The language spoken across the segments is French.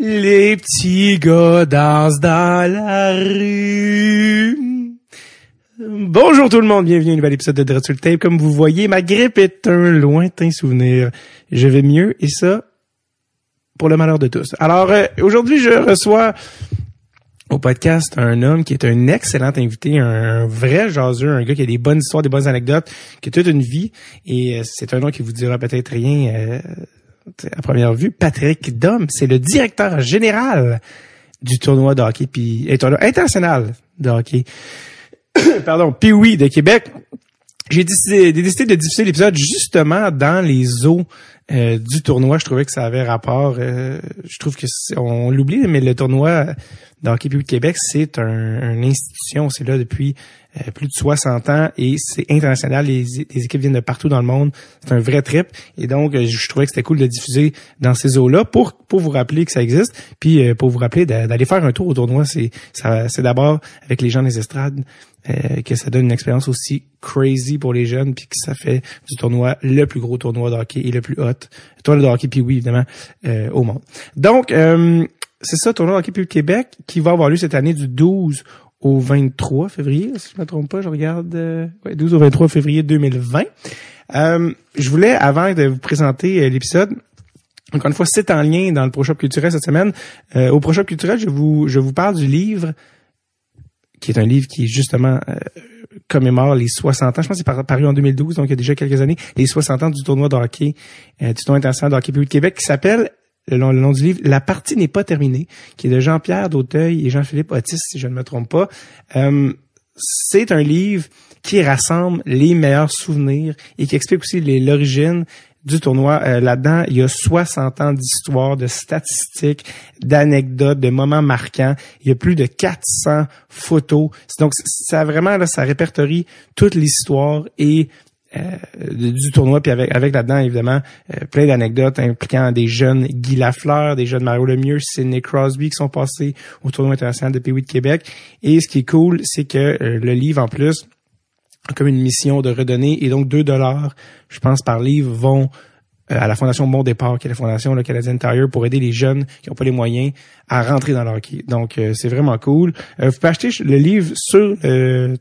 Les petits gars dansent dans la rue. Bonjour tout le monde, bienvenue à un nouvel épisode de Dread Tape. Comme vous voyez, ma grippe est un lointain souvenir. Je vais mieux et ça, pour le malheur de tous. Alors, euh, aujourd'hui, je reçois au podcast un homme qui est un excellent invité, un vrai jaseux, un gars qui a des bonnes histoires, des bonnes anecdotes, qui a toute une vie. Et euh, c'est un nom qui vous dira peut-être rien euh, à première vue. Patrick Dom, c'est le directeur général du tournoi de hockey, puis international de hockey. Pardon, puis oui, de Québec. J'ai décidé, décidé de diffuser l'épisode justement dans les eaux euh, du tournoi. Je trouvais que ça avait rapport. Euh, je trouve que on l'oublie, mais le tournoi de hockey public Québec, c'est un, une institution. C'est là depuis euh, plus de 60 ans et c'est international. Les, les, équipes viennent de partout dans le monde. C'est un vrai trip. Et donc, je trouvais que c'était cool de diffuser dans ces eaux-là pour pour vous rappeler que ça existe, puis pour vous rappeler d'aller faire un tour au tournoi. C'est c'est d'abord avec les gens des estrades euh, que ça donne une expérience aussi crazy pour les jeunes, puis que ça fait du tournoi le plus gros tournoi de hockey et le plus hot, tournoi de hockey puis oui évidemment euh, au monde. Donc euh, c'est ça, tournoi de hockey puis Québec qui va avoir lieu cette année du 12 au 23 février, si je me trompe pas, je regarde ouais, 12 au 23 février 2020. je voulais avant de vous présenter l'épisode encore une fois, c'est en lien dans le Pro Shop culturel cette semaine. au Pro Shop culturel, je vous je vous parle du livre qui est un livre qui justement euh, commémore les 60 ans. Je pense que c'est paru en 2012, donc il y a déjà quelques années, les 60 ans du tournoi de hockey, euh, du tournoi international de hockey public de Québec, qui s'appelle le nom, du livre, La partie n'est pas terminée, qui est de Jean-Pierre d'Auteuil et Jean-Philippe Otis, si je ne me trompe pas. Euh, c'est un livre qui rassemble les meilleurs souvenirs et qui explique aussi l'origine du tournoi. Euh, là-dedans, il y a 60 ans d'histoire, de statistiques, d'anecdotes, de moments marquants. Il y a plus de 400 photos. Donc, ça vraiment, là, ça répertorie toute l'histoire et du tournoi, puis avec, avec là-dedans, évidemment, euh, plein d'anecdotes impliquant des jeunes Guy Lafleur, des jeunes Mario Lemieux, Sidney Crosby qui sont passés au tournoi international de Pays de Québec. Et ce qui est cool, c'est que le livre, en plus, comme une mission de redonner et donc 2 dollars, je pense par livre vont euh, à la fondation Bon Départ, qui est la fondation le Canadian Tire, pour aider les jeunes qui n'ont pas les moyens à rentrer dans leur hockey. Donc euh, c'est vraiment cool. Euh, vous pouvez acheter le livre sur le,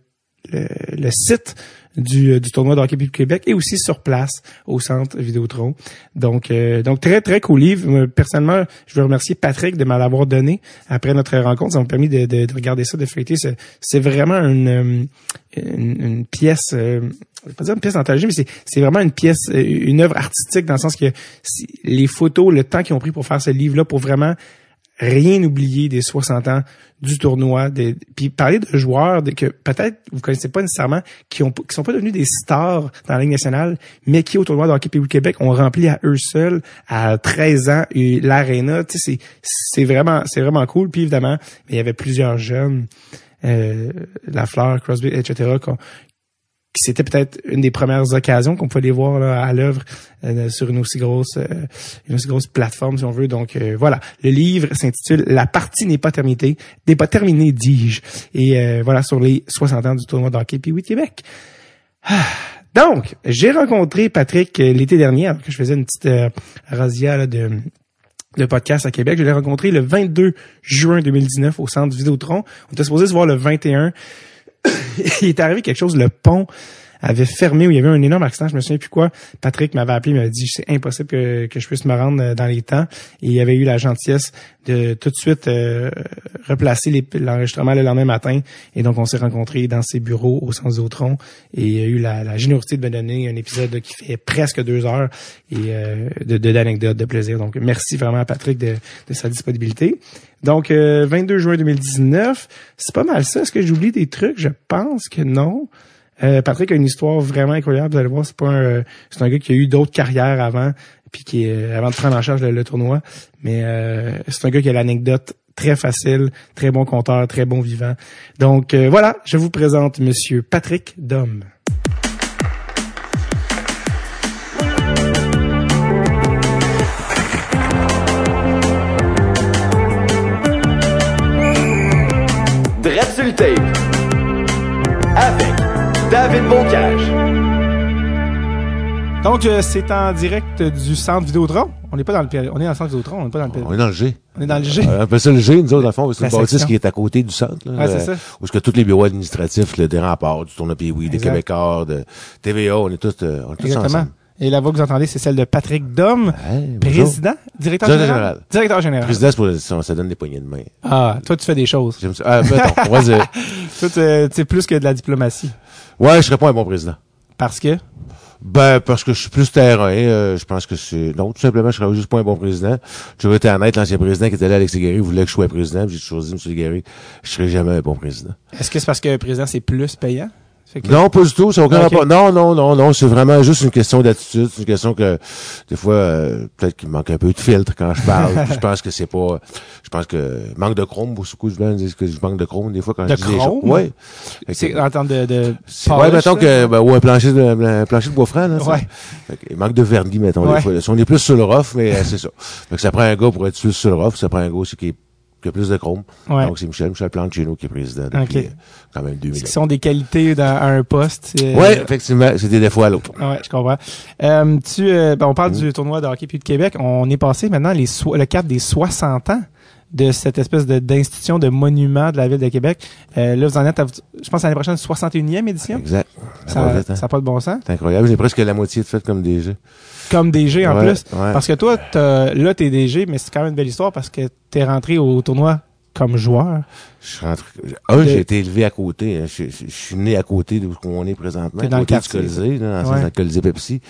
le site du, euh, du tournoi de hockey du Québec et aussi sur place au centre Vidéotron. Donc, euh, donc très très cool livre. Personnellement, je veux remercier Patrick de m'avoir donné après notre rencontre. Ça m'a permis de, de, de, regarder ça, de feuilleter. C'est vraiment une, euh, une, une pièce. Euh, je vais pas dire une pièce d'anthologie, mais c'est vraiment une pièce, une œuvre artistique dans le sens que les photos, le temps qu'ils ont pris pour faire ce livre-là, pour vraiment rien oublier des 60 ans du tournoi, puis parler de joueurs que peut-être vous connaissez pas nécessairement, qui ont qui sont pas devenus des stars dans la Ligue nationale, mais qui au tournoi de hockey du Québec ont rempli à eux seuls à 13 ans l'aréna. C'est c'est vraiment c'est vraiment cool. Puis évidemment, il y avait plusieurs jeunes. Euh, Lafleur, Crosby, etc., c'était peut-être une des premières occasions qu'on pouvait les voir à l'œuvre euh, sur une aussi grosse euh, une aussi grosse plateforme si on veut. Donc euh, voilà, le livre s'intitule La partie n'est pas terminée, n'est pas terminée dis-je. Et voilà sur les 60 ans du tournoi d'hockey puis oui Québec. Donc, j'ai rencontré Patrick l'été dernier que je faisais une petite razzia de de podcast à Québec. Je l'ai rencontré le 22 juin 2019 au centre Vidéotron. On était supposé se voir le 21. il est arrivé quelque chose, le pont avait fermé où il y avait un énorme accident, je me souviens plus quoi. Patrick m'avait appelé, m'avait dit c'est impossible que, que, je puisse me rendre euh, dans les temps. Et il avait eu la gentillesse de tout de suite euh, replacer l'enregistrement le lendemain matin. Et donc on s'est rencontrés dans ses bureaux au Centre Zotron. Et il a eu la, la, générosité de me donner un épisode qui fait presque deux heures et euh, de d'anecdotes, de, plaisir. Donc merci vraiment à Patrick de, de sa disponibilité. Donc, 22 juin 2019, c'est pas mal ça. Est-ce que j'oublie des trucs? Je pense que non. Euh, Patrick a une histoire vraiment incroyable. Vous allez voir, c'est pas un, c'est un gars qui a eu d'autres carrières avant, puis qui est, avant de prendre en charge le, tournoi. Mais euh, c'est un gars qui a l'anecdote très facile, très bon compteur, très bon vivant. Donc euh, voilà, je vous présente Monsieur Patrick Dom. Avec David Bocage. Donc, euh, c'est en direct du centre Vidéotron. On n'est pas dans le on est dans le centre Vidéotron, on n'est pas dans le On est dans le G. On est dans le G. On appelle ça le G, nous autres, dans le fond, c'est une bâtisse qui est à côté du centre. Là, Ouais, c'est euh, ça. Où est-ce que tous les bureaux administratifs, le des remparts, du tournoi oui, des. Québécois, de TVA, on est tous, euh, on est tous Exactement. ensemble. Et la voix que vous entendez, c'est celle de Patrick Dom, Ouais, bonjour. président, directeur général. général. Directeur général. Président, c'est pour le- ça, ça donne des poignées de main. Ah, toi, tu fais des choses. J'aime ça. Ah, mettons, on va dire. Toi, sais plus que de la diplomatie. Ouais, je serais pas un bon président. Parce que, Ben, parce que je suis plus terrain, euh, je pense que c'est, non, tout simplement, je serais juste pas un bon président. Je vais être honnête, l'ancien président qui était là, Alexis Guéry, voulait que je sois président, puis j'ai choisi M. Guéry. Je serais jamais un bon président. est-ce que c'est parce que président, c'est plus payant? Que- Non, pas du tout, ça n'a aucun rapport. Non, non, non, non, c'est vraiment juste une question d'attitude, c'est une question que, des fois, euh, peut-être qu'il manque un peu de filtre quand je parle, je pense que c'est pas, je pense que, manque de chrome, beaucoup de gens disent que je manque de chrome, des fois, quand De je dis des chrome? choses. Ouais. C'est en termes de, de C'est- ouais, mettons que, ben, ou un plancher de, un plancher de bois franc, là. Ouais. Il manque de vernis, mettons, Ouais. des fois. là. Si on est plus sur le rough, mais euh, c'est ça. Fait que ça prend un gars pour être plus sur le rough, ça prend un gars aussi qui, est- qui a plus de chrome. Ouais. Donc, c'est Michel, Michel Plante chez nous qui est président depuis Ok. euh, quand même 2000 qui sont des qualités dans, à un poste. euh, Ouais, effectivement, c'est des défauts à l'autre. Ouais, je comprends. Euh, tu, euh, ben, on parle du tournoi de hockey puis de Québec. On est passé maintenant les so- le cap des 60 ans de cette espèce d'institution de monument de la ville de Québec. Euh, là, vous en êtes, à, je pense, l'année prochaine, 61e édition. Exact. Ça n'a hein. pas de bon sens. C'est incroyable. J'ai presque la moitié de fait comme DG. Comme DG en Ouais, plus. ouais. Parce que toi, t'as- là, t'es DG, mais c'est quand même une belle histoire parce que t'es rentré au tournoi comme joueur. Je suis rentré. Un, j'ai été élevé à côté. hein. Je, je- je suis né à côté d'où on est présentement. T'es à dans le quartier, du Colisée, là, dans Ouais. Colisée Pepsi.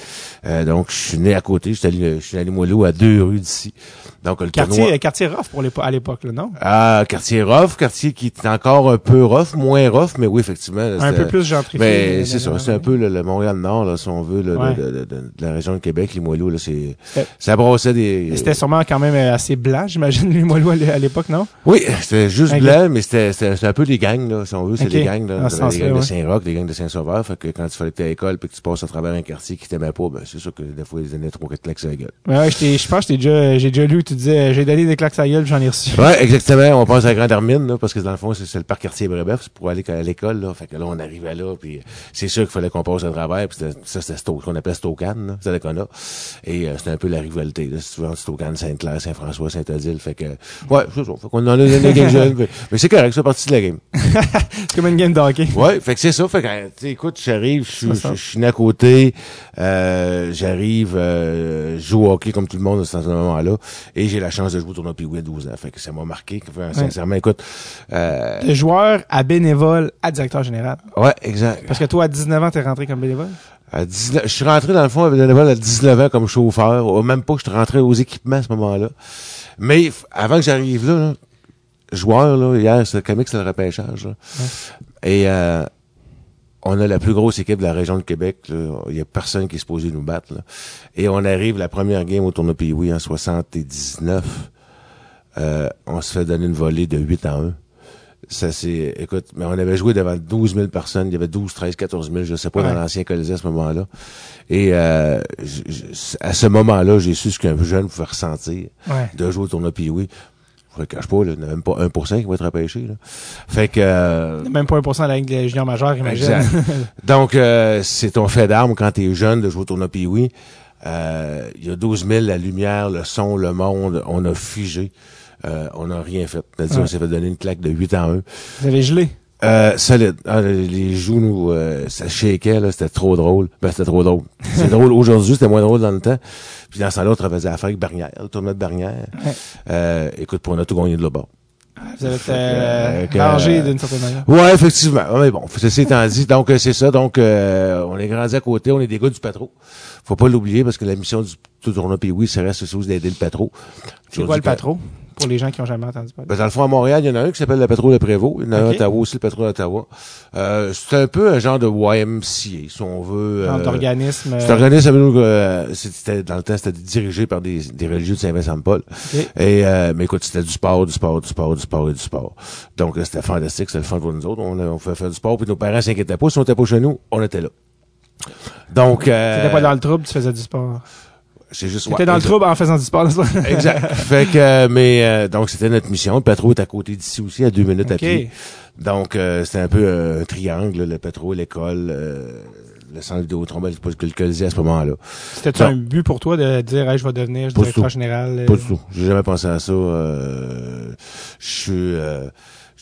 Euh, donc, je suis né à côté. Je suis allé, je suis allé Moileau à deux rues d'ici. Donc, le Quartier, tournoi- euh, quartier rough pour à l'époque, là, non? Ah, quartier rough, quartier qui est encore un peu rough, moins rough, mais oui, effectivement. là, Un peu plus gentrifié. Mais euh, c'est ça, euh, c'est un peu le, le Montréal-Nord, là, si on veut, là, de- Ouais. de, de- de- de la région de Québec, les Moileaux, là, c'est, C'était- ça brassait des... C'était sûrement quand même euh, assez blanc, j'imagine, les Moilois à l'é- à l'époque, non? Oui, c'était juste blanc, mais c'était, c'était, c'était un peu des gangs, là, si on veut, c'est Ok. des gangs, là, ce des gangs de ouais. Saint-Roch, des gangs de Saint-Sauveur, fait que quand tu fallait que à l'école puis que tu passes à travers un quartier qui t'aimait pas, ben, c'est sûr que des fois, les années trop quatre claques sur la gueule. Ouais, ouais, je t'ai- je pense que déjà, j'ai déjà lu, tu disais, j'ai donné des claques à gueule, puis j'en ai reçu. Ouais, exactement. On passe à Grande Hermine, là, parce que dans le fond, c'est, le parc quartier Brébeuf, c'est pour aller à l'école, là. Fait que là, on arrivait là, puis c'est sûr qu'il fallait qu'on passe à travers, puis ça, c'était ce qu'on appelait Stokane, là, c'est qu'on a. Et euh, c'était un peu la rivalité, là, entre Stokane, Sainte-Claire, Saint-François, Saint-Odile. Fait que, ouais, c'est ça. Fait qu'on en a donné quelques-uns, mais, mais c'est correct, c'est partie de la game. C'est comme une game de hockey. Ouais, fait que c'est ça. Fait que, écoute, j'arrive, je suis- né à côté, euh, j'arrive, euh, je joue au hockey comme tout le monde à ce moment-là, et j'ai la chance de jouer au tournoi Pee-Wee à 12 ans. Fait que ça m'a marqué. Fait, Sincèrement, écoute, euh, De joueur à bénévole à directeur général. ouais, exact. Parce que toi, à 19 ans, t'es rentré comme bénévole? À 19, je suis rentré dans le fond bénévole à 19 ans comme chauffeur, même pas que je suis rentré aux équipements à ce moment-là. Mais avant que j'arrive là, là, joueur, là, hier, c'était comique, c'était le repêchage. là. Et euh, on a la plus grosse équipe de la région de Québec. là. Il y a personne qui est supposé nous battre. là. Et on arrive la première game au tournoi Pee-Wee en 79. Euh, on se fait donner une volée de 8 à 1. Ça c'est, écoute, mais on avait joué devant 12 000 personnes. Il y avait 12, 13, 14 000, je sais pas, Ouais. dans l'ancien Colisée à ce moment-là. Et euh, je- je- à ce moment-là, j'ai su ce qu'un jeune pouvait ressentir Ouais. de jouer au tournoi Pee-Wee. Je ne cache pas, là, il n'y a même pas 1% qui va être repêché. Là. Fait que... euh, Même pas 1% de la ligue de junior majeur, imagine. Exact. Donc, euh, c'est ton fait d'arme quand tu es jeune de jouer au tournoi Pee-Wee. Euh, Il y a 12 000, la lumière, le son, le monde, on a figé. Euh, on n'a rien fait. Ouais. On s'est fait donner une claque de 8 en 1. Vous avez gelé. Euh, solide. Ah, les- joues, nous, euh, ça shakeait, là, c'était trop drôle. Ben, c'était trop drôle. C'est drôle aujourd'hui, c'était moins drôle dans le temps. Puis dans ce temps-là, on travaillait à faire avec Barrière, le tournoi de Barrière. Ouais. Euh, écoute, puis on a tout gagné de là-bas. Vous avez été Euh, euh, rangé d'une certaine manière. Ouais, effectivement. Mais bon, ceci étant dit, donc c'est ça. Donc, euh, on est grandi à côté, on est des gars du patro. Faut pas l'oublier parce que la mission du tournoi puis oui, ça reste aussi d'aider le patro. C'est quoi le patro? Pour les gens qui ont jamais entendu parler. Ben, dans le fond, à Montréal, il y en a un qui s'appelle le Patro de Prévost. Il y en a un à. Ottawa aussi, le Patro d'Ottawa. Euh, c'est un peu un genre de YMCA, si on veut. Genre euh, d'organisme. euh, cet organisme, nous, euh, c'était, dans le temps, c'était dirigé par des, des religieux de Saint-Vincent-de-Paul. Et, euh, mais écoute, c'était du sport, du sport, du sport, du sport et du sport. Donc, c'était fantastique, c'était le fun pour nous autres. On, on fait faire du sport, puis nos parents s'inquiétaient pas. Si on était pas chez nous, on était là. Donc, euh, pas dans le trouble, tu faisais du sport. C'est juste, T'étais ouais, dans le trouble en faisant du sport? Exact. fait que, euh, mais euh, donc c'était notre mission. Le patro est à côté d'ici aussi, à deux minutes à pied. Donc euh, c'était un peu euh, un triangle, le patro, l'école, euh, le centre Vidéotron, ben, pas le Colisée à ce moment-là. C'était un but pour toi de dire, hey, je vais devenir du directeur général? Pas du tout. J'ai jamais pensé à ça. Euh, je suis...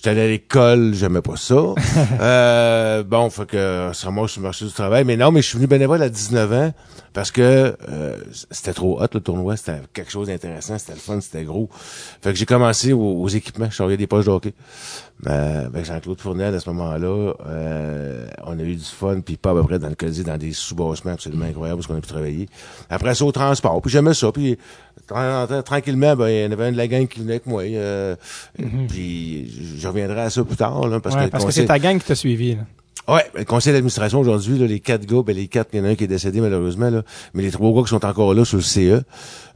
J'étais allé à l'école, j'aimais pas ça. euh, bon, fait que ça moi sur le marché du travail. Mais non, mais je suis venu bénévole à 19 ans parce que euh, c'était trop hot le tournoi. C'était quelque chose d'intéressant, c'était le fun, c'était gros. Fait que j'ai commencé aux, aux équipements. Je chargeais des poches de hockey. Euh, avec Jean-Claude Fournel à ce moment-là. euh, on a eu du fun, puis pas à peu près dans le Colisée, dans des sous-bassements absolument incroyables parce qu'on a pu travailler. Après ça, au transport. Puis j'aimais ça. Puis tra- tra- tranquillement, ben, il y en avait un de la gang qui venait avec moi. euh, Puis je reviendrai à ça plus tard. Là, parce ouais, que, parce que c'est ta gang qui t'a suivi. Là. Ouais, le conseil d'administration aujourd'hui, les quatre gars, ben les quatre, il y en a un qui est décédé malheureusement, là, mais les trois gars qui sont encore là sur le CE,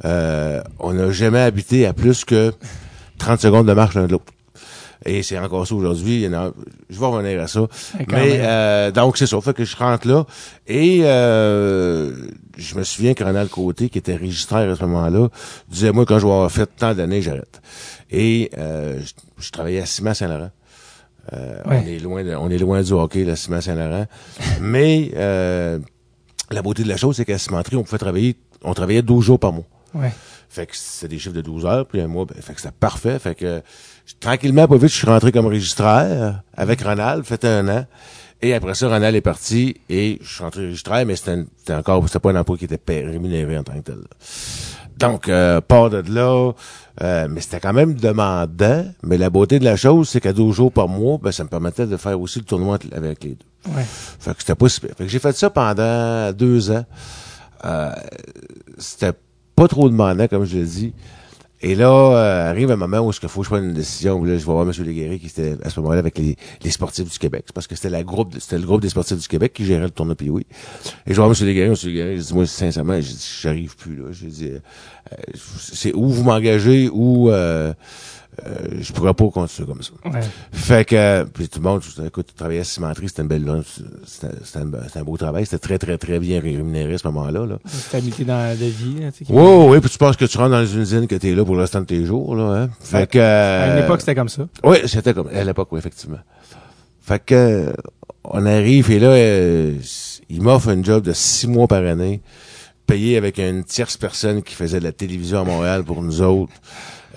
euh, on n'a jamais habité à plus que 30 secondes de marche l'un de l'autre. Et c'est encore ça aujourd'hui. Je vais revenir à ça. Mais euh, donc c'est ça. Fait que je rentre là. Et euh, je me souviens que Ronald Côté, qui était registraire à ce moment-là, disait moi quand je vais avoir fait tant d'années, j'arrête. Et euh, je, je travaillais à Ciment Saint-Laurent. Euh, Ouais. On est loin de, on est loin du hockey, la Ciment Saint-Laurent. Mais euh, la beauté de la chose, c'est qu'à Cimenterie, on pouvait travailler, on travaillait 12 jours par mois. Ouais. Fait que c'est des chiffres de 12 heures, puis un mois, ben, fait que c'était parfait. Fait que tranquillement, pas vite, je suis rentré comme registraire avec Ronald, fait un an. Et après ça, Ronald est parti et je suis rentré registraire, mais c'était encore, c'était pas un emploi qui était rémunéré en tant que tel. Donc, euh, part de là, euh, mais c'était quand même demandant. Mais la beauté de la chose, c'est qu'à 12 jours par mois, ben, ça me permettait de faire aussi le tournoi avec les deux. Ouais. Fait que c'était pas super. Fait que j'ai fait ça pendant deux ans. Euh, c'était pas trop demandant, comme je l'ai dit. Et là, euh, arrive un moment où il faut que je prenne une décision. Là, je vais voir M. Léguéry qui était à ce moment-là avec les, les sportifs du Québec. Parce que c'était la groupe, c'était le groupe des sportifs du Québec qui gérait le tournoi oui. Et je vais voir M. Léguéry, M. Léguéry, je dis, moi, sincèrement, j'arrive plus, là. J'ai dit, euh, euh, c'est où vous m'engagez ou, euh, je pourrais pas continuer comme ça. Ouais. Fait que, euh, puis tout le monde, écoute, travailler à cimenterie, c'était une belle, c'était c'était un, beau travail, c'était très, très, très bien rémunéré à ce moment-là, là. Stabilité dans la vie. Là, tu sais, qui- Oui, oui, puis tu penses que tu rentres dans une usine que t'es là pour le restant de tes jours, là, hein? Fait que, À une euh, époque, c'était comme ça. oui, c'était comme, à l'époque, oui, effectivement. Fait que, euh, on arrive et là, euh, il m'offre un job de six mois par année, payé avec une tierce personne qui faisait de la télévision à Montréal pour nous autres.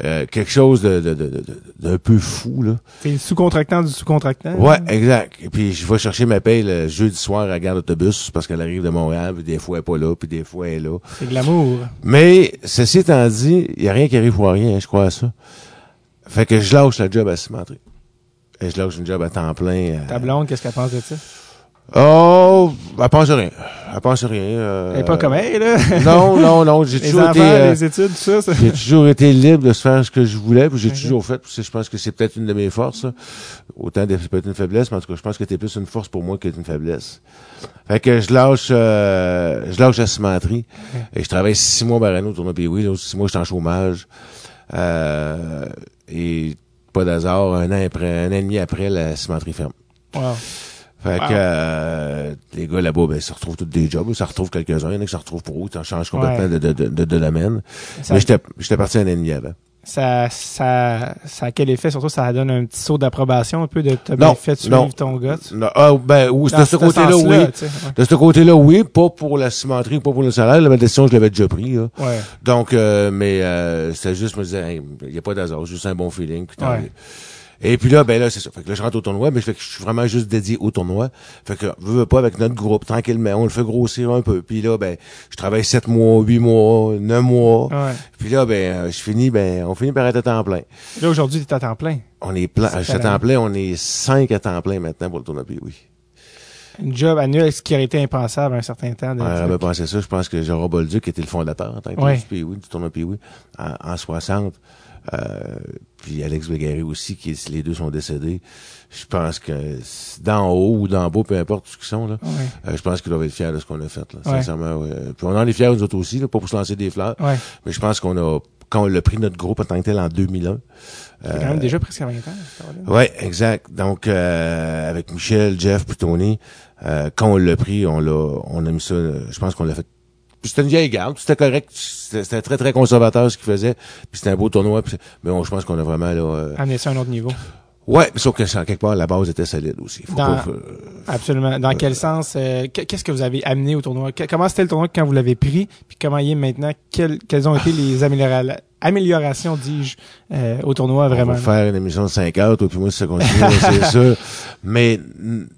Euh, quelque chose de, de, de, de- d'un peu fou, là. C'est le sous-contractant du sous-contractant? Ouais, exact. Et puis je vais chercher ma paye le jeudi soir à la gare d'autobus parce qu'elle arrive de Montréal, puis des fois elle est pas là, puis des fois elle est là. C'est de l'amour. Mais ceci étant dit, il y a rien qui arrive pour rien, hein, je crois à ça. Fait que je lâche la job à cimenterie. Et je lâche une job à temps plein. euh, Ta blonde, qu'est-ce qu'elle pense de ça? Oh, elle pense rien. Elle pense rien. euh, Elle est pas comme elle, là. Non, non, non. J'ai toujours enfants, été. euh, les études, tout ça. ça. J'ai toujours été libre de se faire ce que je voulais, puis j'ai toujours fait. puis Je pense que c'est peut-être une de mes forces. ça. Autant de- c'est peut-être une faiblesse, mais en tout cas, je pense que c'est plus une force pour moi qu'une faiblesse. Fait que je lâche, euh, je lâche la cimenterie et je travaille six mois par année au tournoi. Là, six mois, je suis en chômage. Euh, et pas d'hasard, un an après, un an et demi après, la cimenterie ferme. Wow. Fait Wow. que euh, les gars là-bas, ben, ça retrouve tous des jobs. Ça retrouve quelques-uns. Il y en a qui se retrouvent pour eux. Tu en changes complètement Ouais. de, de, de, de, domaine. Ça, Mais j'étais parti un demi avant. ça, ça, ça a quel effet? Surtout, ça donne un petit saut d'approbation un peu de te bien fait suivre non. ton gars. Non, ah, ben, oui, de ce côté-là, oui. ouais. De ce côté-là, oui. Pas pour la cimenterie, pas pour le salaire. La décision, je l'avais déjà pris, là. Ouais. Donc, euh, mais euh, c'était juste, je me disais, il n'y a pas d'hasard, juste un bon feeling. Et puis là, ben là, c'est ça. Fait que là, je rentre au tournoi, mais fait que je suis vraiment juste dédié au tournoi. Fait que, veux, veux pas, avec notre groupe, tranquillement, on le fait grossir un peu. Puis là, ben, je travaille sept mois, huit mois, neuf mois. Ouais. Puis là, ben, euh, je finis, ben, on finit par être à temps plein. Là, aujourd'hui, t'es à temps plein. On est plein, à temps plein, on est cinq à temps plein maintenant pour le tournoi, puis oui. Une job annuel, ce qui aurait été impensable à un certain temps. Ouais, j'avais pensé ça. Je pense que Jean Bolduc était le fondateur en tant que Ouais. du tournoi Pee-Wee, en, en 60. Euh, puis Alex Bégaré aussi, qui est- les deux sont décédés. Je pense que d'en haut ou d'en bas, peu importe ce qu'ils sont, là, Ouais. euh, je pense qu'ils doivent être fiers de ce qu'on a fait. Là, Ouais. Sincèrement, ouais. Puis on en est fiers nous autres aussi, là, pas pour se lancer des fleurs. Ouais. Mais je pense qu'on a quand on a pris notre groupe en tant que tel en 2001. C'est quand même déjà presque 20 ans. Ouais, exact. Donc euh, avec Michel, Jeff, puis Tony, euh, quand on l'a pris, on l'a, on a mis ça. euh, je pense qu'on l'a fait. Puis c'était une vieille garde, c'était correct, c'était très très conservateur ce qu'il faisait, puis c'était un beau tournoi. mais on- je pense qu'on a vraiment là. euh, Amener ça à un autre niveau. Ouais, mais sauf que quelque part, la base était solide aussi. Faut Dans- pas- faut- Absolument. Dans quel sens euh, qu- Qu'est-ce que vous avez amené au tournoi? Comment c'était le tournoi quand vous l'avez pris? Puis comment il est maintenant? Quelles, quelles ont été les améliora- améliorations, dis-je, euh, au tournoi On vraiment va faire une émission de 5 heures, toi puis moi, si ça continue, c'est sûr. Mais,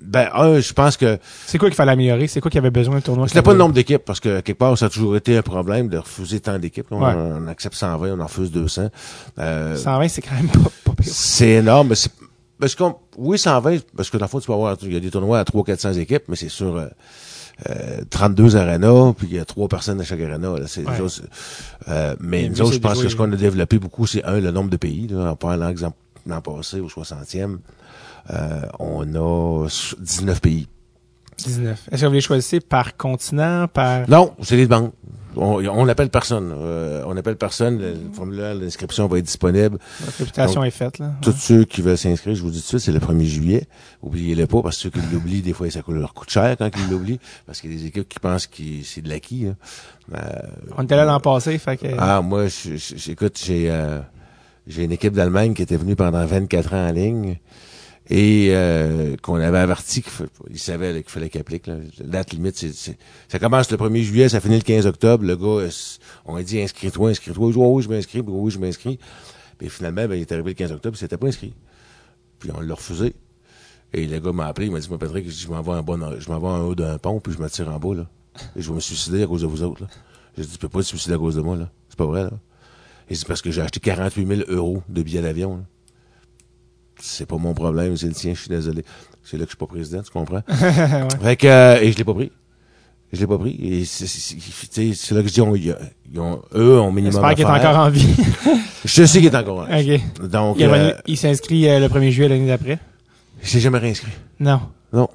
ben, un, je pense que C'est quoi qu'il fallait améliorer? C'est quoi qu'il y avait besoin au tournoi? C'était pas le nombre d'équipes, parce que quelque part, ça a toujours été un problème de refuser tant d'équipes. On, Ouais. on accepte 120, on en refuse 200. Euh, 120, c'est quand même pas, pas pire. c'est énorme, mais c'est, parce qu'on, oui, 120, parce que dans le fond, tu peux avoir, il y a des tournois à 300-400 équipes, mais c'est sur, euh, euh, 32 arenas, puis il y a trois personnes à chaque arena. Là, c'est des Ouais. choses, euh, mais nous autres, je pense que ce qu'on a développé beaucoup, c'est un, le nombre de pays. Là, en parlant exemple l'an passé, au 60e, euh, on a 19 pays. 19. Est-ce que vous les choisissez par continent, par... Non, c'est les banques. On, on appelle personne. Euh, on appelle personne. Le formulaire d'inscription va être disponible. Réputation est faite, là. Tous ceux qui veulent s'inscrire, je vous dis tout de suite, c'est le 1er juillet. Oubliez-le pas, parce que ceux qui l'oublient, des fois, ça leur coûte cher quand ils l'oublient, parce qu'il y a des équipes qui pensent que c'est de l'acquis. hein. Euh, On était là l'an passé, fait que... ah, moi, j'écoute, j'ai euh, j'ai une équipe d'Allemagne qui était venue pendant 24 ans en ligne et euh, qu'on avait averti qu'il là, qu'il fallait qu'ils appliquent. Là. La date limite, c'est, ça commence le 1er juillet, ça finit le 15 octobre. Le gars, on a dit inscris-toi, inscris-toi. Je dis, oh, oui, je m'inscris, oui, je m'inscris. Puis finalement, ben, il est arrivé le 15 octobre, il s'était pas inscrit. Puis on l'a refusé. Et le gars m'a appelé, il m'a dit, moi, Patrick, je m'en vais en bas, je m'en vais en haut d'un pont, puis je me tire en bas, là. Et je vais me suicider à cause de vous autres, là. J'ai dit, tu peux pas te suicider à cause de moi, là. C'est pas vrai, là. Et c'est parce que j'ai acheté 48 000 euros de billets d'avion. C'est pas mon problème, c'est le tien, je suis désolé. C'est là que je suis pas président, tu comprends? Ouais. Fait que, euh, et je l'ai pas pris. Je l'ai pas pris. Et c'est, c'est, c'est- tu sais, c'est là que je dis, on, ils ont, eux ont minimum J'espère qu'il est encore en vie. Je sais qu'il est encore là. OK. Donc, Il, euh, il s'inscrit euh, le 1er juillet l'année d'après? il s'est jamais réinscrit. Non. Non.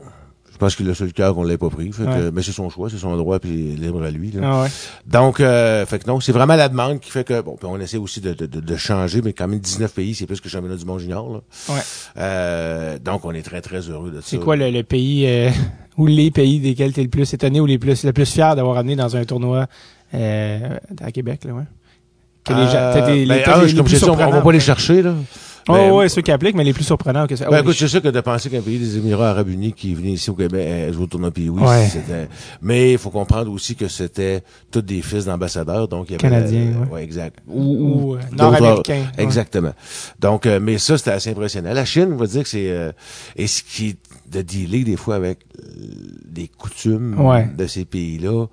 Je pense qu'il a sur le cœur qu'on l'ait pas pris. Fait que, Ouais. mais c'est son choix, c'est son droit, puis libre à lui. Là. Ah ouais. Donc, euh, fait que non, c'est vraiment la demande qui fait que, bon, puis on essaie aussi de, de, de, changer, mais quand même 19 pays, c'est plus que le championnat du monde junior. Là. Ouais. Euh, donc, on est très, très heureux de ça. C'est quoi le, le pays euh, ou les pays desquels tu es le plus étonné ou les plus le plus fier d'avoir amené dans un tournoi euh, à Québec là, ouais? Que les gens- Euh, les, les- ben, les- les plus je dis, on, on va pas les chercher, là. Oh, Ben, ouais, ceux qui appliquent, mais les plus surprenants que ça. Ben, écoute, c'est sûr que de penser qu'un pays des Émirats Arabes Unis qui venu ici au Québec euh, jouer au tournoi pays, oui, Ouais. c'était. Mais il faut comprendre aussi que c'était tous des fils d'ambassadeurs, donc il y avait Canadiens, euh, ouais. ouais, exact. ou, euh, nord-américains. ouais. Exactement. Donc, euh, mais ça, c'était assez impressionnant. La Chine, on va dire que c'est euh, et ce qui de dealer des fois avec des coutumes de ces pays-là,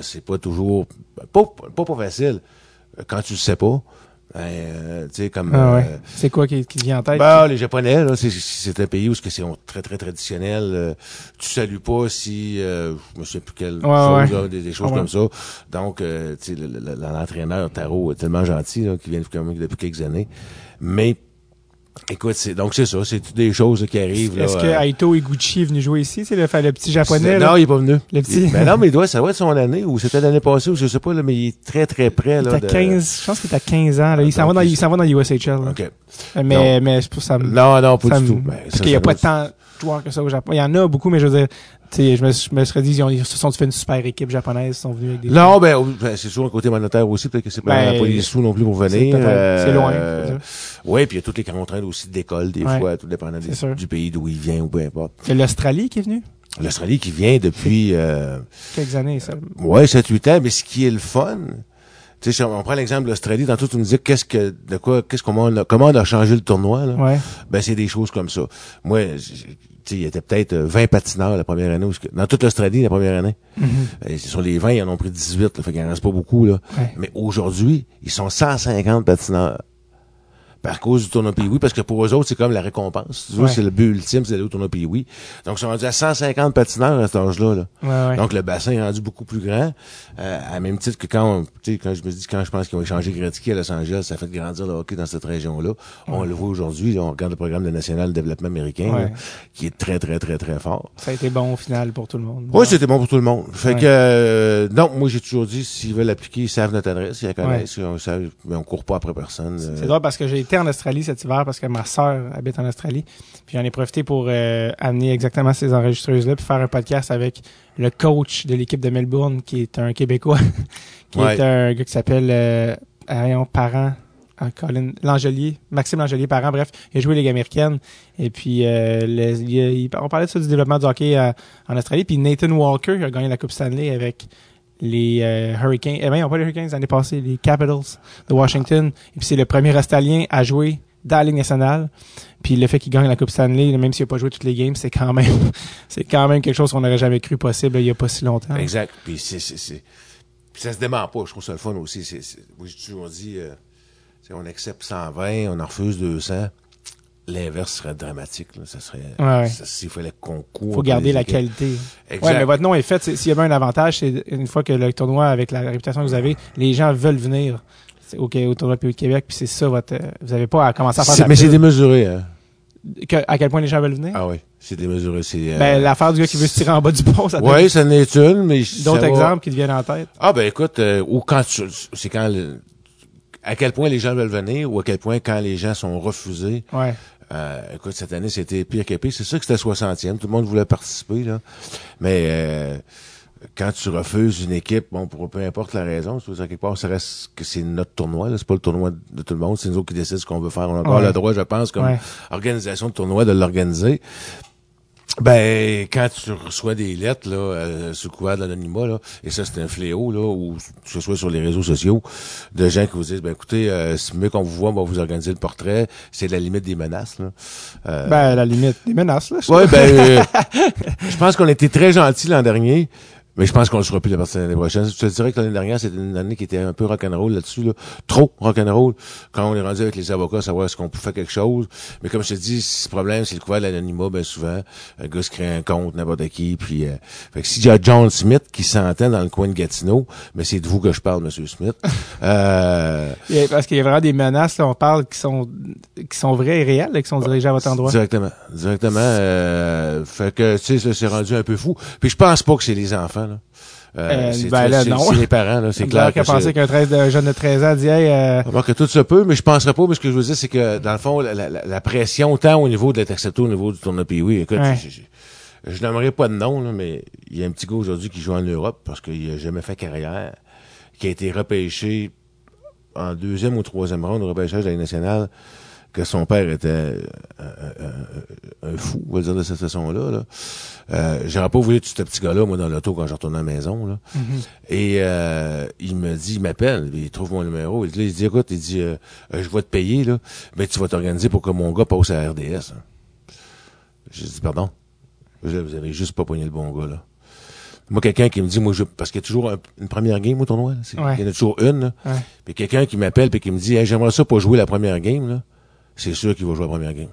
c'est pas toujours pas, pas pas facile quand tu le sais pas. Euh, tu sais comme Ah ouais. euh, C'est quoi qui, qui vient en tête? bah, les Japonais, là, c'est, c'est un pays où c'est c'est très, très traditionnel. euh, tu salues pas si, euh, je me souviens plus quelle Ouais, chose, ouais. là, des, des choses Ouais. comme ça. Donc, euh, tu sais, le- le- l'entraîneur Taro est tellement gentil, là, qui vient depuis quelques années. Mais, écoute, c'est, donc c'est ça, c'est toutes des choses qui arrivent, là. Est-ce que euh, Aito Iguchi est venu jouer ici? C'est le, le petit japonais, là? non, il est pas venu. Le petit- Mais non, mais il doit, ça va être son année, ou c'était l'année passée, ou je sais pas, là, mais il est très, très près, Il là. est à de- 15, je pense qu'il est à 15 ans, là. Il s'en va dans, il- il s'en va dans USHL, là. OK. Mais, mais c'est pour ça. me- Non, non, pas ça du me- tout. Ben, parce qu'il n'y a pas doit- tant que ça au Japon. Il y en a beaucoup, mais je veux dire, je me, je me serais dit, ils, ont, ils se sont fait une super équipe japonaise, ils sont venus avec des. Non, ben, ben, c'est toujours un côté monétaire aussi, peut-être que c'est pas, Ben, pas les sous non plus pour venir. peut-être- c'est loin, Euh, oui, puis il y a toutes les contraintes aussi d'école, des Ouais, fois, tout dépendant des- sûr. du pays d'où il vient ou peu importe. C'est l'Australie qui est venue? L'Australie qui vient depuis, euh, Quelques années, ça. ouais, 7-8 ans, mais ce qui est le fun, tu sais, on prend l'exemple de l'Australie, tantôt tu nous disais qu'est-ce que, de quoi, qu'est-ce comment on a, comment on a changé le tournoi, là? Ouais. Ben, c'est des choses comme ça. Moi, il y était peut-être euh, 20 patineurs la première année, dans toute l'Australie la première année. Et sur les 20, ils en ont pris 18, là, fait qu'il en reste pas beaucoup, là. Ouais. Mais aujourd'hui, ils sont 150 patineurs. Par cause du tournoi Pee-Wee, parce que pour eux autres, c'est comme la récompense. Tu vois, Ouais. C'est le but ultime, c'est d'aller au tournoi Pee-Wee. Donc, ils sont rendus à 150 patineurs à cet âge-là. Là. Ouais, ouais. Donc, le bassin est rendu beaucoup plus grand. Euh, à même titre que quand, on- tu sais, quand je me dis, quand je pense qu'ils ont échangé Gretzky à Los Angeles, ça fait grandir le hockey dans cette région-là. On le voit aujourd'hui, on regarde le programme de National de développement américain, là, qui est très, très, très, très fort. Ça a été bon au final pour tout le monde. Oui, c'était bon pour tout le monde. Fait que euh, non, moi j'ai toujours dit s'ils veulent appliquer, ils savent notre adresse, ils la connaissent, on, savent, mais on court pas après personne. euh. C'est drôle parce que j'ai été en Australie cet hiver parce que ma sœur habite en Australie. Puis j'en ai profité pour euh, amener exactement ces enregistreuses-là puis faire un podcast avec le coach de l'équipe de Melbourne qui est un Québécois, qui Ouais. est un gars qui s'appelle euh, voyons, Parent. ah, Colin Langelier, Maxime Langelier, parent, bref, il a joué Ligue américaine. Et puis, euh, le- il a- il- on parlait de ça du développement du hockey euh, en Australie. Puis Nathan Walker a gagné la Coupe Stanley avec les euh, Hurricanes. Eh ils n'ont pas les Hurricanes l'année passée, les Capitals de Washington. Et puis, c'est le premier Australien à jouer dans la Ligue nationale. Puis le fait qu'il gagne la Coupe Stanley, même s'il n'a pas joué toutes les games, c'est quand même, c'est quand même quelque chose qu'on n'aurait jamais cru possible il y a pas si longtemps. Exact. Puis c'est, c'est, ça se dément pas. Je trouve ça le fun aussi. C'est, toujours dit, euh, on accepte 120, on en refuse 200. L'inverse serait dramatique. Là. Ça serait, Ouais, ouais. ça- s'il fallait qu'on court. faut garder la qualité. Exact. Ouais, mais votre nom est fait. S'il y avait un avantage, c'est une fois que le tournoi, avec la réputation que vous avez, les gens veulent venir c'est au, au tournoi de Québec, puis c'est ça votre. Vous avez pas à commencer à faire. la mais c'est démesuré, hein. Que- à quel point les gens veulent venir? Ah oui, c'est démesuré. C'est, euh, Ben l'affaire du gars qui veut se tirer en bas du pont, ça ouais, ça n'est une, mais d'autres va- exemples qui te viennent en tête? Ah ben écoute, euh, ou quand tu- c'est quand le- à quel point les gens veulent venir ou à quel point quand les gens sont refusés. Ouais. Euh, écoute, cette année, c'était pire que pire. C'est sûr que c'était 60e. Tout le monde voulait participer, là. Mais euh, quand tu refuses une équipe, bon, pour peu importe la raison, tu veux dire, quelque part, ça reste que c'est notre tournoi, là. C'est pas le tournoi de tout le monde. C'est nous autres qui décident ce qu'on veut faire. On a encore Ouais. le droit, je pense, comme Ouais. organisation de tournoi, de l'organiser. Ben, quand tu reçois des lettres, là, euh, sous couvert de l'anonymat, là, et ça, c'est un fléau, là, ou que ce soit sur les réseaux sociaux, de gens qui vous disent, ben, écoutez, euh, c'est mieux qu'on vous voit, on va vous organiser le portrait. C'est la limite des menaces, là. Euh, Ben la limite, des menaces là. Ouais, ben, euh, je pense qu'on a été très gentils l'an dernier, mais je pense qu'on le sera plus la partie de l'année prochaine. Je te dirais que l'année dernière, c'était une année qui était un peu rock'n'roll là-dessus, là. Trop rock'n'roll. Quand on est rendu avec les avocats, savoir est-ce qu'on peut faire quelque chose. Mais comme je te dis, si le problème, c'est le couvert de l'anonymat, ben souvent, un gars se crée un compte, n'importe qui, puis, euh, fait que s'il y a John Smith qui s'entend dans le coin de Gatineau, mais c'est de vous que je parle, Monsieur Smith. Euh, Parce qu'il y a vraiment des menaces, là, on parle qui sont qui sont vraies et réelles, là, qui sont dirigées à votre endroit. Directement. Directement. Euh, fait que, tu sais, ça s'est rendu un peu fou. Puis je pense pas que c'est les enfants, là. Euh, c'est, ben là, non. c'est les parents, là. C'est clair qu'à penser qu'un 13 de- un jeune de 13 ans dit hey, euh, Alors que tout se peut, mais je penserais pas, mais ce que je veux dire, c'est que, dans le fond, la, la- la pression, tant au niveau d'être accepté au niveau du tournoi puis oui, écoute, Ouais. je, je, je n'aimerais pas de nom, là, mais il y a un petit gars aujourd'hui qui joue en Europe parce qu'il a jamais fait carrière, qui a été repêché en deuxième ou troisième round au repêchage de la nationale, que son père était euh, euh, euh, un fou, on va le dire de cette façon-là. Là. Euh, J'aurais pas voulu tout ce petit gars-là, moi, dans l'auto quand je retourne à la maison. Là. Et euh, il me dit, il m'appelle, il trouve mon numéro. Il dit, il dit écoute, il dit, euh, je vais te payer, là, mais tu vas t'organiser pour que mon gars passe à RDS. hein. J'ai dit, pardon? Vous avez juste pas pogné le bon gars, là. Moi, quelqu'un qui me dit, moi, je, parce qu'il y a toujours un- une première game au tournoi, là. Ouais. Il y en a toujours une, là. Ouais. Puis quelqu'un qui m'appelle puis qui me dit, hey, j'aimerais ça pour jouer la première game, là. C'est sûr qu'il va jouer la première game.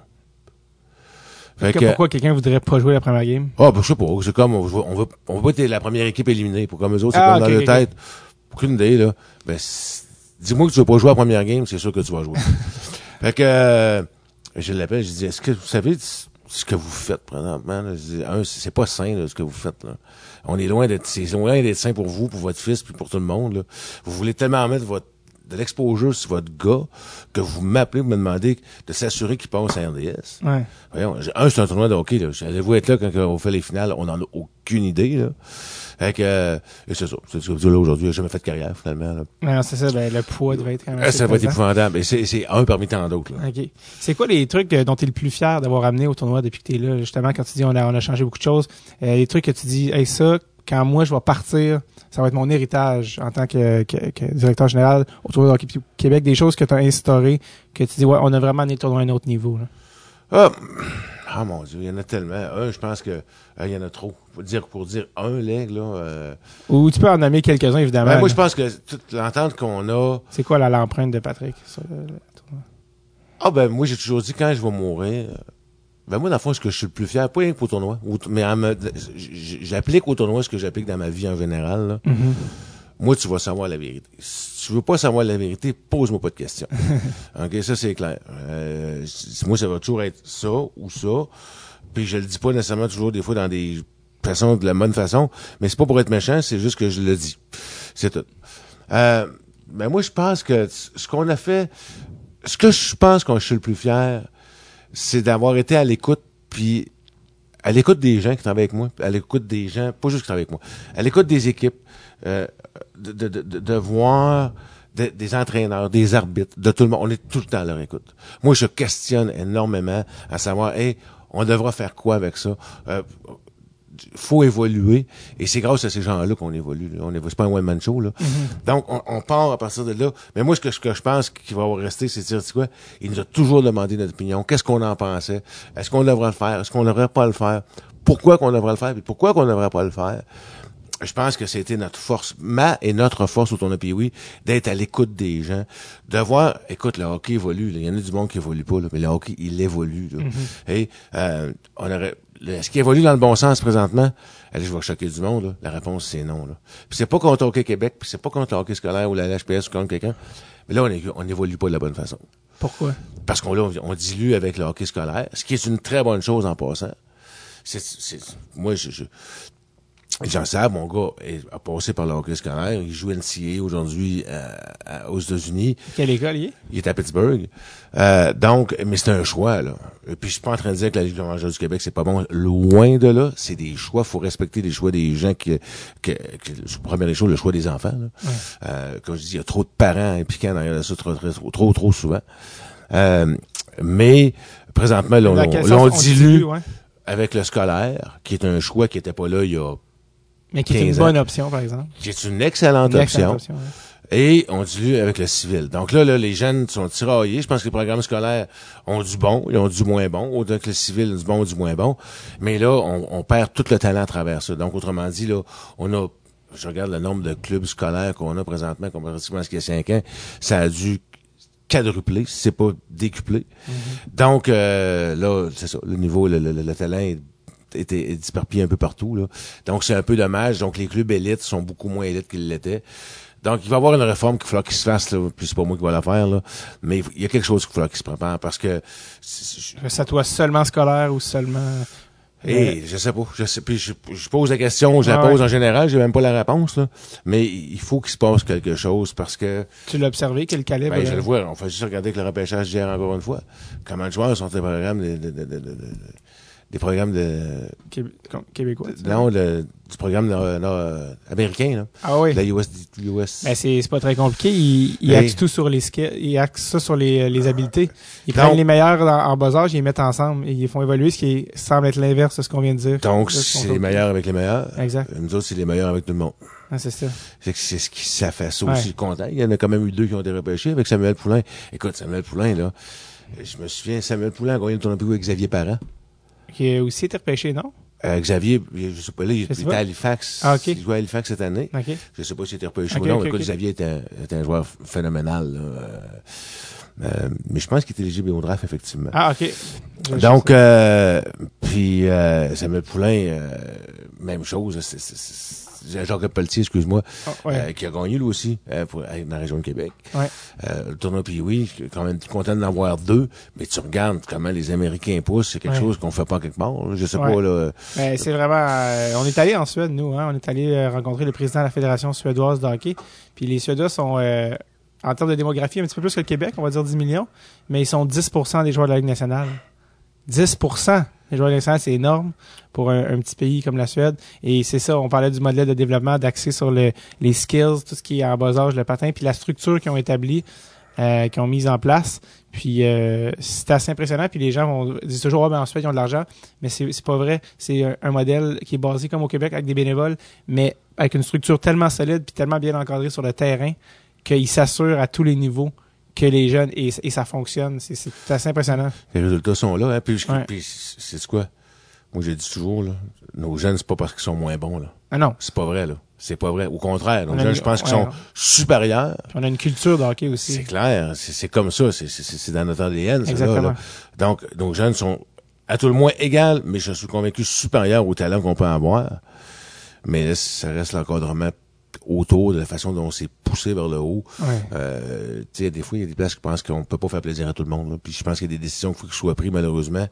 Fait que que, pourquoi quelqu'un voudrait pas jouer la première game? ah, ben, je sais pas. C'est comme, on veut, on veut, on veut pas être la première équipe éliminée. Pour comme eux autres, c'est Ah, comme dans ok, leur tête. Aucune idée, là. Ben, dis-moi que tu vas pas jouer la première game, c'est sûr que tu vas jouer. fait que, euh, je l'appelle, je dis, est-ce que vous savez ce que vous faites présentement? là? Je dis, un, c'est pas sain, là, ce que vous faites, là. On est loin d'être, c'est loin d'être sain pour vous, pour votre fils, puis pour tout le monde, là. Vous voulez tellement mettre votre, de l'exposure sur votre gars que vous m'appelez, vous me demandez de s'assurer qu'il passe à RDS. Ouais. Voyons, j'ai- un, c'est un tournoi de hockey, là. Allez-vous être là quand on fait les finales? On en a aucune idée, là. Fait que, euh, c'est ça. C'est ce que là aujourd'hui. J'ai jamais fait de carrière, finalement, là. Non, c'est ça, ben, le poids devait être quand même. Assez ça va être épouvantable. C'est, un parmi tant d'autres, là. OK. C'est quoi les trucs euh, dont tu es le plus fier d'avoir amené au tournoi depuis que tu es là? Justement, quand tu dis on a, on a changé beaucoup de choses, euh, les trucs que tu dis, hey, ça, quand moi je vais partir, ça va être mon héritage en tant que, que, que directeur général au tournoi de Québec, des choses que tu as instaurées, que tu dis, ouais, on a vraiment amené le tournoi à un autre niveau. Là. Ah, ah, mon Dieu, il y en a tellement. Un, je pense que, euh, il y en a trop. Pour dire, pour dire un leg, là, euh, Ou tu peux en nommer quelques-uns, évidemment. ben, moi, je pense que toute l'entente qu'on a, C'est quoi la- l'empreinte de Patrick sur le, le tournoi? Ah ben moi j'ai toujours dit quand je vais mourir, euh, ben moi dans le fond ce que je suis le plus fier, pas rien qu'au tournoi, mais me- j'applique au tournoi ce que j'applique dans ma vie en général. là. Mhm. Moi tu vas savoir la vérité. Si tu veux pas savoir la vérité, pose-moi pas de questions. ok, ça c'est clair. Euh, moi ça va toujours être ça ou ça. Puis je le dis pas nécessairement toujours des fois dans des façons de la bonne façon, mais c'est pas pour être méchant, c'est juste que je le dis. C'est tout. Euh, ben moi je pense que ce qu'on a fait ce que je pense qu'on je suis le plus fier, c'est d'avoir été à l'écoute, puis à l'écoute des gens qui travaillent avec moi, à l'écoute des gens, pas juste qui travaillent avec moi, à l'écoute des équipes, euh, de, de, de, de voir de- des entraîneurs, des arbitres, de tout le monde. On est tout le temps à leur écoute. Moi, je questionne énormément à savoir, hey, on devra faire quoi avec ça? Euh, faut évoluer et c'est grâce à ces gens-là qu'on évolue. On évolue, c'est pas un one man show là. Donc on, on part à partir de là. Mais moi ce que, ce que je pense qu'il va rester, c'est de dire tu sais quoi, il nous a toujours demandé notre opinion. Qu'est-ce qu'on en pensait? Est-ce qu'on devrait le faire? Est-ce qu'on devrait pas le faire? Pourquoi qu'on devrait le faire? Puis pourquoi qu'on devrait pas le faire? Je pense que c'était notre force, ma et notre force au tournoi oui, d'être à l'écoute des gens, de voir, écoute, le hockey évolue, là. il y en a du monde qui évolue pas, là, mais le hockey, il évolue. Là. Et euh, on aurait, est-ce qu'il évolue dans le bon sens présentement? Allez, je vais choquer du monde, là. La réponse, c'est non, là. Puis c'est pas contre Hockey Québec, puis c'est pas contre le hockey scolaire ou la LHPS ou contre quelqu'un. Mais là, on, est- on évolue pas de la bonne façon. Pourquoi? Parce qu'on on, on dilue avec le hockey scolaire, ce qui est une très bonne chose en passant. C'est, c'est, moi, je, je Jean Sab, mon gars, est- a passé par le hockey scolaire. Il joue NCA aujourd'hui euh, aux États-Unis. Quelle école il est? Il est à Pittsburgh. Euh, donc, mais c'est un choix, là. Et puis, je suis pas en train de dire que la Ligue de du Québec, c'est pas bon. Loin de là. C'est des choix. faut respecter les choix des gens qui, que, première des choses, le choix des enfants, là. Euh, comme je dis, il y a trop de parents impliqués derrière ça trop, trop, trop, trop souvent. Euh, mais, présentement, là, on, Dans dilue ouais. avec le scolaire, qui est un choix qui était pas là il y a Mais qui est une 15 ans. bonne option, par exemple. qui est une excellente Une excellente option, ouais. Et on dilue avec le civil. Donc là, là, les jeunes sont tiraillés. Je pense que les programmes scolaires ont du bon, ils ont du moins bon. Autant que le civil, du bon, du moins bon. Mais là, on, on perd tout le talent à travers ça. Donc, autrement dit, là, on a, je regarde le nombre de clubs scolaires qu'on a présentement, comparativement à ce qu'il y a cinq ans, ça a dû quadrupler, si c'est pas décupler. Donc, euh, là, c'est ça, le niveau, le, le- le talent est était disperpillé un peu partout. Là. Donc, c'est un peu dommage. Donc, les clubs élites sont beaucoup moins élites qu'ils l'étaient. Donc, il va y avoir une réforme qu'il faudra qu'il se fasse, là. Puis c'est pas moi qui va la faire, là. Mais il y a quelque chose qu'il faudra qu'il se prépare parce que Ça doit seulement scolaire ou seulement... et je sais pas. Je sais, puis je, je pose la question, je la Ah ouais. pose en général, j'ai même pas la réponse, là. Mais il faut qu'il se passe quelque chose parce que Tu l'as observé, quel calibre? ben, je euh, le vois, on fait juste regarder que le repêchage d'hier encore une fois. Comment de joueurs sont des programmes de- de- de- des programmes de Québécois. non le, du programme de- de- américain là. Ah oui. La US, US. Ben, c'est c'est pas très compliqué. Ils, ils Hey. axent tout sur les skills, ils axent ça sur les, les habiletés. Ils Donc- prennent les meilleurs en, en bas âge, ils les mettent ensemble et ils font évoluer ce qui semble être l'inverse de ce qu'on vient de dire. Donc c'est les meilleurs avec les meilleurs. Exact. Nous autres c'est les meilleurs avec tout le monde. Ah, c'est ça. C'est ce qui ça fait ça Ouais. aussi content. Il y en a quand même eu deux qui ont été repêchés avec Samuel Poulain. Écoute Samuel Poulain là, je me souviens Samuel Poulain a gagné le tournoi avec Xavier Parent. Qui a aussi été repêché, non? Euh, Xavier, je sais pas là, il, pas. était à Halifax. Ah. Il jouait à Halifax cette année. OK. Je sais pas s'il était repêché Ok, ou non. Écoute. Xavier était un, était un joueur phénoménal. là. Euh, euh, mais je pense qu'il était éligible au draft, effectivement. Ah, OK. Je- Donc, euh, puis Samuel Poulain, même chose. c'est- Jacques Pelletier, excuse-moi, Ah, ouais. euh, qui a gagné lui aussi euh, pour, euh, dans la région de Québec. Ouais. Euh, le tournoi puis oui, je suis quand même content d'en avoir deux, mais tu regardes comment les Américains poussent, c'est quelque Ouais. chose qu'on fait pas quelque part. Je sais pas là. Ben, c'est vraiment. on est allé en Suède, nous. Hein? On est allé rencontrer le président de la Fédération suédoise de hockey. Puis les Suédois sont, en termes de démographie, un petit peu plus que le Québec, on va dire 10 millions, mais ils sont 10% des joueurs de la Ligue nationale. 10 des joueurs de c'est énorme pour un, petit pays comme la Suède. Et c'est ça, on parlait du modèle de développement, d'axer sur le- les skills, tout ce qui est en bas âge, le patin, puis la structure qu'ils ont établie, euh, qu'ils ont mise en place. Puis euh, c'est assez impressionnant. Puis les gens vont disent toujours, ah, ben en Suède, ils ont de l'argent. Mais c'est c'est pas vrai. C'est un, un modèle qui est basé comme au Québec avec des bénévoles, mais avec une structure tellement solide puis tellement bien encadrée sur le terrain qu'il s'assure à tous les niveaux que les jeunes et, et ça fonctionne. C'est- C'est assez impressionnant. Les résultats sont là. Hein, puis, je- Ouais. puis c'est quoi? Moi, j'ai dit toujours, là, nos jeunes, c'est pas parce qu'ils sont moins bons. là. Ah non. C'est pas vrai. là. C'est pas vrai. Au contraire, nos jeunes, une- je pense qu'ils ouais. sont supérieurs. Puis on a une culture de hockey C'est aussi. clair. C'est c'est comme ça. C'est- dans notre ADN. ça, là, Exactement. là. Donc, nos jeunes sont à tout le moins égales, mais je suis convaincu supérieurs au talent qu'on peut avoir. Mais là, ça reste l'encadrement autour de la façon dont c'est poussé vers le haut. Ouais. Euh, tu sais, des fois, il y a des places qui pensent qu'on peut pas faire plaisir à tout le monde. là. Puis je pense qu'il y a des décisions qu'il faut qu'ils soient prises, malheureusement.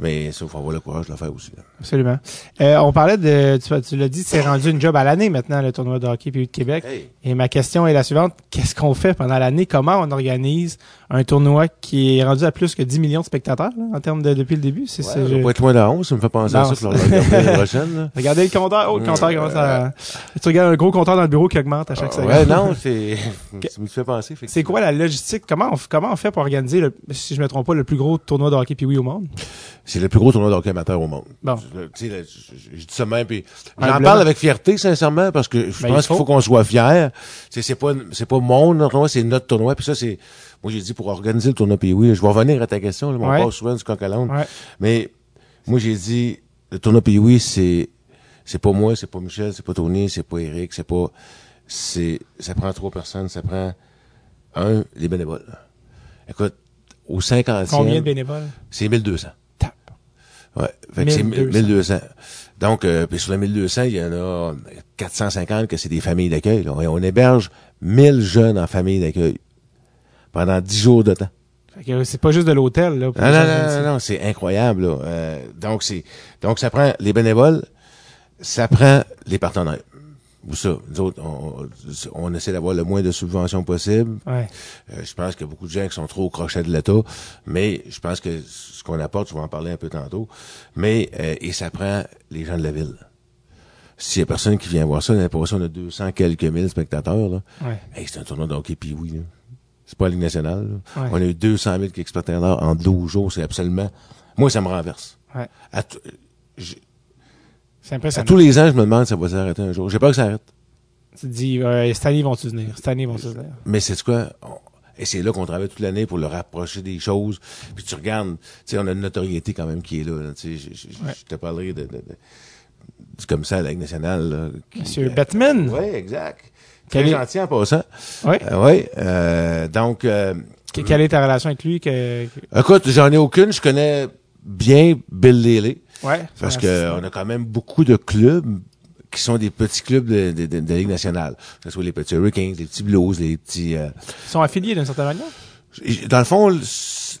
Mais ça, faut avoir le courage de le faire aussi. là. Absolument. Euh, on parlait de, tu, tu l'as dit, c'est rendu une job à l'année maintenant, le tournoi de hockey PU de Québec. Hey. Et ma question est la suivante. Qu'est-ce qu'on fait pendant l'année? Comment on organise un tournoi qui est rendu à plus que 10 millions de spectateurs, là, en termes de, depuis le début? C'est Ouais, je- pas être loin de la 11, ça me fait penser à ça, regarder l'année prochaine, là. Regardez le compteur. Oh, le compteur commence à... Tu regardes un gros compteur dans le bureau qui augmente à chaque seconde. Ouais, non, c'est, ça me fait penser. C'est quoi la logistique? Comment on, comment on fait pour organiser, le, si je me trompe pas, le plus gros tournoi de hockey puis au monde? C'est le plus gros tournoi de hockey amateur au monde. Bon. Je- je, dis ça même, puis j'en parle avec fierté, sincèrement, parce que je Ben, pense qu'il faut qu'on soit sais, c'est pas, c'est pas mon tournoi, c'est notre tournoi, puis ça, c'est, moi, j'ai dit pour organiser le tournoi, puis oui, je vais revenir à ta question, là, mais Ouais. souvent du coq à. Ouais. Mais, moi, j'ai dit, le tournoi puis oui, c'est, c'est pas moi, c'est pas Michel, c'est pas Tony, c'est pas Eric, c'est pas, c'est, ça prend trois personnes, ça prend, un, les bénévoles. Écoute, au 50e, Combien de bénévoles? c'est 1200. Ouais. Fait que c'est 1200. 1200. Donc, euh, puis sur les 1200, il y en a 450 que c'est des familles d'accueil. là. On héberge 1000 jeunes en famille d'accueil pendant 10 jours de temps. Fait que c'est pas juste de l'hôtel, là. pour Non, non, non, non, non, c'est incroyable. Là. Euh, donc, c'est donc ça prend les bénévoles, ça prend les partenaires. Ou ça, nous autres, on, on essaie d'avoir le moins de subventions possible. Ouais. Euh, je pense qu'il y a beaucoup de gens qui sont trop au crochet de l'État, mais je pense que ce qu'on apporte, je vais en parler un peu tantôt, mais euh, et ça prend les gens de la ville. S'il y a personne qui vient voir ça, on a 200 quelques mille spectateurs. Là. Ouais. Hey, c'est un tournoi de hockey puis oui. là. C'est pas la Ligue nationale. Ouais. On a eu 200 000 quelques spectateurs en 12 jours. C'est absolument... Moi, ça me renverse. Ouais. À, t- j- C'est à impressionnant. tous les ans, je me demande si ça va s'arrêter un jour. J'ai peur que ça arrête. Tu te dis, euh, cette année, ils vont-tu venir? Cette année, ils vont-tu venir? Mais c'est quoi? Et c'est là qu'on travaille toute l'année pour le rapprocher des choses. Puis tu regardes, tu sais, on a une notoriété quand même qui est là. là. Tu sais, je, je- je- Ouais. je te parlerai de, de, de- du commissaire de la Ligue nationale. Là, qui- Monsieur euh, Batman. Oui, exact. Quel Très est- gentil en passant. Ouais. Euh, oui. euh, donc, euh, Que- Quelle est ta relation avec lui? Que... écoute, j'en ai aucune. Je connais bien Bill Lely. Ouais. Parce son que assistant. on a quand même beaucoup de clubs qui sont des petits clubs de, de, de- de la Ligue nationale. Que ce soit les petits Hurricanes, les petits Blues, les petits... euh, Ils sont affiliés d'une certaine manière? Dans le fond, le,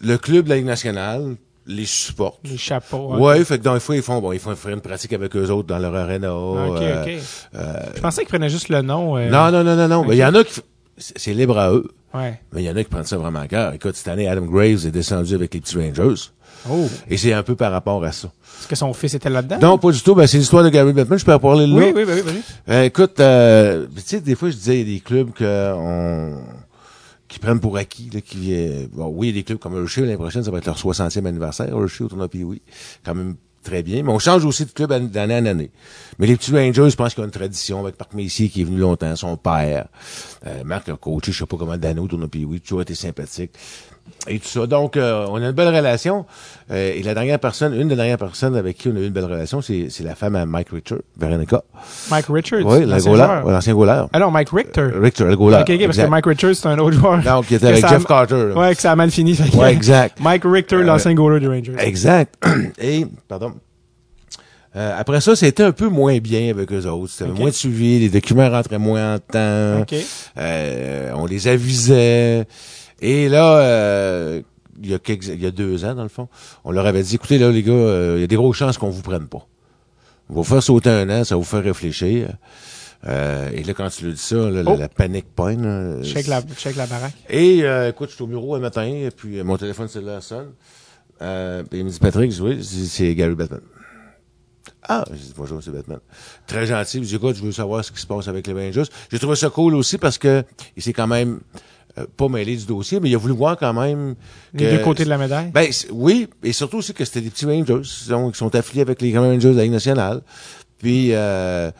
le club de la Ligue nationale les supporte. Les chapeaux. Ouais, fait que dans les fois, ils font, bon, ils font faire une pratique avec eux autres dans leur arena. Ok, euh, ok. euh, Je pensais qu'ils prenaient juste le nom. euh, non, non, non, non, non. Mais il y en a qui, c'est libre à eux. Ouais. Mais il y en a qui prennent ça vraiment à cœur. Écoute, cette année, Adam Graves est descendu avec les petits Rangers. Oh. Et c'est un peu par rapport à ça. Est-ce que son fils était là-dedans? Non, pas du tout. Ben, c'est l'histoire de Gary Bettman. Je peux en parler là. Oui, oui, oui, oui. Euh, écoute, euh, tu sais, des fois, je disais, il y a des clubs que on, qui prennent pour acquis, là, qui, euh, bon, oui, il y a des clubs comme Hershey, l'année prochaine, ça va être leur 60e anniversaire, Hershey, au tournoi oui, quand même très bien. Mais on change aussi de club an- d'année en année. Mais les petits Rangers, je pense qu'il y a une tradition avec Marc Messier qui est venu longtemps, son père. Euh, Marc a coaché, je sais pas comment, d'anneau, au tournoi oui, toujours été sympathique. Et tout ça. Donc, euh, on a une belle relation. Euh, et la dernière personne, une des dernières personnes avec qui on a eu une belle relation, c'est c'est la femme à Mike Richard, Veronica. Mike Richards. Oui, l'ancien goaler, goaler. Ah non, Mike Richter. Richter, le goaler. ok, ok, parce que Mike Richards, c'est un autre joueur. Non, qui était avec ça Jeff Carter. là. Ouais, que ça a mal fini. fait que- Ouais, exact. Mike Richter, l'ancien goaler des Rangers. Exact. Et, pardon. Euh, après ça, c'était un peu moins bien avec eux autres. C'était moins de suivi, les documents rentraient moins en temps. OK. Euh, on les avisait. Et là, euh, il y a quelques, il y a deux ans, dans le fond, on leur avait dit, écoutez, là, les gars, euh, il y a des grosses chances qu'on vous prenne pas. On va vous faire sauter un an, ça va vous faire réfléchir. Euh, et là, quand tu lui dis ça, là, la- Oh. la, panique pointe. là, Check la, check la baraque. et euh, écoute, je suis au bureau un matin, et puis euh, mon téléphone cellulaire sonne. Euh, puis il me dit Patrick, je dis, oui, c'est Gary Batman. Ah, je dis bonjour, c'est Batman. Très gentil. Je dis écoute, je veux savoir ce qui se passe avec les Rangers. J'ai trouvé ça cool aussi parce que il s'est quand même euh, pas mêlé du dossier, mais il a voulu voir quand même Les que- deux côtés de la médaille? ben oui, et surtout aussi que c'était des petits Rangers, donc qui sont affiliés avec les grands Rangers de la Ligue nationale. Puis euh,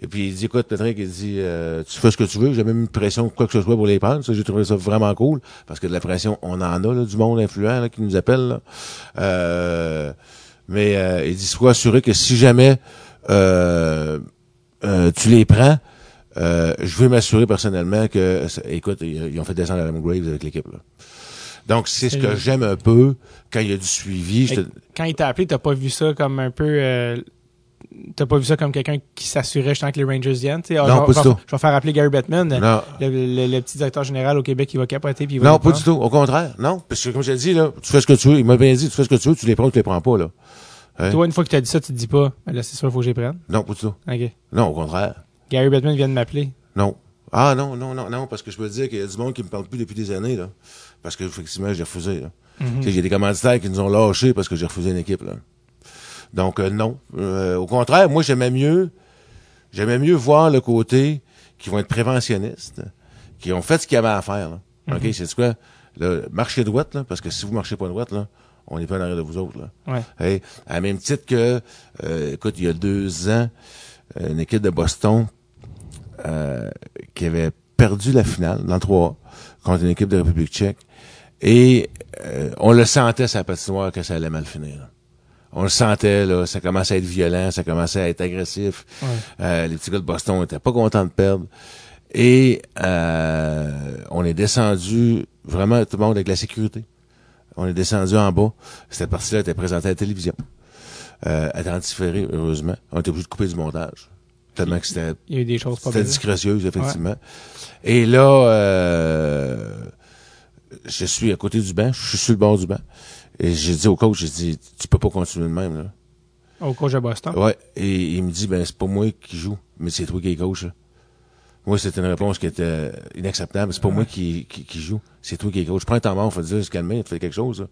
et puis il dit écoute Patrick, il dit euh, tu fais ce que tu veux, j'ai mis de pression quoi que ce soit pour les prendre. Ça j'ai trouvé ça vraiment cool parce que de la pression on en a là, du monde influent là, qui nous appelle. Là. Euh, mais euh, il dit sois assuré que si jamais euh, euh, tu les prends, euh, je veux m'assurer personnellement que, écoute, ils, ont fait descendre Adam Graves avec l'équipe. là. Donc, c'est ce que C'est- j'aime un peu quand il y a du suivi. je te- Quand il t'a appelé, t'as pas vu ça comme un peu... euh, t'as pas vu ça comme quelqu'un qui s'assurait justement que les Rangers viennent, ah, Non, pas du tout. je vais faire appeler Gary Bettman, le, le- le petit directeur général au Québec, il va capoter puis il va Non, pas du tout. Au contraire. Non. Parce que, comme je l'ai dit, là, tu fais ce que tu veux. Il m'a bien dit, tu fais ce que tu veux, tu les prends ou tu les prends pas, là. Hein? Toi, une fois que tu as dit ça, tu te dis pas, là, c'est sûr, il faut que je les prenne. Non, pas du tout. OK. Non, au contraire. Gary Bettman vient de m'appeler. Non. Ah, non, non, non, non, parce que je peux te dire qu'il y a du monde qui me parle plus depuis des années, là. Parce que, effectivement, j'ai refusé, là. Mhm. J'ai des commanditaires qui nous ont lâchés parce que j'ai refusé une équipe, là. Donc, euh, non. Euh, au contraire, moi, j'aimais mieux, j'aimais mieux voir le côté qui vont être préventionnistes, qui ont fait ce qu'il y avait à faire, là. Mhm. OK, c'est quoi? Le marcher droite, là, parce que si vous marchez pas droite, là, on n'est pas en arrière de vous autres, là. Ouais. Hey, à même titre que, euh, écoute, il y a deux ans, une équipe de Boston euh, qui avait perdu la finale dans le 3 contre une équipe de République tchèque. Et euh, on le sentait, sa patinoire, que ça allait mal finir. là. On le sentait, là, ça commençait à être violent, ça commençait à être agressif. Ouais. Euh, les petits gars de Boston étaient pas contents de perdre. Et euh, on est descendu vraiment tout le monde avec la sécurité. On est descendu en bas. Cette partie-là était présentée à la télévision. Euh, elle était en différé, heureusement. On était obligé de couper du montage. Tellement que c'était Il y a eu des choses pas c'était belles. disgracieuse, effectivement. Et là, euh, je suis à côté du banc, je suis sur le bord du banc. Et j'ai dit au coach, j'ai dit, tu peux pas continuer de même, là. Au coach de Boston? Ouais. Et il me dit, ben, c'est pas moi qui joue, mais c'est toi qui es coach, là. Moi, c'était une réponse qui était inacceptable. C'est pas moi qui, qui, qui joue. C'est toi qui es coach. Prends ton mort, faut te dire, se calmer, tu fais quelque chose, là.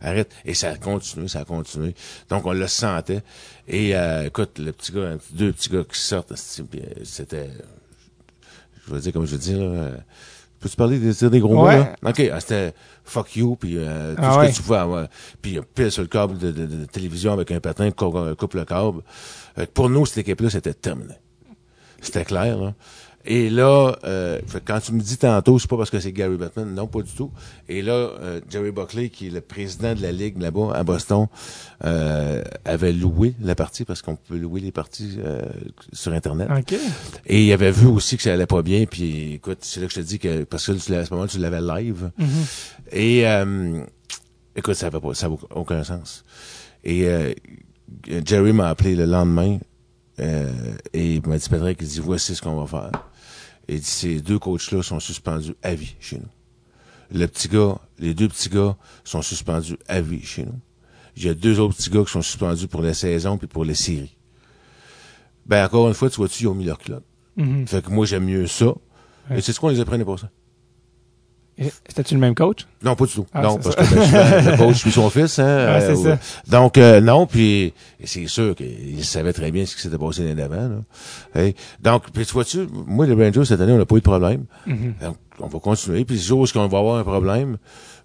Arrête. Et ça a continué, ça a continué. Donc, on le sentait. Et, euh, écoute, le petit gars, deux petits gars qui sortent, euh, c'était, je veux dire, comme je veux dire, là, euh, peux-tu parler des, des gros mots, Ouais. là? OK, ah, c'était fuck you, puis euh, tout Ah ce ouais. que tu pouvais avoir. Puis, pile sur le câble de, de- de télévision avec un patin, cou- euh, coupe le câble. Euh, pour nous, cette équipe-là, c'était terminé. C'était clair, là. Et là, euh, quand tu me dis tantôt, c'est pas parce que c'est Gary Bettman, non, pas du tout. Et là, euh, Jerry Buckley, qui est le président de la ligue là-bas à Boston, euh, avait loué la partie parce qu'on peut louer les parties euh, sur Internet. OK. Et il avait vu aussi que ça allait pas bien. Puis écoute, c'est là que je te dis que parce que tu l'avais- à ce moment tu l'avais live. Mhm. Et euh, écoute, ça va pas, ça n'a aucun sens. Et euh, Jerry m'a appelé le lendemain euh, et il m'a dit Patrick, il dit voici ce qu'on va faire. Et il dit ces deux coachs-là sont suspendus à vie chez nous. Le petit gars, les deux petits gars sont suspendus à vie chez nous. A deux autres petits gars qui sont suspendus pour la saison puis pour les séries. Ben encore une fois, tu vois-tu, ils ont mis leur culotte. Mhm. Fait que moi, j'aime mieux ça. Ouais. Et c'est ce qu'on les apprenait pour ça. C'était-tu le même coach? Non, pas du tout. Ah, non, parce ça. que ben, je- le coach suit son fils. Hein, c'est ça. Donc, euh, non, puis c'est sûr qu'il savait très bien ce qui s'était passé l'année d'avant. Hey, donc, puis tu vois-tu, moi, les Rangers, cette année, on n'a pas eu de problème. Mhm. Donc, on va continuer. Puis, le jour où on va avoir un problème,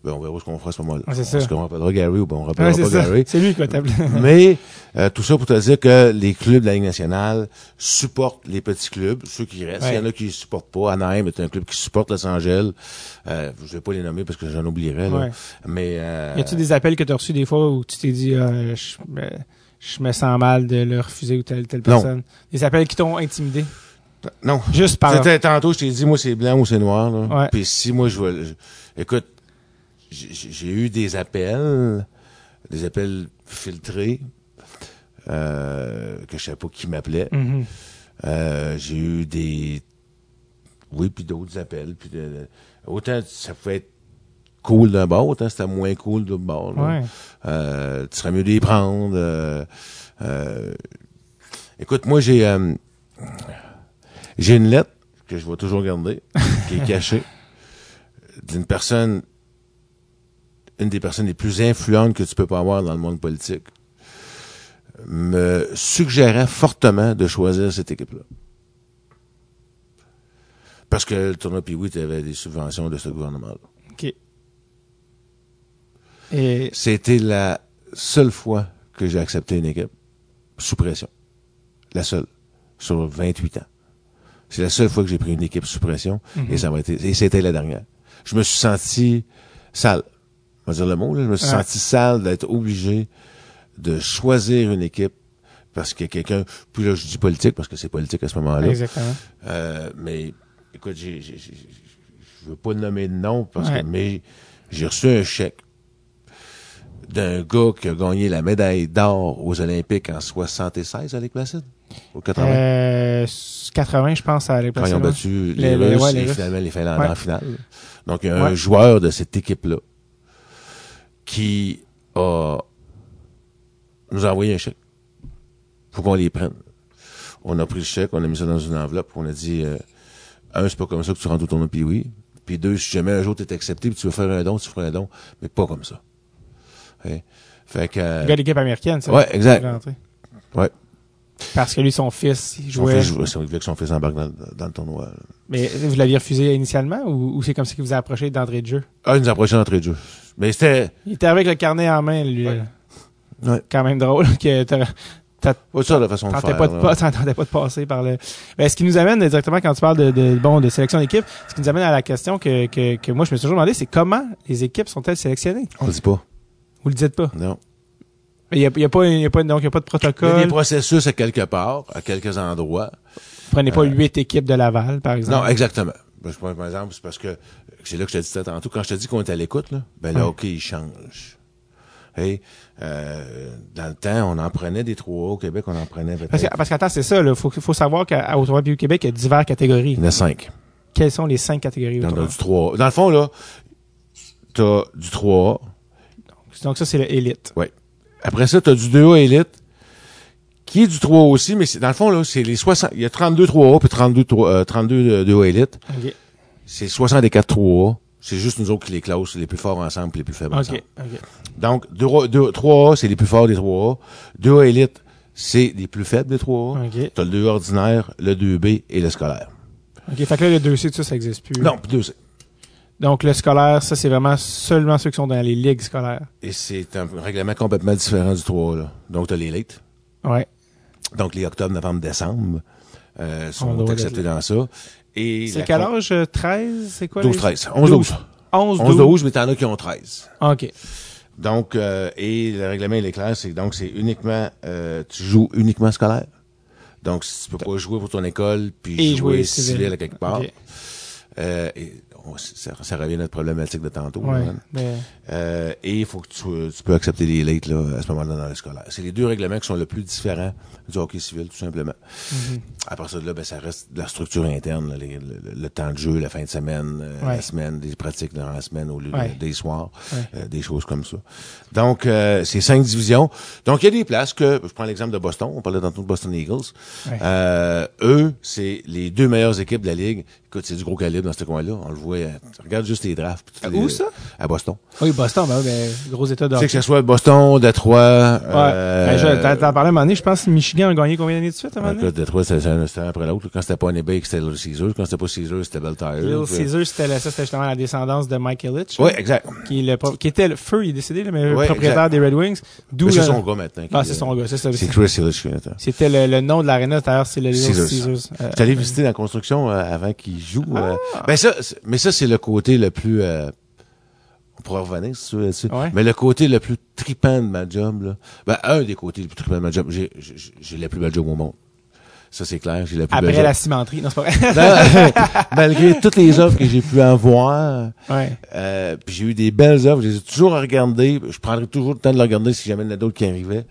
ben, on verra ce qu'on fera à ce moment-là. Ça. Est-ce qu'on rappellera Gary ou ben, on rappellera pas ça. Gary. C'est lui qui va t'appeler. Mais euh, tout ça pour te dire que les clubs de la Ligue nationale supportent les petits clubs, ceux qui restent. Ouais. Il y en a qui ne supportent pas. Anaheim est un club qui supporte Los Angeles. Euh, je vais pas les nommer parce que j'en oublierais. Là. Ouais. Mais euh, Y a-tu des appels que tu as reçus des fois où tu t'es dit, ah, je, me, je me sens mal de le refuser ou telle, telle Non. personne? Des appels qui t'ont intimidé? non. Juste par... Tantôt, je t'ai dit, moi c'est blanc ou c'est noir. Là. Ouais. Puis si moi je veux, écoute, j'ai eu des appels, des appels filtrés euh, que je savais pas qui m'appelait. Mhm. Euh, j'ai eu des oui puis d'autres appels puis de- autant ça pouvait être cool d'un bord autant c'était moins cool l'autre bord. Ouais. Euh, tu serais mieux d'y prendre écoute moi j'ai j'ai une lettre que je vais toujours garder qui est cachée d'une personne une des personnes les plus influentes que tu peux pas avoir dans le monde politique me suggérait fortement de choisir cette équipe-là. Parce que le tournoi Pee-Wee avait des subventions de ce gouvernement-là. OK. Et... C'était la seule fois que j'ai accepté une équipe sous pression. La seule. Sur 28 ans. C'est la seule fois que j'ai pris une équipe sous pression et ça m'a été, et c'était la dernière. Je me suis senti sale. Dire le mot, là. Je me suis Ouais. senti sale d'être obligé de choisir une équipe parce que quelqu'un, puis là, je dis politique parce que c'est politique à ce moment-là. Exactement. Euh, mais écoute, j'ai, je veux pas nommer de nom parce Ouais. que mais j'ai reçu un chèque d'un gars qui a gagné la médaille d'or aux Olympiques en 76 à Placide? Au 80? Euh, 80, je pense, à Quand ils ont l'époque. battu Les- les, les- Russes ouais, les et Russes. finalement les Finlandais Ouais. en finale. Donc, il y a un joueur de cette équipe-là qui a nous a envoyé un chèque. Faut qu'on les prenne. On a pris le chèque, on a mis ça dans une enveloppe, on a dit euh, un, c'est pas comme ça que tu rentres au tournoi puis oui. Puis deux, si jamais un jour t'es accepté puis tu veux faire un don, tu feras un don, mais pas comme ça. Hein? Fait que euh, Le gars de l'équipe américaine, ça. Ouais, exact. Ouais. Parce que lui, son fils, il son jouait. fils jouait, son, il voulait que son fils embarque dans, dans le tournoi. là. Mais vous l'aviez refusé initialement ou, ou c'est comme ça qu'il vous a approché d'entrée de jeu? Ah, il nous a approché d'entrée de jeu. Mais c'était. Il était avec le carnet en main, lui. Ouais. Ouais. Quand même drôle que t'as- Pas ça la façon de Tentais faire. pas de là. pas, de passer par le. Ben, ce qui nous amène directement quand tu parles de, de bon de sélection d'équipe, ce qui nous amène à la question que, que, que moi je me suis toujours demandé, c'est comment les équipes sont-elles sélectionnées? On le dit pas. Vous le dites pas? Non. Il y a, il y a pas, il y a pas donc il y a pas de Il y a protocole. des processus à quelque part, à quelques endroits. Vous prenez pas huit équipes de Laval par exemple? Non, exactement. Ben, Je prends un exemple, c'est parce que c'est là que je te disais tantôt. Quand je te dis qu'on est à l'écoute, là, ben Ouais. hockey, il change. Hey, euh, dans le temps, on en prenait des 3 au Québec, on en prenait parce que parce qu'attends, c'est ça. Il faut, faut savoir qu'à au Tournoi du Québec, il y a diverses catégories. Il y en a 5. Quelles sont les cinq catégories au Dans, tournoi? du 3 Dans le fond, là, t'as du 3 Donc ça c'est l'élite. Après ça, t'as du 2A élite, qui est du 3 aussi, mais c'est- dans le fond, là, c'est les 60, il y a 32 3A puis 32, 3, euh, 32 2A élite. Ok. C'est 64 3A. C'est juste nous autres qui les classent, les plus forts ensemble puis les plus faibles ensemble. ok. Donc, 2, 2, 3A, c'est les plus forts des 3A. 2A élite, c'est les plus faibles des 3A. Ok. T'as le 2 ordinaire, le 2B et le scolaire. Ok. Fait que là le 2C tout ça ça existe plus. Non, puis 2C. Donc le scolaire, ça c'est vraiment seulement ceux qui sont dans les ligues scolaires. Et c'est un règlement complètement différent du 3A, là. Donc, t'as les late. Ouais. Donc, les octobre, novembre, décembre, euh, On sont acceptés dans ça. Et C'est quel con- âge? euh, 13? C'est quoi? 12, les- 13. 11, 12. 11, 11, 12, mais t'en as qui ont 13. OK. Donc, euh, et le règlement, il est clair, c'est donc c'est uniquement, euh, tu joues uniquement scolaire. Donc, si tu peux pas jouer pour ton école, puis Et jouer, jouer civil. civil. à quelque part. Euh, et on- ça, ça revient à notre problématique de tantôt. Ouais. là. mais- Euh, et il faut que tu, tu peux accepter les late là, à ce moment-là dans le scolaire. C'est les deux règlements qui sont le plus différents du hockey civil, tout simplement. Mhm. À part ça, de là, ben, ça reste de la structure interne, là, les- le, le temps de jeu, la fin de semaine, euh, Ouais. la semaine, des pratiques dans la semaine au lieu Ouais. des soirs, Ouais. euh, des choses comme ça. Donc, euh, c'est cinq divisions. Donc, il y a des places que, je prends l'exemple de Boston, on parlait tantôt de Boston Eagles. Euh, eux, c'est les deux meilleures équipes de la Ligue. Écoute, c'est du gros calibre dans ce coin-là. On le voit. regarde juste les drafts. Où les- ça? À Boston. Oui, Boston, ben, ben, gros état de Tu sais que ce soit Boston, Détroit. Ouais. euh, Ben, je- t'en parlais à un moment donné, je pense que Michigan a gagné combien d'années de suite à un moment donné? Écoute, Détroit, c'était un après l'autre. Quand c'était pas Bay, c'était Little Caesars. Quand c'était pas Caesars, c'était Bell Tire. Little Puis- Caesar, c'était ça, c'était justement la descendance de Mike Ilitch. Oui, exact. Qui, le qui était le feu, il est décédé, mais le Ouais, propriétaire exact. des Red Wings. D'où Mais c'est le- son gars maintenant. Ah, c'est son gars, c'est ça. C'est Chris là. C'était le, le nom de l'aréna, d'ailleurs, c'est le Little Caesars. Caesars. Euh, J'étais allé visiter la construction euh, avant qu'il joue. euh. Ah. ben ça, mais ça, c'est le côté le plus... on pourra revenir si tu veux là-dessus. Ouais. Mais le côté le plus tripant de ma job, là, ben un des côtés les plus tripants de ma job, j'ai, j'ai, j'ai la plus belle job au monde. Ça, c'est clair, j'ai la plus Après belle la job. cimenterie. Non, c'est pas vrai. Non, Malgré toutes les offres que j'ai pu avoir, ouais. Euh, puis j'ai eu des belles offres, je les ai toujours à regarder. Je prendrai toujours le temps de les regarder si jamais il y en a d'autres qui arrivaient.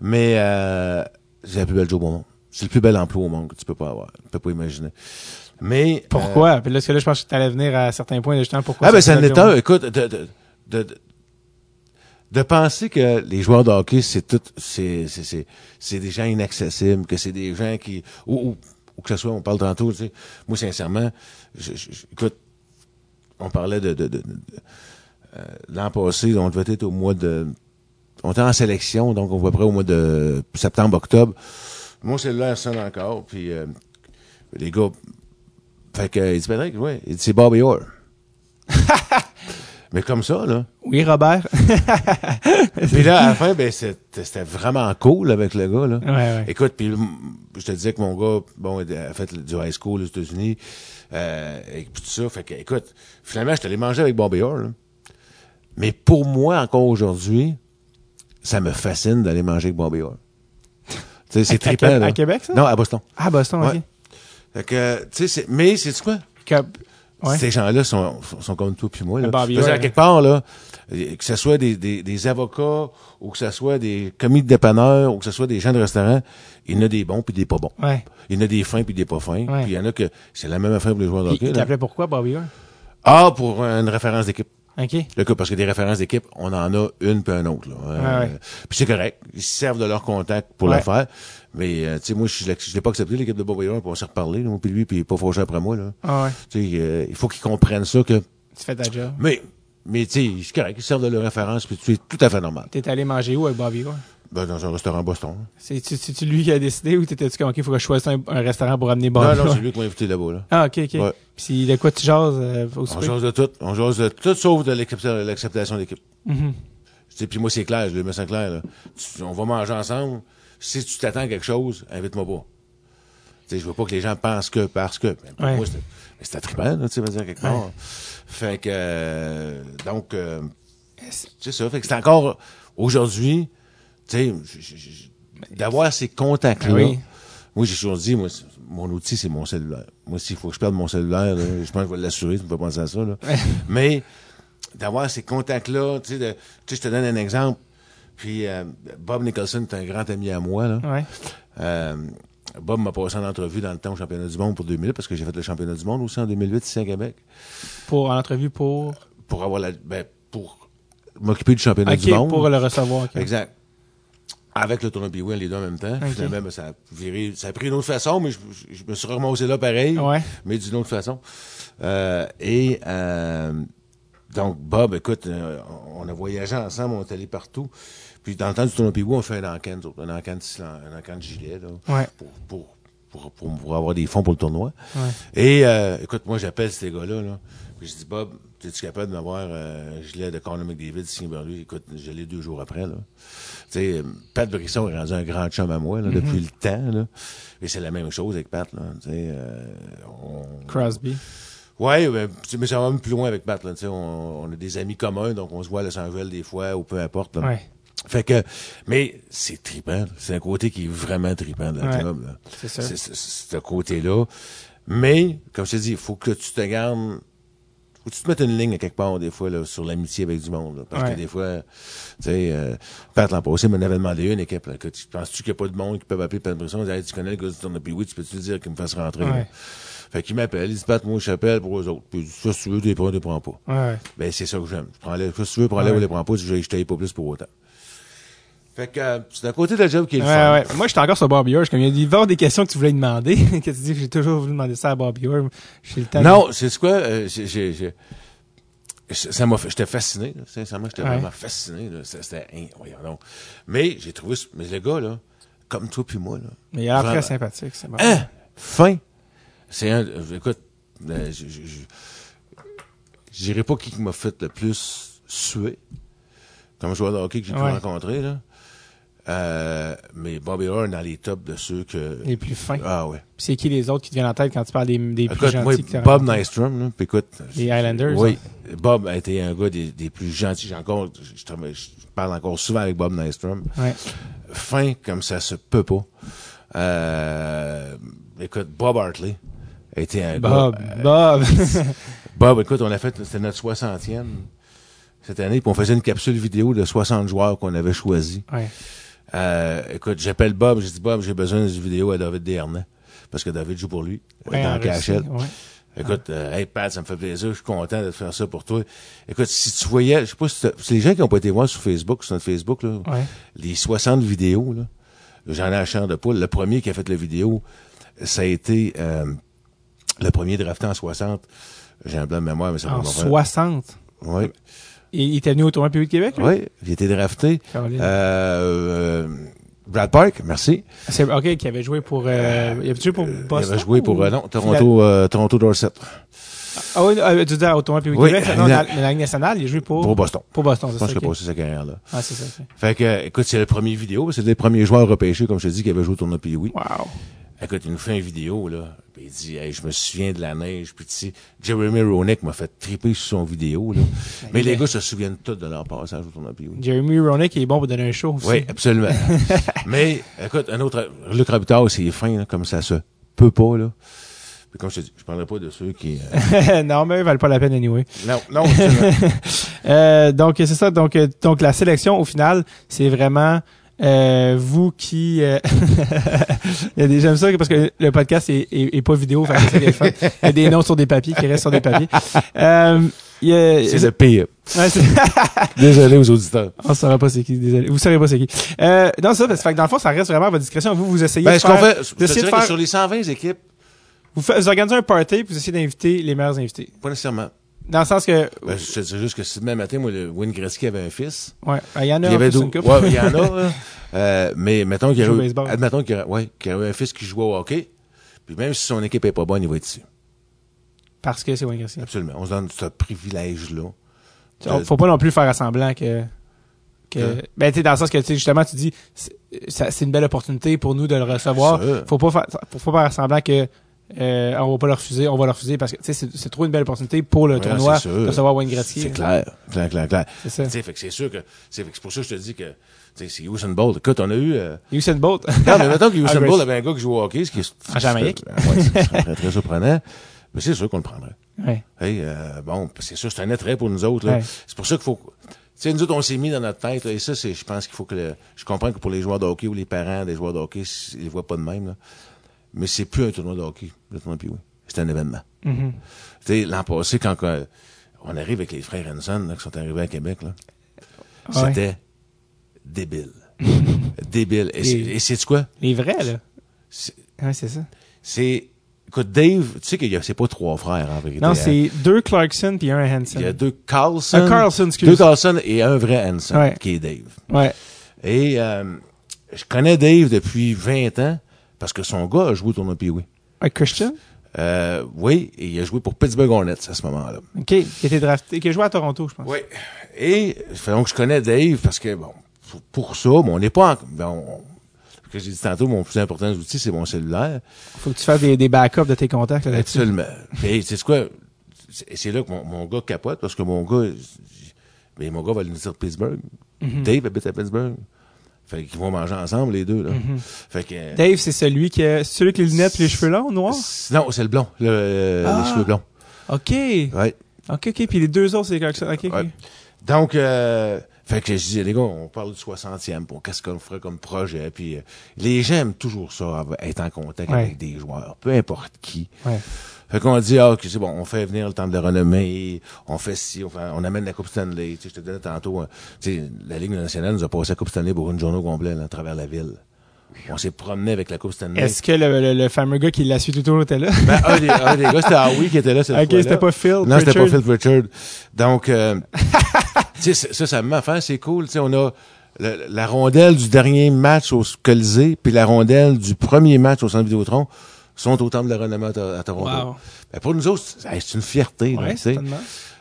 Mais euh, c'est la plus belle job au monde. C'est le plus bel emploi au monde que tu peux pas avoir. Tu peux pas imaginer. Mais euh, Pourquoi? Puis là, parce que là, je pense que tu allais venir à certains points, justement, pourquoi ah ben ça ça en est un. Écoute, de, de, de, de, penser que les joueurs de hockey, c'est tout, c'est, c'est, c'est, c'est des gens inaccessibles, que c'est des gens qui, ou, ou, ou que ce soit, on parle tantôt, tu sais. Moi, sincèrement, je, je- je- écoute, on parlait de, de, de, de- euh, l'an passé, on devait être au mois de, on était en sélection, donc on va près au mois de septembre, octobre. Mon cellulaire sonne encore, puis euh, les gars, fait que, il dit, Patrick, ouais, il dit, c'est Bobby Orr. Mais comme ça, là. Oui, Robert. Puis là, à la fin, ben, c'était vraiment cool avec le gars, là. ouais, ouais. Écoute, puis je te disais que mon gars, bon, il a fait du high school aux États-Unis, euh, et puis tout ça. Fait que, écoute, finalement, je suis allé manger avec Bobby Orr, là. Mais pour moi, encore aujourd'hui, ça me fascine d'aller manger avec Bobby Orr. Tu sais, c'est À- à trippant, là. à Québec, ça? Non, à Boston. Ah, Boston, Ouais. ok. Fait que, tu sais, c'est- mais c'est quoi? Que- Ouais. Ces gens-là sont, sont, comme toi puis moi. Là. Orr, à quelque part, là, euh, que ce soit des, des, des avocats ou que ce soit des commis de dépanneurs ou que ce soit des gens de restaurant, il y en a des bons puis des pas bons. Ouais. Il y en a des fins puis des pas fins. Ouais. Puis il y en a que c'est la même affaire pour les joueurs de hockey. t'appelait pourquoi, Bobby Orr? Ah, pour une référence d'équipe. OK. Le cas, parce que des références d'équipe, on en a une puis un autre. Là. Euh, Ouais, ouais. Puis c'est correct. Ils se servent de leur contact pour Ouais. le faire. Mais euh, tu sais, moi, je je l'ai pas accepté, l'équipe de Bob Wheeler, puis on s'est reparlé, là, moi puis lui, puis il est pas fauché après moi. Là. Ah ouais. Tu sais, euh, il faut qu'ils comprennent ça que. Tu fais ta job. Mais, mais tu sais, c'est correct, ils se servent de leur référence, puis c'est tout à fait normal. T'es allé manger où avec Bobby Orr? Ben, dans un restaurant Boston. là. C'est-tu lui qui a décidé ou t'étais-tu comme, OK, faut que je choisisse un, un restaurant pour amener Bobby non, non, c'est lui qui m'a invité là-bas. Là. Ah, OK, OK. Ouais. Puis de quoi tu jases euh, au On jase de tout. On jase de tout sauf de l'accept- l'acceptation d'équipe. Mhm. Tu sais, puis moi, c'est clair, je le mets ça clair. Là. Tu- on va manger ensemble. Si tu t'attends à quelque chose, invite-moi pas. Sais, je veux pas que les gens pensent que parce que. Mais pour Ouais. moi, là, tu sais, veux dire, quelque part. Fait que, euh, donc, euh, c'est ça. Fait que c'est encore, aujourd'hui, tu sais, d'avoir ces contacts-là. Ah oui. Moi, j'ai toujours dit, moi, c'est- mon outil, c'est mon cellulaire. Moi, s'il faut que je perde mon cellulaire, là, je pense que je vais l'assurer, tu peux pas penser à ça, là. Mais, d'avoir ces contacts-là, tu sais, je te donne un exemple. Puis, euh, Bob Nicholson est un grand ami à moi, là. Ouais. Euh, Bob m'a passé en entrevue dans le temps au championnat du monde pour 2000, parce que j'ai fait le championnat du monde aussi en 2008 ici à Québec, Pour, en entrevue pour... pour avoir la, ben, pour m'occuper du championnat du monde. pour le recevoir. OK. Exact. Avec le tournoi Pee-Wee, les deux en même temps. Finalement, ben, ça a viré, ça a pris une autre façon, mais je, je- je me suis remonté là pareil, Ouais. mais d'une autre façon. Euh, et euh, donc, Bob, écoute, euh, on a voyagé ensemble, on est allé partout. Puis dans le temps du tournoi Pee-Wee, on fait un encan, un encan de, un encan de gilet, là, Ouais. pour, pour, pour, pour, pour avoir des fonds pour le tournoi. Ouais. Et euh, écoute, moi j'appelle ces gars-là, là, puis je dis Bob, es-tu capable de m'avoir euh, un gilet de Conor McDavid signé par lui? Écoute, je l'ai deux jours après. Là. Tu sais, Pat Brisson est rendu un grand chum à moi là, depuis le temps. Là. Et c'est la même chose avec Pat. Là, euh, on... Crosby. Ouais, ben, mais ça va même plus loin avec Pat. Là, on, on a des amis communs, donc on se voit à Los Angeles des fois, ou peu importe. là. Ouais. Fait que, mais c'est trippant. C'est un côté qui est vraiment trippant de la Ouais. job. C'est ça. C'est, ce côté-là. Mais, comme je te dis, il faut que tu te gardes. Faut que tu te mettes une ligne à quelque part, des fois, là, sur l'amitié avec du monde. là. parce Ouais. que des fois, tu sais, euh, Pat l'an passé m'en avait demandé une équipe. Là, que tu penses-tu qu'il n'y a pas de monde qui peut m'appeler Pat Brisson? Il dit, Hey, tu connais le gars du tournoi, puis oui, tu peux-tu dire qu'il me fasse rentrer? Ouais. Fait qu'il m'appelle, il dit, Pat, moi, je t'appelle pour eux autres. Puis, il dit, ça, si tu veux, tu les prends, tu les prends pas. Ouais. Ben, c'est ça que j'aime. Je prends les, si tu veux, prends-les ou les prends pas, je, je t'aille pas plus pour autant. Fait que, euh, c'est un côté de la job qui est le Ouais, fun. ouais. Moi, j'étais encore sur Bobby Orr. Comme il y a des- des questions que tu voulais demander. que tu dis que j'ai toujours voulu demander ça à Bobby Orr. J'ai le temps. Non, c'est quoi? euh, j'ai, j'ai, j'ai- ça m'a fait, j'étais fasciné, là. sincèrement, j'étais Ouais. vraiment fasciné, là. C'était, hein, voyons donc. Mais, j'ai trouvé, ce- mais le gars, là, comme toi puis moi, là. Mais il a l'air très Vraiment. sympathique. C'est bon. Hein? Fin. C'est un, euh, écoute, euh, je, je, je, je dirais pas qui m'a fait le plus suer, comme joueur de hockey que j'ai pu Ouais. rencontrer, là. Euh, mais Bobby Orr est dans les tops de ceux que, Les plus fins. ah ouais. Puis c'est qui les autres qui te viennent en tête quand tu parles des, des plus gentils moi, que Bob? Nystrom, là, puis écoute. Les Highlanders, Oui. Bob a été un gars des, des plus gentils. J'ai encore, je, je- je parle encore souvent avec Bob Nystrom. Ouais. Fin comme ça se peut pas. Euh, écoute, Bob Hartley a été un Bob. gars. euh, Bob. Bob, écoute, on a fait, c'était notre 60e cette année, puis on faisait une capsule vidéo de 60 joueurs qu'on avait choisis. ouais. Euh, écoute, j'appelle Bob, j'ai dit Bob, j'ai besoin d'une vidéo à David Desharnais. Parce que David joue pour lui, Ouais, dans cachette. Ouais. Écoute, euh, hey Pat, ça me fait plaisir, je suis content de te faire ça pour toi. Écoute, si tu voyais, je sais pas si c'est les gens qui ont pas été voir sur Facebook, sur notre Facebook, là, Ouais. les 60 vidéos, là, j'en ai à chair de poule. Le premier qui a fait la vidéo, ça a été euh, le premier drafté en 60. J'ai un blanc de mémoire, mais ça va En pas 60. Oui, Il était venu au tournoi public de Québec, lui? oui, il a été drafté. Euh, euh, Brad Park, merci. C'est, ok, qui avait joué pour, euh, il avait joué pour Il Boston. avait joué pour, ou- euh, non, Toronto, euh, Toronto Dorset, Ah oui, euh, tu dire au tournoi public Oui, de Québec? Non, la- la Ligue nationale, il a joué pour, pour Boston. pour Boston, Je c'est pense ça. qu'il a passé sa carrière là. Ah, c'est ça. Fait que, euh, écoute, c'est le premier vidéo, c'est les premiers joueurs repêchés, comme je te dis, qui avaient joué au tournoi Pee-Wee. Wow. Écoute, il nous fait une vidéo, là. Puis il dit, hey, je me souviens de la neige. Puis tu sais, Jeremy Roenick m'a fait triper sur son vidéo, là. Mais les gars se souviennent tous de leur passage au tournoi Pee-Wee. Jeremy Roenick est bon pour donner un show aussi. Oui, absolument. Mais, écoute, un autre, Luc Robitaille, c'est fin, là, comme ça se peut pas, là. Puis comme je te dis, je parlerai pas de ceux qui... euh, non, mais ils valent pas la peine anyway. non, non. Euh, donc c'est ça. Donc euh, donc la sélection au final, c'est vraiment euh, vous qui. euh, Il y a des j'aime ça parce que le podcast est, est, est pas vidéo. Fait que c'est fun. Il y a des notes sur des papiers qui restent sur des papiers. Euh, c'est le pire. Ouais, Désolé aux auditeurs. On saura pas c'est qui, désolé. Vous savez pas c'est qui. Euh, non, ça, parce que dans le fond, ça reste vraiment à votre discrétion. Vous, vous essayez Ben, de faire, fait, je de faire, sur les 120 équipes, vous, faites- vous organisez un party, puis vous essayez d'inviter les meilleurs invités. pas nécessairement. Dans le sens que, Ben, je te dis juste que si demain matin, moi, le Wayne Gretzky avait un fils, ouais, il y en a il y avait une couple. Ouais, il y en a. Euh, mais mettons qu'il y Joue au aurait, baseball. admettons qu'il y aurait, ouais, qu'il y aurait un fils qui jouait au hockey, puis même si son équipe est pas bonne, il va être ici. Parce que c'est Wayne Gretzky. Absolument. On se donne ce privilège-là. Faut pas non plus faire semblant que, que, Que? ben, tu sais, dans le sens que, tu justement, tu dis, c'est une belle opportunité pour nous de le recevoir. Faut pas faire, faut, pas faire semblant que, euh, on va pas le refuser, on va le refuser parce que, c'est- c'est trop une belle opportunité pour le Ouais, tournoi de recevoir Wayne Gretzky. C'est clair. Clair, clair, clair. C'est ça. Fait que c'est sûr que, c'est pour ça que je te dis que, c'est Usain Bolt. Écoute, on a eu, euh, Usain Bolt. non, mais mettons que Usain Ah, Bolt avait un gars qui joue au hockey, ce qui est, En Jamaïque. Ouais, ce serait très, très surprenant. Mais c'est sûr qu'on le prendrait. ouais. Hey, euh, bon, c'est sûr, c'est un attrait pour nous autres. Ouais. C'est pour ça qu'il faut. Tu sais, nous autres, on s'est mis dans notre tête, là, et ça, c'est, je pense qu'il faut que le, je comprends que pour les joueurs de hockey ou les parents des joueurs de hockey, ils les voient pas de même, là. Mais c'est plus un tournoi de hockey, le tournoi oui. C'est un événement. Tu sais, l'an passé, quand on arrive avec les frères Henson, là, qui sont arrivés à Québec, là, Ouais. c'était débile. débile. Et, c'est- quoi? Les vrais, là. C'est, Ouais, c'est ça. c'est- écoute, Dave, tu sais a, c'est pas trois frères, en vérité. Non, hein. c'est deux Clarkson puis un Hansen. Il y a deux Carlson. Un Carlson, Deux excuse. Carlson et un vrai Hanson, Ouais. qui est Dave. Ouais. Et euh, je connais Dave depuis 20 ans parce que son gars a joué au tournoi Pee-Wee. Un Christian? Euh, oui, et il a joué pour Pittsburgh Hornets à ce moment-là. OK. Qui a été drafté, qui a joué à Toronto, je pense. Oui. Et donc je connais Dave parce que bon, pour, ça, bon, on n'est pas en, bon, on- ce que j'ai dit tantôt, mon plus important outil, c'est mon cellulaire. Faut que tu fasses des, des backups de tes contacts là, là-dessus. Absolument. Et c'est quoi? C'est là que mon, mon gars capote parce que mon gars, mais mon gars va venir de Pittsburgh. Mhm. Dave habite à Pittsburgh. Fait qu'ils vont manger ensemble, les deux, là. Mhm. Fait que, euh, Dave, c'est celui qui a, celui avec les lunettes et les cheveux longs, noirs? Non, c'est le blond, le, euh, Ah. les cheveux blonds. OK. Ouais. OK, OK. Puis les deux autres, c'est Clarkson. OK, OK. Ouais. Donc, euh, fait que je disais, les gars, on parle du 60e, pour qu'est-ce qu'on ferait comme projet. Puis euh, les gens aiment toujours ça, être en contact Ouais. avec des joueurs, peu importe qui. Ouais. Fait qu'on dit, ah, ok, c'est bon, on fait venir le temps de le renommer, on fait ci, on, fait, on amène la Coupe Stanley. Tu sais, je te disais tantôt, hein, tu sais, la Ligue nationale nous a passé la Coupe Stanley pour une journée au complet, là, à travers la ville. On s'est promené avec la Coupe Stanley. Est-ce que le, le, le fameux gars qui l'a su tout le tour était là? Ben, un, des, un des gars, c'était Howie qui était là cette OK, c'était pas Phil. Non, c'était pas. Phil Richard. Donc, euh, tu sais, c'est- ça, ça m'a fait, c'est cool. Tu sais, on a la rondelle du dernier match au Colisée, puis la rondelle du premier match au Centre Vidéotron sont au Temple de la Renommée à, To- à Toronto. Wow. Ben, pour nous autres, c'est une fierté. Ouais.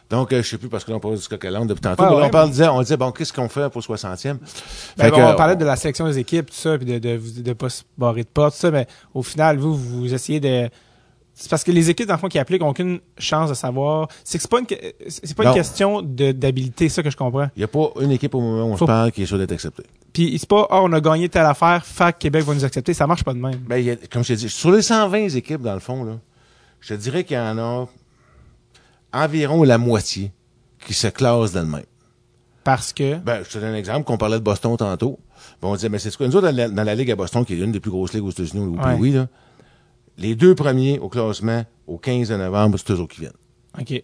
Donc, euh, je sais plus, parce que là, on parle du coq depuis tantôt, Ouais, là, on, parle, disait, on disait, bon, qu'est-ce qu'on fait pour le 60e? Ben, Fait bon, que, on parlait de la sélection des équipes, tout ça, puis de, de, de, de pas se barrer de porte, tout ça, mais au final, vous, vous essayez de... C'est parce que les équipes, dans le fond, qui appliquent, ont aucune chance de savoir. C'est que c'est pas une, c'est pas une Non. question de, d'habilité, ça que je comprends. Il n'y a pas une équipe au moment où on Faut- se parle qui est sûre d'être acceptée. Puis c'est pas, ah, on a gagné telle affaire, fac, Québec va nous accepter. Ça marche pas de même. Ben, y a- comme je t'ai dit, sur les 120 équipes, dans le fond, là, je te dirais qu'il y en a environ la moitié qui se classent dans le même. Parce que, Ben, je te donne un exemple, qu'on parlait de Boston tantôt. Ben, on disait, mais c'est quoi? Nous autres, dans la, dans la Ligue à Boston, qui est une des plus grosses ligues aux États-Unis, au Ouais. oui, là, les deux premiers au classement, au 15 de novembre, c'est eux qui viennent. OK,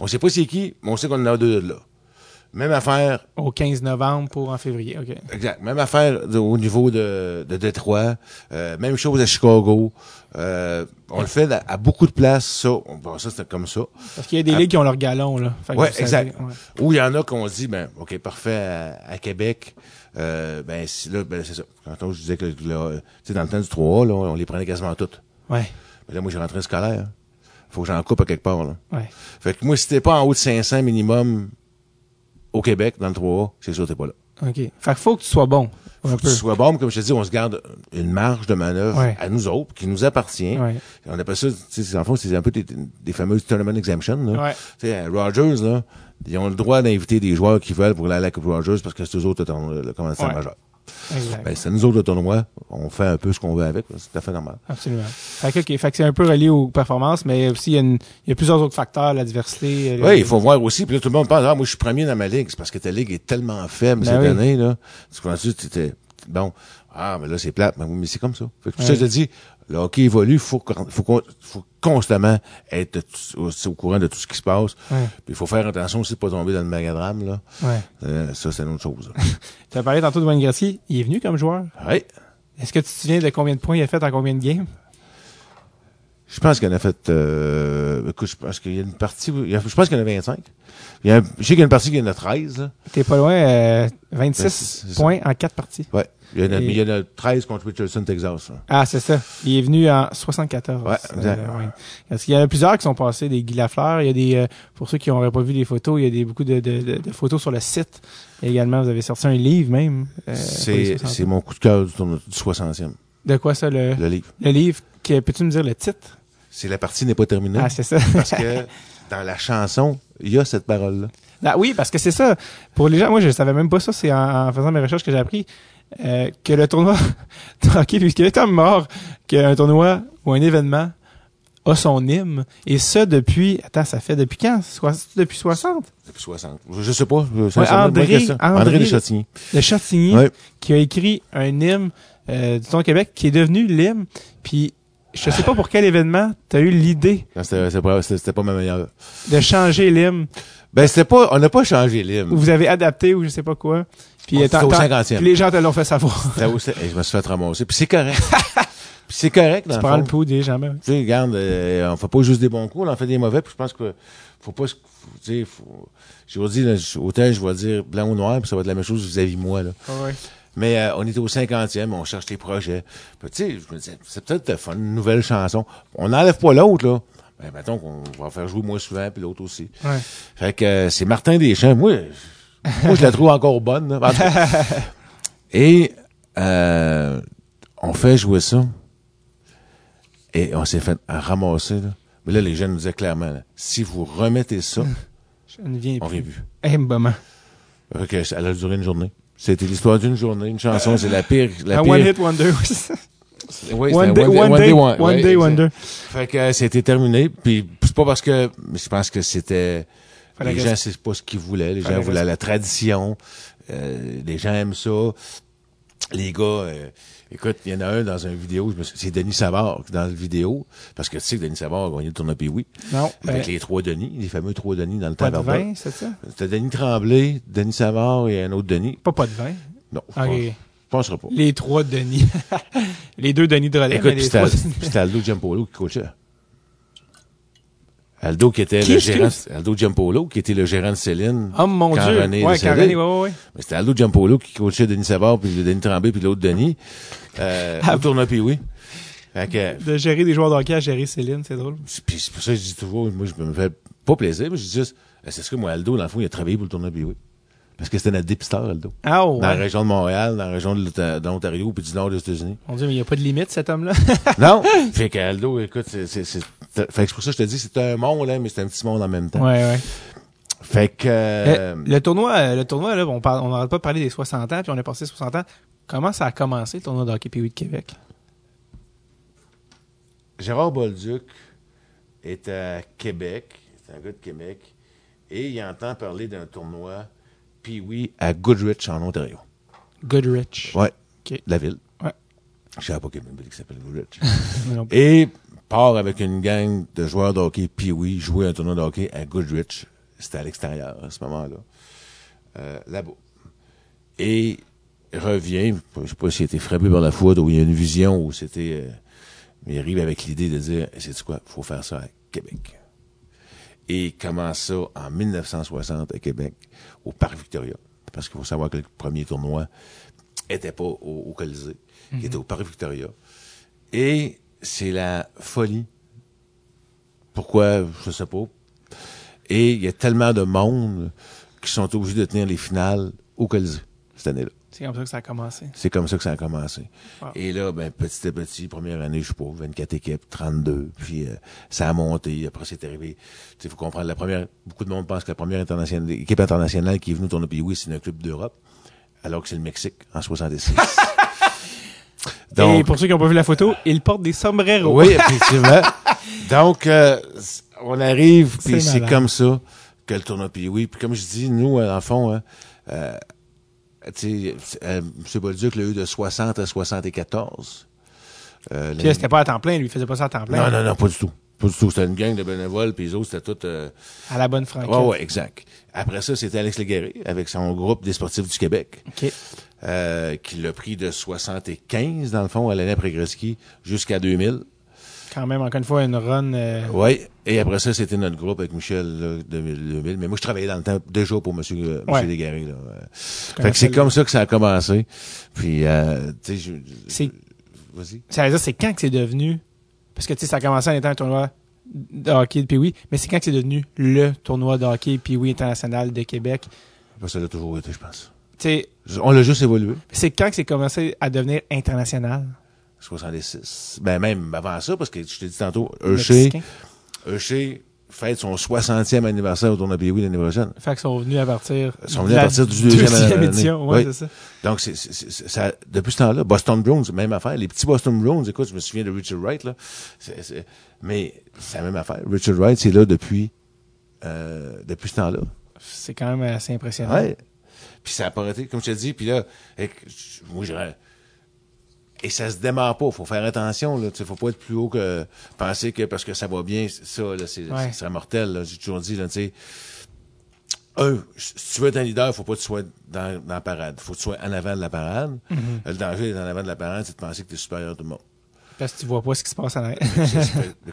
On sait pas c'est qui, mais on sait qu'on en a deux de là. Même affaire, au 15 novembre pour en février, OK. Exact. Même affaire de- au niveau de, de Détroit. Euh, même chose à Chicago. Euh, on le fait à, à beaucoup de places, ça. On, bon, ça, c'est comme ça. Parce qu'il y a des Ah. ligues qui ont leur galon, là. Fait Ouais, exact. ouais. Ou il y en a qu'on dit, ben, OK, parfait, à, à Québec, euh, ben, si- là, ben, c'est ça. Quand je disais que, là, tu sais, dans le temps du 3A, là, on les prenait quasiment toutes. Ouais, Mais là, moi, j'ai rentré scolaire. Faut que j'en coupe à quelque part, là. ouais. Fait que moi, si t'es pas en haut de 500 minimum au Québec, dans le 3A, c'est sûr que t'es pas là. OK. Fait que faut que tu sois bon. Faut que peu. tu sois bon, mais comme je te dis, on se garde une marge de manœuvre Ouais. à nous autres, qui nous appartient. Ouais. On appelle ça, tu sais, en fond, c'est un peu des, des fameuses tournament exemption, là. Ouais. Tu sais, Rogers, là, ils ont le droit d'inviter des joueurs qui veulent pour aller à la Coupe Rogers parce que c'est eux autres ont le commanditaire Ouais. majeur. Ben, c'est nous autres le tournoi. On fait un peu ce qu'on veut avec. C'est tout à fait normal. Absolument. Fait que, ok, fait que c'est un peu relié aux performances, mais aussi il y a, une- il y a plusieurs autres facteurs, la diversité. euh, Oui, il faut voir aussi. Puis là, tout le monde pense, ah, moi, je suis premier dans ma ligue. C'est parce que ta ligue est tellement faible Ben cette oui. année, là. Tu comprends-tu? Bon. Ah, mais là, c'est plate. Mais, c'est comme ça. Fait que, ça, je te dis, le hockey évolue. Faut, qu'on- faut, qu'on- faut constamment être au, au courant de tout ce qui se passe. Ouais. Il faut faire attention aussi de pas tomber dans le magadrame, là. Ouais. Euh, ça, c'est une autre chose. Tu as parlé tantôt de Wayne Gretzky. Il est venu comme joueur. oui. Est-ce que tu te souviens de combien de points il a fait en combien de games? Je pense qu'il en a fait, euh, écoute, je pense qu'il y a une partie, y je pense qu'il y en a 25. Il y a, je sais qu'il y a une partie qui en a 13, là. T'es pas loin, euh, Ben, 26 c'est- c'est ça. points en 4 parties. Ouais. Il y en a, Et- mais il y en a 13 contre Richardson, Texas, là. Ah, c'est ça. Il est venu en 74. Ouais. Euh, ouais. Parce qu'il y en a plusieurs qui sont passés, des Guy Lafleur. Il y a des, euh, pour ceux qui n'auraient pas vu les photos, il y a des, beaucoup de, de, de, de photos sur le site. Et également, vous avez sorti un livre même. euh, C'est, 60. c'est mon coup de cœur du, du 60e, De quoi ça, le, le livre. le livre? Que- Peux-tu me dire le titre? C'est la partie n'est pas terminée. Ah, c'est ça. parce que dans la chanson, il y a cette parole-là. Ah, oui, parce que c'est ça. Pour les gens, moi, je savais même pas ça. C'est en, en faisant mes recherches que j'ai appris euh, que le tournoi hockey, puisqu'il est comme mort, qu'un tournoi ou un événement a son hymne. Et ça depuis... Attends, ça fait depuis quand? Depuis 60? Depuis 60. Je, je sais pas. je- sincèrement, André-. André- André de Chatigny. Le Chatigny Ouais. qui a écrit un hymne euh, du Tournoi Québec qui est devenu l'hymne. Puis je sais pas pour quel événement tu as eu l'idée Non, C'était, pas, ma meilleure. de changer l'hymne. Ben, c'était pas, on n'a pas changé. Ou vous avez adapté ou je sais pas quoi. Puis, euh, était au t'en- 50e. puis les gens te l'ont fait savoir. Et je me suis fait ramasser. Puis c'est correct. Puis c'est correct, dans Tu prends fond. le pouls des gens. ben. Tu sais, regarde, euh, on fait pas juste des bons coups, on en fait des mauvais, puis je pense que faut pas, tu sais, faut, je vous je- autant je vais dire blanc ou noir, puis ça va être la même chose vis-à-vis de moi, là. Mais euh, on était au 50e, on cherche les projets. Puis, tu sais, je me disais, c'est peut-être fun, une nouvelle chanson. On n'enlève pas l'autre, là. Ben, mettons qu'on va faire jouer moi souvent, puis l'autre aussi. Ouais. Fait que euh, c'est Martin Deschamps. Moi, je- moi, je la trouve encore bonne. là. Et euh, on fait jouer ça. Et on s'est fait ramasser. Là. Mais là, les jeunes nous disaient clairement, là, si vous remettez ça, Je ne viens on plus. Eh. Fait que elle a duré une journée. C'était l'histoire d'une journée, une chanson, c'est la pire. La Un pire. one hit wonder. oui, one day, one day, one- day wonder. Fait que euh, c'était terminé. Puis c'est pas parce que, mais je pense que c'était les gens c'est pas ce qu'ils voulaient. Les Fallait gens voulaient la tradition. Euh, les gens aiment ça. Les gars, euh, écoute, il y en a un dans une vidéo, c'est Denis Savard dans la vidéo, parce que tu sais que Denis Savard a gagné le tournoi oui Non. avec ben, les trois Denis, les fameux trois Denis dans le pas temps de vin, c'est ça? C'était Denis Tremblay, Denis Savard et un autre Denis. Pas pas de vin? Non, je Ok. pense, je penserais pas. Les trois Denis. les deux Denis de relais. Écoute, mais puis les c'était trois Al- Denis. puis c'était Aldo Giampolo qui coachait. Aldo qui était Qui, le gérant? Aldo Giampolo qui était le gérant de Céline. Oh mon Quand Dieu. René ouais, quand René, ouais, ouais. Mais c'était Aldo Giampolo qui coachait Denis Savard, puis Denis Tremblay, puis l'autre Denis. Euh, Ah au tournoi puis oui. Que, De gérer des joueurs de hockey à gérer Céline, c'est drôle. puis c'est pour ça que je dis toujours, moi, je me fais pas plaisir, mais je dis juste, euh, c'est ce que moi, Aldo, dans le fond, il a travaillé pour le tournoi puis oui. Parce que c'était notre dépisteur, Aldo. Ah, ouais. Dans la région de Montréal, dans la région de l'Ontario, puis du nord des États-Unis. Mon Dieu, mais il n'y a pas de limite, cet homme-là. non! fait qu'Aldo, écoute, c'est, fait que c'est pour ça que je te dis, c'est un monde, là, mais c'est un petit monde en même temps. ouais, ouais. Fait que, euh, Le, le tournoi, euh, le tournoi, là, on parle, on n'arrête pas de parler des 60 ans, puis on est passé 60 ans. Comment ça a commencé, le tournoi de hockey Pee-Wee de Québec? Gérard Bolduc est à Québec, c'est un gars de Québec, et il entend parler d'un tournoi, oui, à Goodrich, en Ontario. Goodrich. Ouais. La ville. Ouais. Je savais pas qu'il y avait une ville qui s'appelle Goodrich. Et part avec une gang de joueurs de hockey, puis oui, jouer un tournoi de hockey à Goodrich. C'était à l'extérieur, à ce moment-là. Euh, là-bas. Et revient, je sais pas s'il a été frappé par la foudre ou il y a une vision où c'était... euh, mais il arrive avec l'idée de dire, c'est quoi, faut faire ça à Québec. Et il commence ça en 1960 à Québec, au Parc Victoria. Parce qu'il faut savoir que le premier tournoi était pas au, au Colisée, il était au Parc Victoria. Et c'est la folie. Pourquoi, je sais pas. Et il y a tellement de monde qui sont obligés de tenir les finales au Colisée cette année-là. C'est comme ça que ça a commencé. C'est comme ça que ça a commencé. Wow. Et là, ben, petit à petit, première année, je sais pas, 24 équipes, 32, puis euh, ça a monté, après c'est arrivé. Il faut comprendre, la première, beaucoup de monde pense que la première internationale, équipe internationale qui est venue tourner au pays, oui, c'est un club d'Europe. alors que c'est le Mexique en 66. Et pour ceux qui n'ont pas vu la photo, il porte des sombreros. Oui, effectivement. Donc, euh, on arrive, puis C'est comme ça que le tournoi puis oui. Puis comme je dis, nous, euh, en fond, hein, euh, tu sais, euh, M. Bolduc l'a eu de 60 à 74. Euh, Puis c'était pas à temps plein, lui, il faisait pas ça à temps plein. non, non, non, pas du tout. Pas du tout. C'était une gang de bénévoles, puis les autres, c'était tout... Euh, À la bonne franquette. ouais, ouais, exact. Après ça, c'était Alex Légaré, avec son groupe des sportifs du Québec, OK. Euh, qui l'a pris de 75, dans le fond, à l'année après Gretzky, jusqu'à 2000. Quand même, encore une fois, une run. euh, Oui, et après ça, c'était notre groupe avec Michel, là, 2000, 2000. Mais moi, je travaillais dans le temps déjà pour Monsieur, euh, Ouais. Monsieur Légaré, là. Fait que c'est comme ça que ça a commencé. Puis, euh, tu sais, je... C'est- Vas-y. Ça veut dire, c'est quand que c'est devenu. Parce que, tu sais, ça a commencé en étant un tournoi de hockey de Pee-Wee, mais c'est quand que c'est devenu le tournoi de hockey Pee-Wee international de Québec? Ça l'a toujours été, je pense. Sais, On l'a juste évolué. c'est quand que c'est commencé à devenir international? 66. Ben, même avant ça, parce que je t'ai dit tantôt, Hershey, fête son 60e anniversaire au tournoi Pee-Wee l'année prochaine. Fait qu'ils sont venus à partir. Ils sont venus à partir du deuxième année. édition. Ouais, Oui. c'est ça. Donc, c'est, c'est- c'est- ça, depuis ce temps-là, Boston Bruins, même affaire. Les petits Boston Bruins, écoute, je me souviens de Richard Wright, là. Mais c'est la même affaire. Richard Wright, c'est là depuis, euh, depuis ce temps-là. C'est quand même assez impressionnant. Ouais. Puis ça a pas arrêté, comme je te dis. Puis là, et moi, je Et ça se démarre pas. Faut faire attention, là. Faut pas être plus haut que penser que parce que ça va bien, ça, là, c'est, Ouais. c'est mortel, là. J'ai toujours dit, là, tu sais. Un, si tu veux être un leader, faut pas que tu sois dans, dans la parade. Faut que tu sois en avant de la parade. Mm-hmm. Le danger d'être en avant de la parade, c'est de penser que tu es supérieur à tout le monde. Parce que tu vois pas ce qui se passe en arrière.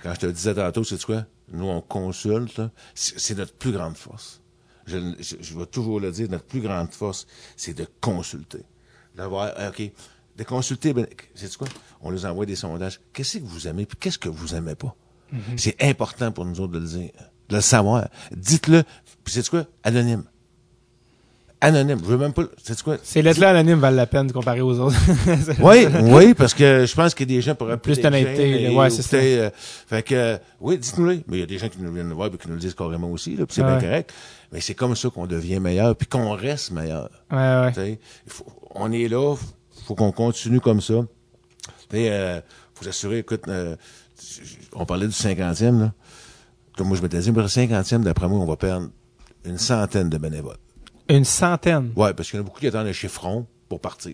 Quand je te le disais tantôt, c'est quoi? Nous, on consulte, c'est notre plus grande force. Je, je, je vais toujours le dire, notre plus grande force, c'est de consulter. D'avoir, ah, OK, de consulter, ben, c'est quoi? On nous envoie des sondages. Qu'est-ce que vous aimez, puis qu'est-ce que vous aimez pas? C'est important pour nous autres de le dire, de le savoir. Dites-le, puis c'est quoi? Anonyme. Anonyme. Je veux même pas, c'est quoi? Ces lettres-là anonymes valent la peine comparé aux autres. Oui, oui, parce que je pense qu'il y a des gens pour Plus d'honnêteté, ouais, c'est ça. ça. fait que, euh, oui, dites-nous-le. Mais il y a des gens qui nous viennent voir et qui nous le disent carrément aussi, là, c'est Ouais. bien correct. Mais c'est comme ça qu'on devient meilleur, puis qu'on reste meilleur. ouais, ouais. Faut- on est là, faut qu'on continue comme ça. Tu sais, euh, faut s'assurer, écoute, euh, on parlait du cinquantième, là. Comme moi, je m'étais dit, mais le cinquantième, d'après moi, on va perdre une centaine de bénévoles. Une centaine. Ouais, parce qu'il y en a beaucoup qui attendent un chiffron pour partir.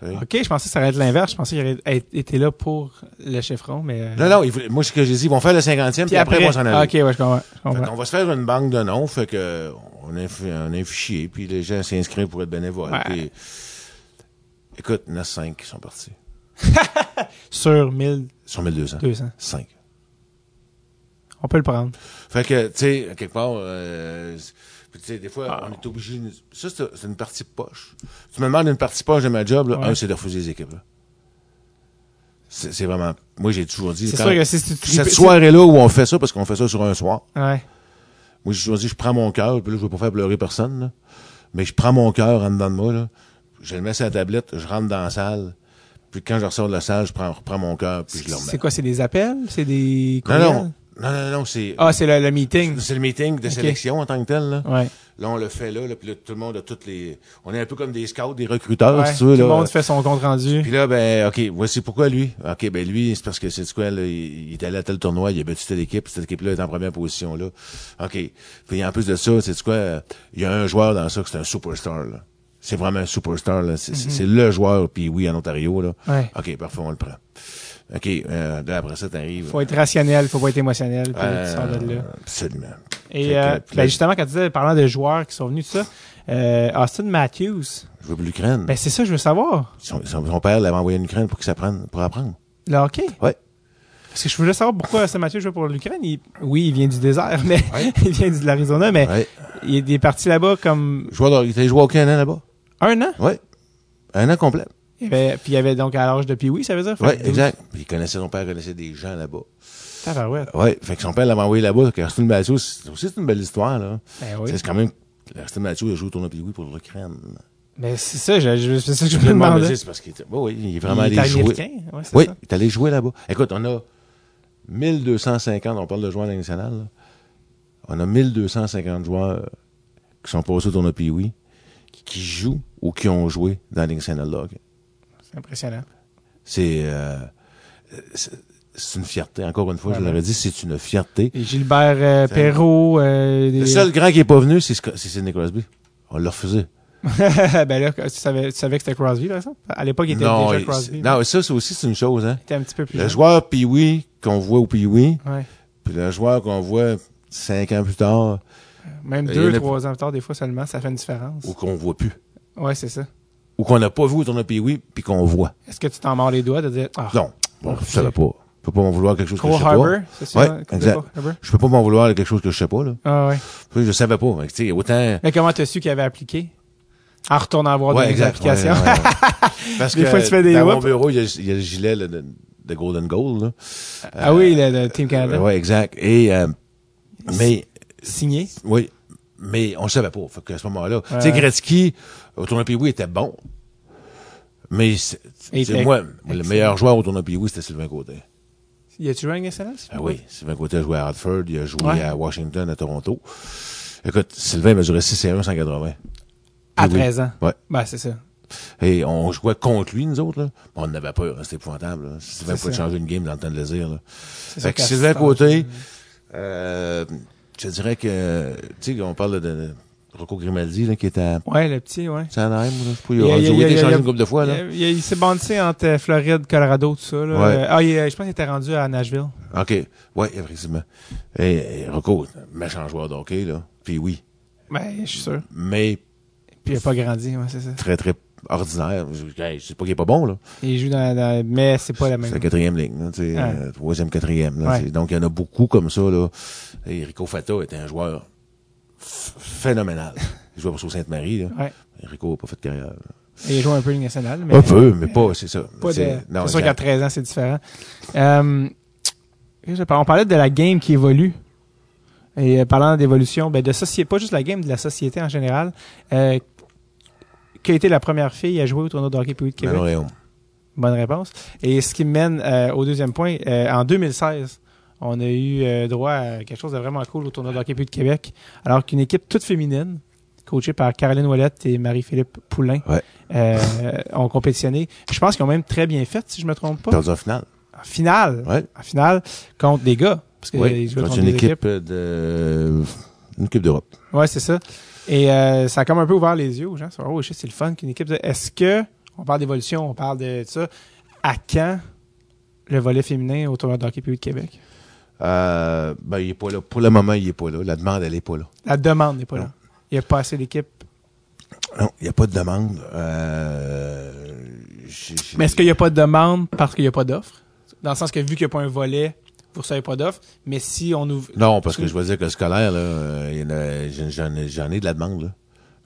Tu sais. OK, je pensais que ça allait être l'inverse. Je pensais qu'il aurait été là pour le chiffron, mais... euh, Non, non, il voulait- moi, ce que j'ai dit, ils vont faire le cinquantième, puis, Puis après, ils vont s'en aller. OK, ouais, je comprends. Je Fait comprends. qu'on va se faire une banque de noms, fait que on a, un fi- on a un fichier, puis les gens s'inscrivent pour être bénévoles. Ouais. puis- écoute, il y en a cinq qui sont partis. Sur 1200. Sur 1200. Cinq. On peut le prendre. Fait que, tu sais, quelque part, euh, puis tu sais, des fois, Ah. on est obligé. Ça, c'est une partie poche. Tu me demandes une partie poche de ma job, là, Ouais. un, c'est de refuser les équipes. là. C'est vraiment. Moi, j'ai toujours dit. C'est quand- sûr que si tu Cette soirée-là où on fait ça, parce qu'on fait ça sur un soir, Ouais. Moi, j'ai toujours dit, je prends mon cœur, puis là, je veux pas faire pleurer personne, là. Mais je prends mon cœur en dedans de moi, là. Je le mets sur la tablette, je rentre dans la salle. Puis quand je ressors de la salle, je prends, reprends mon cœur, puis je le remets. C'est quoi, c'est des appels? C'est des Non, non. Non, non, non, c'est. Ah, c'est le, le meeting. c'est le meeting de sélection en tant que tel, là. Ouais. Là, on le fait là, là puis là, tout le monde a toutes les. On est un peu comme des scouts, des recruteurs, Ouais. si tu veux, Tout le monde fait son compte rendu. Puis là, ben, OK, voici pourquoi lui. OK, ben lui, c'est parce que c'est quoi, là, il, il est allé à tel tournoi, il a battu telle équipe, cette équipe-là est en première position, là. OK. Puis en plus de ça, c'est quoi, il y a un joueur dans ça qui c'est un superstar, là. C'est vraiment un superstar, là. C'est c'est le joueur, puis oui, en Ontario, là. Ouais. OK, parfait, on le prend. OK, euh, là, après ça, t'arrives. Faut être rationnel, faut pas être émotionnel, puis euh, tu sors de là. Absolument. Et que, euh, ben justement, quand tu disais, parlant de joueurs qui sont venus, tout ça, euh, Austin Matthews, Je veux plus l'Ukraine. ben c'est ça je veux savoir. Son, son- son père l'avait envoyé en Ukraine pour qu'il s'apprenne, pour apprendre. Le hockey? Ouais. Parce que je voulais savoir pourquoi Austin Matthews joue pour l'Ukraine. Il- Oui, il vient du désert, mais Ouais. il vient de l'Arizona, mais Ouais. il est parti là-bas comme Joueur de- il était joué au an là-bas. un an? Ouais. Un an complet. Il avait- puis il avait donc à l'âge de Pee-Wee, ça veut dire? Douze- exact. Puis il connaissait, son père connaissait des gens là-bas. Tabarouette. Ouais. Fait que son père l'avait envoyé là-bas. Qu'Arsène Mathieu, c'est aussi une belle histoire, là. Ben oui. C'est quand même, Arsène Mathieu a joué au tournoi Pee-Wee pour l'Ukraine. Mais c'est ça, je, c'est ça que je Je me demande, c'est parce qu'il était, oui, oui, il est vraiment il est allé jouer. Ouais, Oui, ça. il est allé jouer là-bas. Écoute, on a 1250, on parle de joueurs là. On a 1250 joueurs qui sont passés au tournoi Pee-Wee. qui jouent ou qui ont joué dans la Ligue nationale. C'est impressionnant. C'est euh, c'est une fierté. Encore une fois, je Vraiment. l'aurais dit, c'est une fierté. Et Gilbert euh, Perrault, euh, des- Le seul grand qui est pas venu, c'est Sidney Crosby. On l'a refusé. ben là, tu savais, tu savais que c'était Crosby, par exemple? À l'époque, il était Non, déjà Crosby. non, ça, c'est aussi c'est une chose. Hein. Il était un petit peu plus Le jeune. joueur Pee-Wee qu'on voit au Pee-Wee, Ouais. puis le joueur qu'on voit cinq ans plus tard, Même deux, trois ans plus tard, des fois seulement, ça fait une différence. ou qu'on voit plus, Ouais, c'est ça. Ou qu'on n'a pas vu au tournoi Pee-Wee, puis qu'on voit. Est-ce que tu t'en mords les doigts de dire, ah, Non, bon, je savais pas. Je peux pas m'en vouloir quelque chose que je sais pas. c'est ça? Ouais, Cole exact. Je peux pas m'en vouloir quelque chose que je sais pas, là. Ah ouais. Je savais pas. Que, tu sais, autant... Mais comment t'as su qu'il avait appliqué? En retournant voir Ouais, des exact. applications. Ouais, ouais, ouais. Parce Des que fois, tu fais des dans mon whoops. bureau, il y a, il y a le gilet de, de Golden Goal. Là. ah oui, le, le Team Canada. Ouais, exact. Et, euh, mais, Signé? oui, mais on savait pas. Fait qu'à ce moment-là, tu sais, Gretzky, au tournoi Pee-Wee, était bon. Mais, c'est- moi, le meilleur joueur au tournoi Pee-Wee, c'était Sylvain Côté. Y a-tu joué excellence? Ah oui, Sylvain Côté a joué à Hartford, il a joué Ouais. à Washington, à Toronto. Écoute, Sylvain mesurait 6 et 1, 180. À Oui, oui. 13 ans. Ouais. Ben, c'est ça. Et on jouait contre lui, nous autres. Là. On n'avait peur, hein, c'était épouvantable. Là. Sylvain pouvait changer une game dans le temps de désir. Là. Fait que Sylvain Côté, euh, je dirais que, tu sais, on parle de, de Rocco Grimaldi, là, qui était à Ouais, le petit, ouais. Sais pas, Il a- été changé une couple de fois, là. il- il s'est bandé entre Floride, Colorado, tout ça. Là. Ouais. Euh, Ah, il- je pense qu'il était rendu à Nashville. OK. Ouais, effectivement. Et, et Rocco, méchant joueur de hockey, là. Puis oui. Ben, je suis sûr. Mais Puis il a pas grandi, ouais, c'est ça. très, très ordinaire. Je, hey, je sais pas qu'il est pas bon, là. Il joue dans, dans- mais c'est pas la C'est même. la quatrième ligne, là, Ouais. euh, troisième, quatrième. Là, Ouais. Donc, il y en a beaucoup comme ça. Là. Et Rico Fata était un joueur phénoménal. Il jouait pour Sault-Sainte-Marie. Là. Ouais. Rico n'a pas fait de carrière. là. Il joue un peu Ligue nationale. Mais Un peu, mais pas, c'est ça. Pas de- C'est- sûr qu'à exact. 13 ans, c'est différent. Euh, on parlait de la game qui évolue. Et euh, parlant d'évolution, ben de société, pas juste la game, de la société en général. Euh, qui a été la première fille à jouer au tournoi de hockey Pays de Québec? Bonne réponse. Et ce qui me mène euh, au deuxième point, euh, en 2016, on a eu euh, droit à quelque chose de vraiment cool au tournoi de hockey de Québec, alors qu'une équipe toute féminine, coachée par Caroline Ouellette et Marie-Philippe Poulain, Ouais. euh, ont compétitionné. Je pense qu'ils ont même très bien fait, si je me trompe pas. Perdu en finale. En finale, Ouais. en finale, contre des gars. Parce que Oui, contre contre une équipe de... Une équipe d'Europe. Ouais, c'est ça. Et euh, ça a comme un peu ouvert les yeux aux gens. C'est oh, c'est le fun qu'une équipe. De... Est-ce que on parle d'évolution, on parle de ça À quand le volet féminin au tournoi de hockey de Québec? Euh, ben, il est pas là. Pour le moment, il est pas là. La demande, elle est pas là. La demande n'est pas Non. là. Il n'y a pas assez d'équipes. Non, il n'y a pas de demande. Euh, Mais est-ce qu'il n'y a pas de demande parce qu'il n'y a pas d'offre? Dans le sens que vu qu'il n'y a pas un volet, vous ne recevez pas d'offre. Mais si on ouvre. Non, parce que je veux dire que le scolaire, là, euh, j'en- ai- de la demande. Là.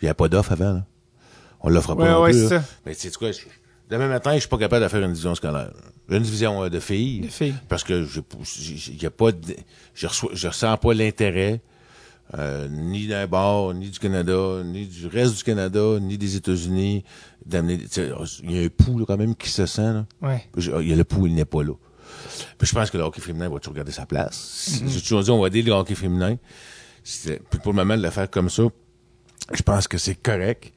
Il n'y a pas d'offre avant. Là. On l'offre pas Ouais, non ouais, plus. c'est là. ça. Mais tu sais quoi, je- demain matin, je suis pas capable de faire une division scolaire. Une division euh, de filles. Les filles. Parce que je y a pas de, je reçois, je ressens pas l'intérêt euh, ni d'un bord, ni du Canada, ni du reste du Canada, ni des États-Unis d'amener. sais, Il y a un pouls là, quand même qui se sent. Là. Ouais. Je- Il y a le pouls, il n'est pas là. Puis je pense que le hockey féminin va toujours garder sa place? J'ai toujours dit, on va aider le hockey féminin. Puis pour le moment, de le faire comme ça, je pense que c'est correct.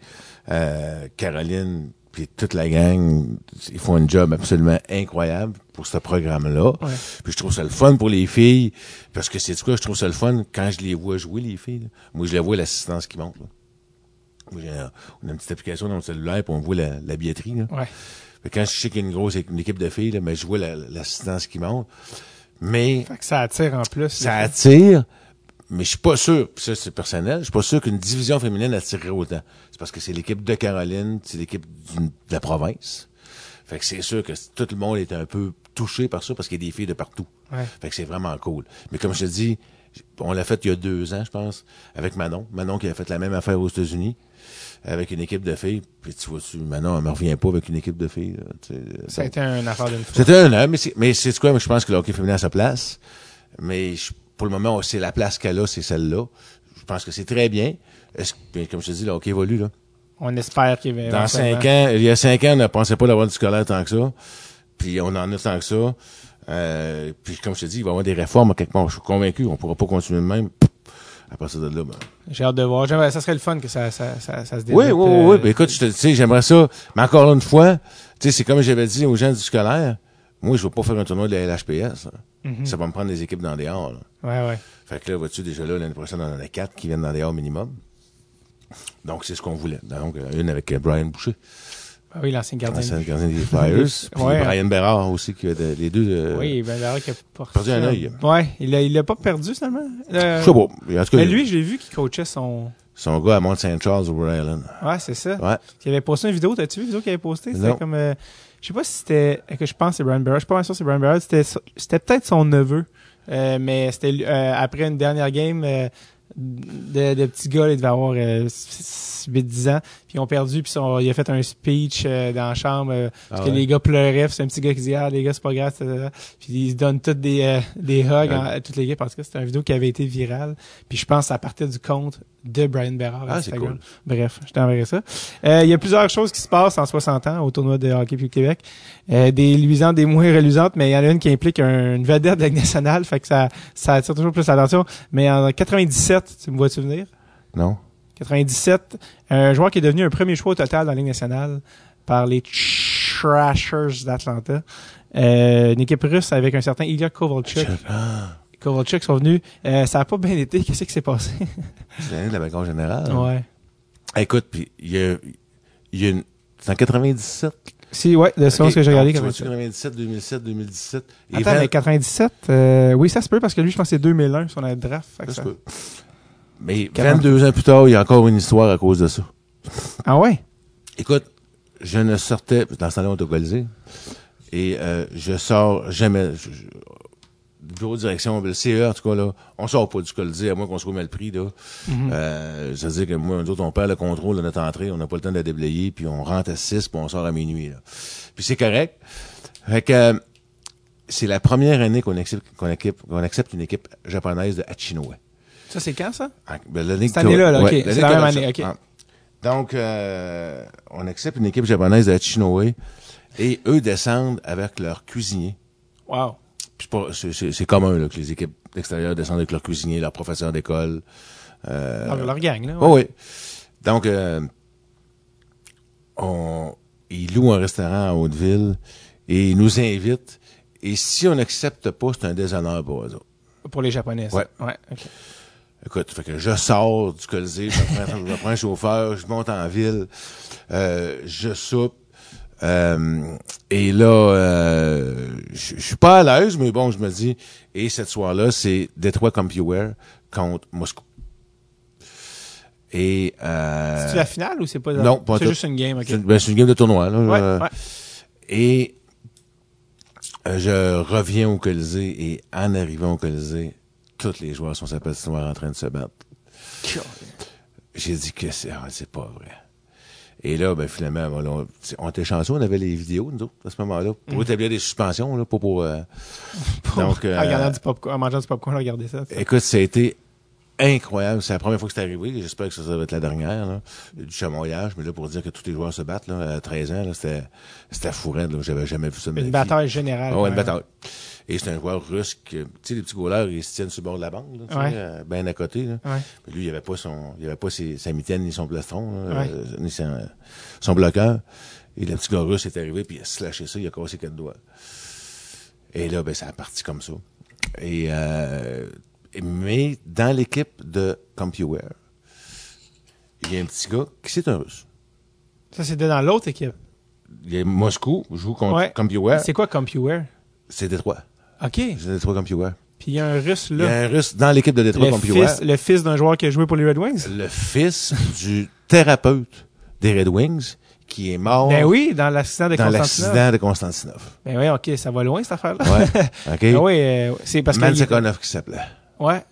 Euh, Caroline puis toute la gang, ils font un job absolument incroyable pour ce programme-là. Ouais. Puis je trouve ça le fun pour les filles, parce que c'est quoi, je trouve ça le fun quand je les vois jouer, les filles. là. Moi, je les vois l'assistance qui monte. là. Moi, j'ai un- on a une petite application dans mon cellulaire, puis on voit la, la billetterie. Là. Ouais. Quand je sais qu'il y a une grosse une équipe de filles, là, mais je vois la- l'assistance qui monte. Mais Fait que ça attire en plus. ça attire, mais je suis pas sûr, ça c'est personnel, je suis pas sûr qu'une division féminine attirerait autant. C'est parce que c'est l'équipe de Caroline, c'est l'équipe de la province. Fait que c'est sûr que tout le monde est un peu touché par ça parce qu'il y a des filles de partout. Ouais. Fait que c'est vraiment cool. Mais comme je te dis, on l'a fait il y a deux ans, je pense, avec Manon. Manon qui a fait la même affaire aux États-Unis avec une équipe de filles. Puis tu vois-tu, Manon, elle me revient pas avec une équipe de filles. été une affaire d'une fois. C'était un an, mais c'est, mais c'est quoi, je pense que le hockey féminin a sa place. Mais je- pour le moment, c'est la place qu'elle a, c'est celle-là. Je pense que c'est très bien. Est-ce comme je te dis, le hockey évolue, là. On espère qu'il va. Dans cinq ans, il y a cinq ans, on ne pensait pas d'avoir du scolaire tant que ça. Puis on en a tant que ça. Euh, puis comme je te dis, il va y avoir des réformes à quelque part. Je suis convaincu, on pourra pas continuer de même. À partir de là, ben, J'ai hâte de voir. J'aimerais- Ça serait le fun que ça, ça, ça, ça se Oui, développe. oui, euh, oui. Ben, écoute, je te, tu sais, j'aimerais ça. Mais encore une fois, tu sais, c'est comme j'avais dit aux gens du scolaire. Moi, je veux pas faire un tournoi de la LHPS. là. mhm. Ça va me prendre des équipes dans le dehors. là. Ouais, ouais. Fait que là, vois-tu, déjà là, l'année prochaine, on en a quatre qui viennent dans le dehors minimum. Donc, c'est ce qu'on voulait. Donc, une avec euh, Brian Boucher, Ah oui, l'ancien gardien. ancien gardien des Flyers. puis Ouais. Brian Bérard aussi, qui les deux. euh, Oui, alors qu'il a perdu un œil. Ouais, il a, il l'a pas perdu seulement. Euh, Je sais pas. Mais En tout cas, mais lui, j'ai vu qu'il coachait son. son gars à Mont St. Charles, au Rhode Island. Ouais, c'est ça. Ouais. Il avait posté une vidéo. T'as-tu vu la vidéo qu'il avait postée? C'était comme. euh, je sais pas si c'était. Que je pense que c'est Brian Barrett. Je suis pas sûr que c'est Brian Barrett. C'était, c'était peut-être son neveu. Euh, mais c'était euh, après une dernière game euh, de, de petits gars, il devait avoir euh, 8-10 ans. Puis ils ont perdu. Puis son- il a fait un speech euh, dans la chambre. euh, parce Ah que les gars pleuraient. c'est un petit gars qui dit Ah, les gars, c'est pas grave. Puis ils se donnent tous des, euh, des hugs Ouais. à toutes les gars. Parce que c'était une vidéo qui avait été virale. Puis je pense ça partait du compte de Brian Berard. Ah, c'est cool. Bref, je t'enverrai ça. Euh, Il y a plusieurs choses qui se passent en 60 ans au tournoi de hockey du Québec. Euh, des luisantes, des moins reluisantes, mais il y en a une qui implique un- une vedette de la nationale, fait que ça, ça attire toujours plus l'attention. Mais en 97, tu me vois-tu venir? Non? 97, un joueur qui est devenu un premier choix au total dans la Ligue nationale par les Trashers d'Atlanta. Euh, une équipe russe avec un certain Ilya Kovalchuk. Ah, Kovalchuk sont venus. Euh, ça a pas bien été. Qu'est-ce qui s'est passé? c'est l'année de la générale. ouais. Écoute, puis il y a, y a une... C'est en 97? Si, ouais, de ce que j'ai regardé. Donc, tu comme vois-tu ça. 97, 2007, 2017. Et Attends, mais 97, euh, oui, ça se peut parce que lui, je pense que c'est 2001, son draft. Ça se peut. Mais 40. 22 ans plus tard, il y a encore une histoire à cause de ça. Ah ouais? Écoute, je ne sortais, dans ce temps-là, on était au Colisée, et euh, je sors jamais, je, je- du bureau de direction, le CE, en tout cas, là, on sort pas du Colisée, à moins qu'on soit mal pris, là. Mhm. Euh, ça veut dire que moi, nous autres, on perd le contrôle de notre entrée, on n'a pas le temps de la déblayer, puis on rentre à 6, puis on sort à minuit, là. Puis c'est correct. Fait que, euh, c'est la première année qu'on accepte, qu'on accepte, accepte une équipe japonaise de Hachinoé. Ça, c'est quand, ça? Ah, ben, l'année Cette année-là, là, ok. C'est la même année, ok. Ah. Donc, euh, on accepte une équipe japonaise de Hachinoé et eux descendent avec leur cuisinier. Wow. C'est pas- c'est- c'est c'est commun là, que les équipes d'extérieur descendent avec leur cuisinier, leur professeur d'école. Euh, Ah, leur gang, là. Oh oui. Donc, euh, on, ils louent un restaurant à Hauteville et ils nous invitent. Et si on n'accepte pas, c'est un déshonneur pour eux autres. Pour les Japonais, ça. Ouais. Ouais, ok. Écoute, fait que je sors du Colisée, je prends, je prends un chauffeur, je monte en ville, euh, je soupe. Euh, et là, euh, je suis pas à l'aise, mais bon, je me dis, et cette soir-là, c'est Detroit CompuWare contre Moscou. Et euh, C'est-tu la finale ou c'est pas la- non, pas C'est tout. juste une game, ok. c'est une, ben, c'est une game de tournoi. Là, Ouais, Euh, ouais. Et euh, je reviens au Colisée et en arrivant au Colisée, tous les joueurs sont sur la patinoire en train de se battre. J'ai dit que c'est ah, c'est pas vrai. Et là, ben finalement, là, on, on était chanceux, on avait les vidéos, nous autres, à ce moment-là, pour établir des suspensions, là, pas pour... euh, donc, euh, en, regardant du popcorn, en mangeant du popcorn, regarder ça. Écoute, ça a été incroyable. C'est la première fois que c'est arrivé. J'espère que ça, ça va être la dernière. Là. Du chamoyage, mais là, pour dire que tous les joueurs se battent, là, à 13 ans, c'était, c'était fou raide, là. J'avais jamais vu ça de ma Une vie. bataille générale. Ah ouais, une bataille. Et c'est un joueur russe que, tu sais, les petits goalers, ils se tiennent sur le bord de la bande, là, Ouais. ben à côté, là. Ouais. Mais lui, il avait pas son, il avait pas ses, sa mitaine, ni son plastron, là, Ouais. euh, ni son, son bloqueur. Et le petit gars russe est arrivé, puis il a slashé ça, il a cassé quatre doigts. Et là, ben, ça a parti comme ça. Et, euh, mais dans l'équipe de CompuWare, il y a un petit gars qui c'est un russe. Ça, c'était dans l'autre équipe. Il y a Moscou, joue contre Ouais. CompuWare. C'est quoi CompuWare? C'est Détroit. OK. Puis C'est Détroit CompuWare. il y a un russe Il y a là. un russe dans l'équipe de Détroit fils, le fils d'un joueur qui a joué pour les Red Wings? Le fils du thérapeute des Red Wings qui est mort Ben oui, dans l'accident de dans Constantinople. l'accident de Constantinople. Ben oui, OK, ça va loin, cette affaire-là. Ouais. OK? Ah oui, euh, c'est parce que... Mansakonov qui s'appelait. Ouais.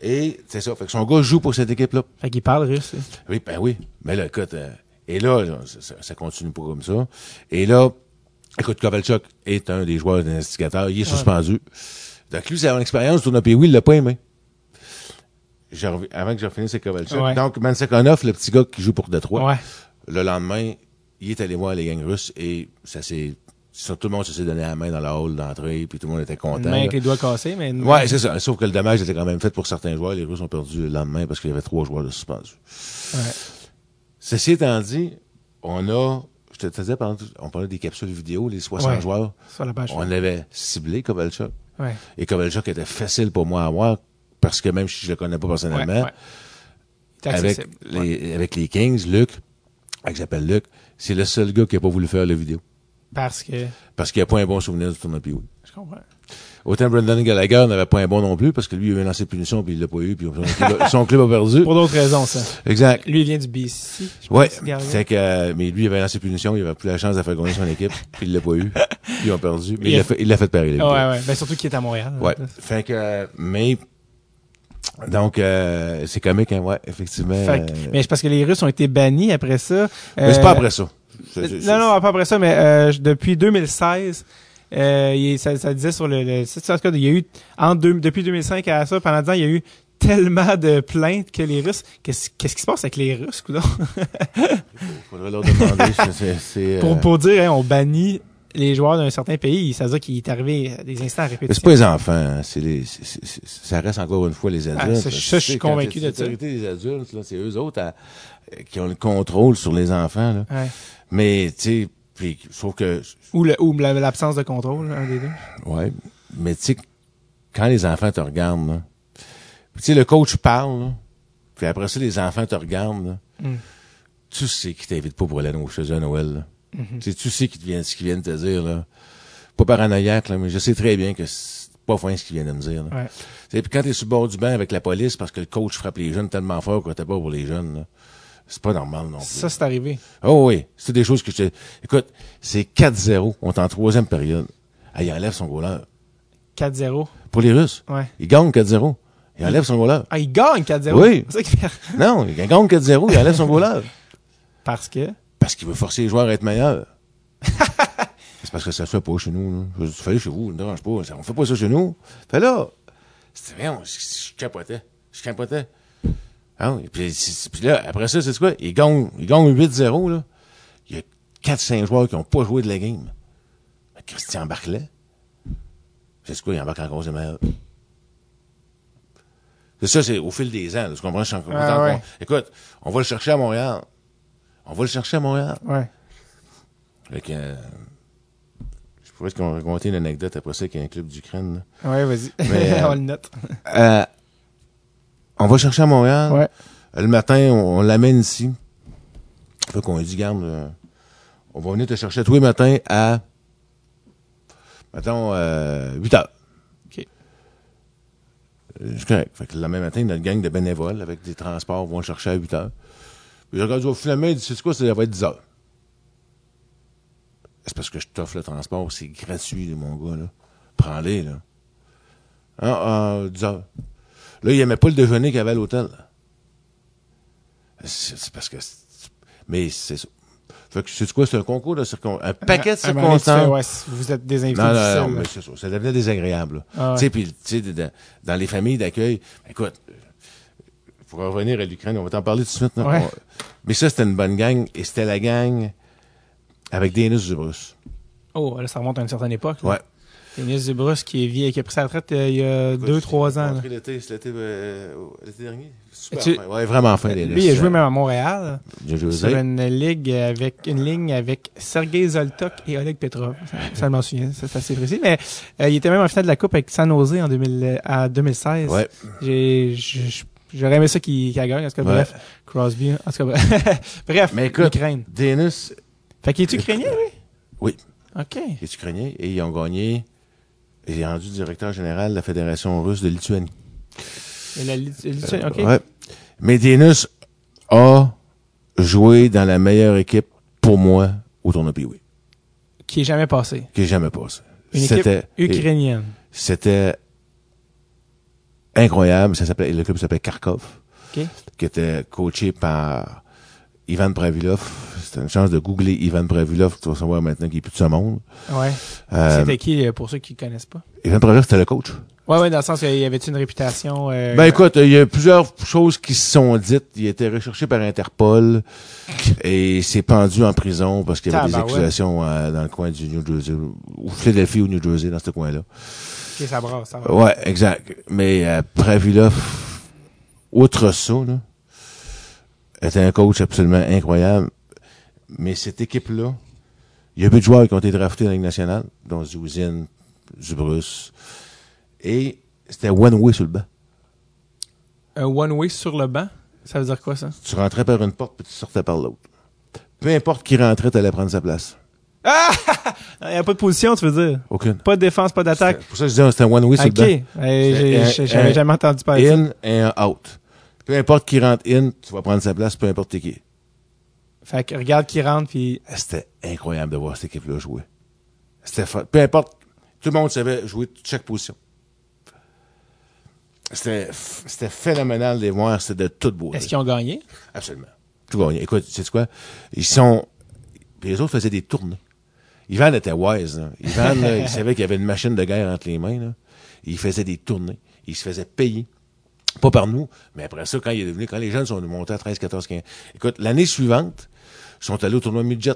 Et c'est ça. Fait que son gars joue pour cette équipe-là. Fait qu'il parle russe. Oui, ben oui. Mais là, écoute, euh, et là, là, ça- ça continue pas comme ça. Et là, écoute, Kovalchuk est un des joueurs d'investigateurs. Il est suspendu. Donc lui, c'est une expérience du tournoi oui, il l'a pas aimé. Avant que je finisse avec Kovalchuk. Ouais. Donc, Mansakonov, le petit gars qui joue pour Detroit, Ouais. le lendemain, il est allé voir les gangs russes et ça s'est tout le monde s'est donné la main dans la hall d'entrée, puis tout le monde était content. Une main avec les doigts cassés, mais une Ouais, c'est ça. Sauf que le dommage était quand même fait pour certains joueurs. Les Russes ont perdu le lendemain parce qu'il y avait trois joueurs de suspendus. Ouais. Ceci étant dit, on a, je te disais, pendant on parlait des capsules vidéo, les 60 Ouais. joueurs. sur la page. On avait ciblé Kovalchuk. Ouais. Et Kovalchuk était facile pour moi à voir parce que même si je le connais pas Ouais, personnellement, ouais. Avec les, avec les Kings, Luc, que j'appelle Luc, c'est le seul gars qui a pas voulu faire la vidéo. Parce que, Parce qu'il a pas un bon souvenir du tournoi Pee-Wee. je comprends. Autant Brendan Gallagher n'avait pas un bon non plus parce que lui, il avait lancé punition puis il l'a pas eu puis son club, a- son club a perdu. Pour d'autres raisons, ça. Exact. Lui, il vient du BC. Ouais. C'est que, euh, mais lui, il avait lancé punition, il avait plus la chance de faire gagner son équipe puis il l'a pas eu. Puis ils ont perdu. Mais Il l'a fait, il l'a fait pareil. Ouais, ouais. Ben, surtout qu'il est à Montréal. Ouais. Fait que, euh, mais, donc, euh, c'est comique, hein, ouais, effectivement. Fait que- euh, mais c'est parce que les Russes ont été bannis après ça. mais c'est Euh, pas après ça. Non, non, pas après ça, mais euh, depuis 2016, euh, il- ça, ça disait sur le, le site, en tout cas, il y a eu, en deux- depuis 2005 à ça, pendant 10 ans, il y a eu tellement de plaintes que les Russes, qu'est-ce qu'est-ce qui se passe avec les Russes, coudonc? Faudrait leur demander. c'est, pour, euh, pour dire, hein, on bannit les joueurs d'un certain pays, ça veut dire qu'il est arrivé à des instants répétition. c'est pas les enfants, hein, c'est les, ça reste encore une fois les Ah, adultes. ça, je suis convaincu c'est de ça. des adultes, c'est eux autres à- euh, qui ont le contrôle sur les enfants. Là. Ouais. Mais tu sais, puis sauf que Ou le- ou la- l'absence de contrôle, un des deux. ouais, mais tu sais quand les enfants te regardent, là, tu sais le coach parle, là, puis après ça les enfants te regardent, là, Mm. tu sais qu'ils t'invitent pas pour aller chez eux à Noël. Mm-hmm. Tu sais, tu sais qu'ils viennent, ce qu'ils viennent te dire là. Pas paranoïaque là, mais je sais très bien que c'est pas fin ce qu'ils viennent de me dire. là. Ouais. Tu sais, Puis quand t'es sur le bord du banc avec la police parce que le coach frappe les jeunes tellement fort que t'es pas pour les jeunes, là, c'est pas normal non plus. Ça, c'est arrivé. Oh oui, c'est des choses que je te... Écoute, c'est 4-0, on est en troisième période. Ah, il enlève son goaler. 4-0. Pour les Russes, Ouais. il gagne 4-0. Il enlève son goaler. Ah, il gagne 4-0. Oui. C'est ça qu'il fait. Non, il gagne 4-0, il enlève son goaler. Parce que, Parce qu'il veut forcer les joueurs à être meilleurs. c'est parce que ça se fait pas chez nous. Là. Dis, fais-le chez vous, ne dérange pas. Ça- On fait pas ça chez nous. Fais là. C'était bien, je, je capotais. Je capotais. Oui. Puis, là, après ça, c'est quoi? Il gagne, il gagne 8-0, là. Il y a 4-5 joueurs qui ont pas joué de la game. Christian Barclay. C'est quoi? Il embarque en cause meilleurs. C'est ça, c'est au fil des ans. là, tu comprends? Je suis encore- Ah ouais. Écoute, on va le chercher à Montréal. On va le chercher à Montréal. ouais. Fait que, euh, je pourrais te raconter une anecdote après ça qu'il y a un club d'Ukraine. Ouais, vas-y. Mais, euh, on le note. Euh, on va chercher à Montréal. Ouais. Le matin, on, on l'amène ici. Fait qu'on lui dit, garde, euh, on va venir te chercher tous les matins à, mettons, euh, 8 heures. OK. Euh, C'est correct. Fait que le même matin, notre gang de bénévoles avec des transports vont le chercher à 8 heures. Puis je regarde, finalement, il dit, c'est quoi, ça va être 10 heures. C'est parce que je t'offre le transport, c'est gratuit, mon gars, là. Prends-les, là. Ah, ah, 10 heures. Là, il aimait pas le déjeuner qu'il y avait à l'hôtel. C'est parce que... Mais c'est ça. Fait que c'est quoi? C'est un concours de circonstances. Un paquet de À circonstances. ouais, si vous êtes des invités Non, non, non, mais c'est ça. Ça devenait désagréable. là. Ah ouais. Tu sais, puis, tu sais, dans, dans les familles d'accueil, écoute, pour revenir à l'Ukraine, on va t'en parler tout de suite. là. Ouais. On- mais ça, c'était une bonne gang, et c'était la gang avec Denis Zubrus. Oh, là, ça remonte à une certaine époque. là. Ouais. Denis Dubrus qui est vie, qui a pris sa retraite euh, il y a deux, trois ans. là. L'été, c'est l'été, euh, l'été dernier. Super Tu- fin. Ouais, vraiment fin. Lui, il a joué même à Montréal. J'ai joué Sur une ligue avec une ligne avec Sergei Zoltok et Oleg Petrov. Ça, ça, je m'en souviens, ça, c'est assez précis. Mais euh, il était même en finale de la Coupe avec San Jose en 2000, à 2016. Ouais. J'ai, j'aurais aimé ça qu'il qu'il gagne. En tout cas, Ouais. bref, Crosby. En tout cas, bref. bref, Mais écoute, l'Ukraine. Denis Fait qu'il est ukrainien, lui? Oui. OK. est ukrainien et ils ont gagné. Il est rendu directeur général de la Fédération russe de Lituanie. Et la Lit- Lituanie, OK. Ouais. A joué dans la meilleure équipe pour moi au tournoi Pee-Wee, Qui est jamais passé. qui est jamais passé. Une équipe ukrainienne. c'était incroyable. Ça s'appelait le club s'appelait Kharkov, OK. qui était coaché par Ivan Pravilov. C'était une chance de googler Ivan Pravilov. Tu vas savoir maintenant qu'il est plus de ce monde. Ouais. Euh, C'était qui, euh, pour ceux qui connaissent pas? Ivan Pravilov, c'était le coach. Ouais, ouais, dans le sens qu'il y avait une réputation. euh, Ben écoute, il y a plusieurs choses qui se sont dites. Il a été recherché par Interpol et s'est pendu en prison parce qu'il y avait des accusations euh, dans le coin du New Jersey, ou Philadelphie ou New Jersey, dans ce coin-là. Ok, ça brasse, ça brasse. Ouais, exact. Mais euh, Pravilov, outre ça, là, était un coach absolument incroyable. Mais cette équipe-là, il y a peu de joueurs qui ont été draftés dans la Ligue nationale, dont Zouzine, Zubrus. Et c'était one way sur le banc. Un one-way sur le banc? Ça veut dire quoi, ça? Tu rentrais par une porte puis tu sortais par l'autre. Peu importe qui rentrait, t'allais prendre sa place. Il n'y a pas de position, tu veux dire? Aucune. Pas de défense, pas d'attaque. C'est Pour ça que je disais, c'était un one way sur Ok. le banc. un- J'avais jamais entendu parler de ça. In et un out. Peu importe qui rentre in, tu vas prendre sa place, peu importe qui. Fait que regarde qui rentre, puis C'était incroyable de voir cette équipe-là jouer. C'était fa- Peu importe. Tout le monde savait jouer chaque position. C'était, c'était phénoménal de les voir. C'était de toute beauté. est-ce qu'ils ont gagné? Absolument. Tout gagné. Écoute, tu sais quoi? Ils sont, les autres faisaient des tournées. Ivan était wise, là. Ivan, là, il savait qu'il y avait une machine de guerre entre les mains, là. Il faisait des tournées. Il se faisait payer. Pas par nous, mais après ça, quand il est devenu, quand les jeunes sont montés à 13, 14, 15. Écoute, l'année suivante, ils sont allés au tournoi midget.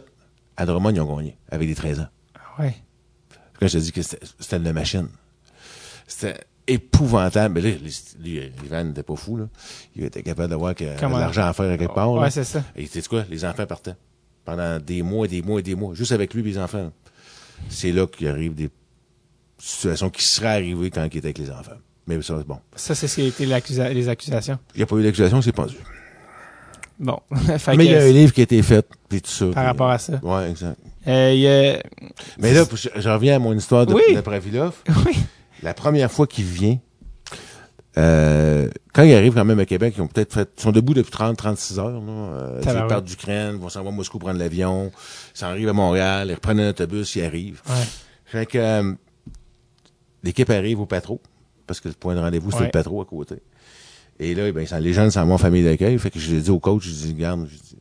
À Drummond, ils ont gagné, avec des 13 ans. Ah Ouais. Quand je te dis que c'était une machine. C'était épouvantable. Mais là, lui, Ivan n'était pas fou, là. Il était capable de voir qu'il y avait de Comment? l'argent à faire à quelque part. Ouais, c'est ça. Et tu sais quoi? Les enfants partaient. Pendant des mois, des mois et des mois. Juste avec lui et les enfants. C'est là qu'il arrive des situations qui seraient arrivées quand il était avec les enfants. Mais ça, bon. Ça, c'est ce qui a été les accusations. Il n'y a pas eu d'accusation, c'est pendu. Bon. Mais il y a un livre qui a été fait, puis tout ça. par rapport à ça. Ouais, exact. Euh, y a... Mais là, je, reviens à mon histoire de, Oui. de Pravilov. Oui. La première fois qu'il vient, euh, quand il arrive quand même à Québec, ils ont peut-être fait, ils sont debout depuis 30, 36 heures, là. Euh, ils partent d'Ukraine, ils vont s'en à Moscou prendre l'avion, ils s'en arrivent à Montréal, ils reprennent un autobus, ils arrivent. Ouais. Fait que, euh, l'équipe arrive au patro, parce que le point de rendez-vous, Ouais. le patro à côté. Et là, ben, les jeunes s'en vont en famille d'accueil. Fait que je l'ai dit au coach, je dis, dis,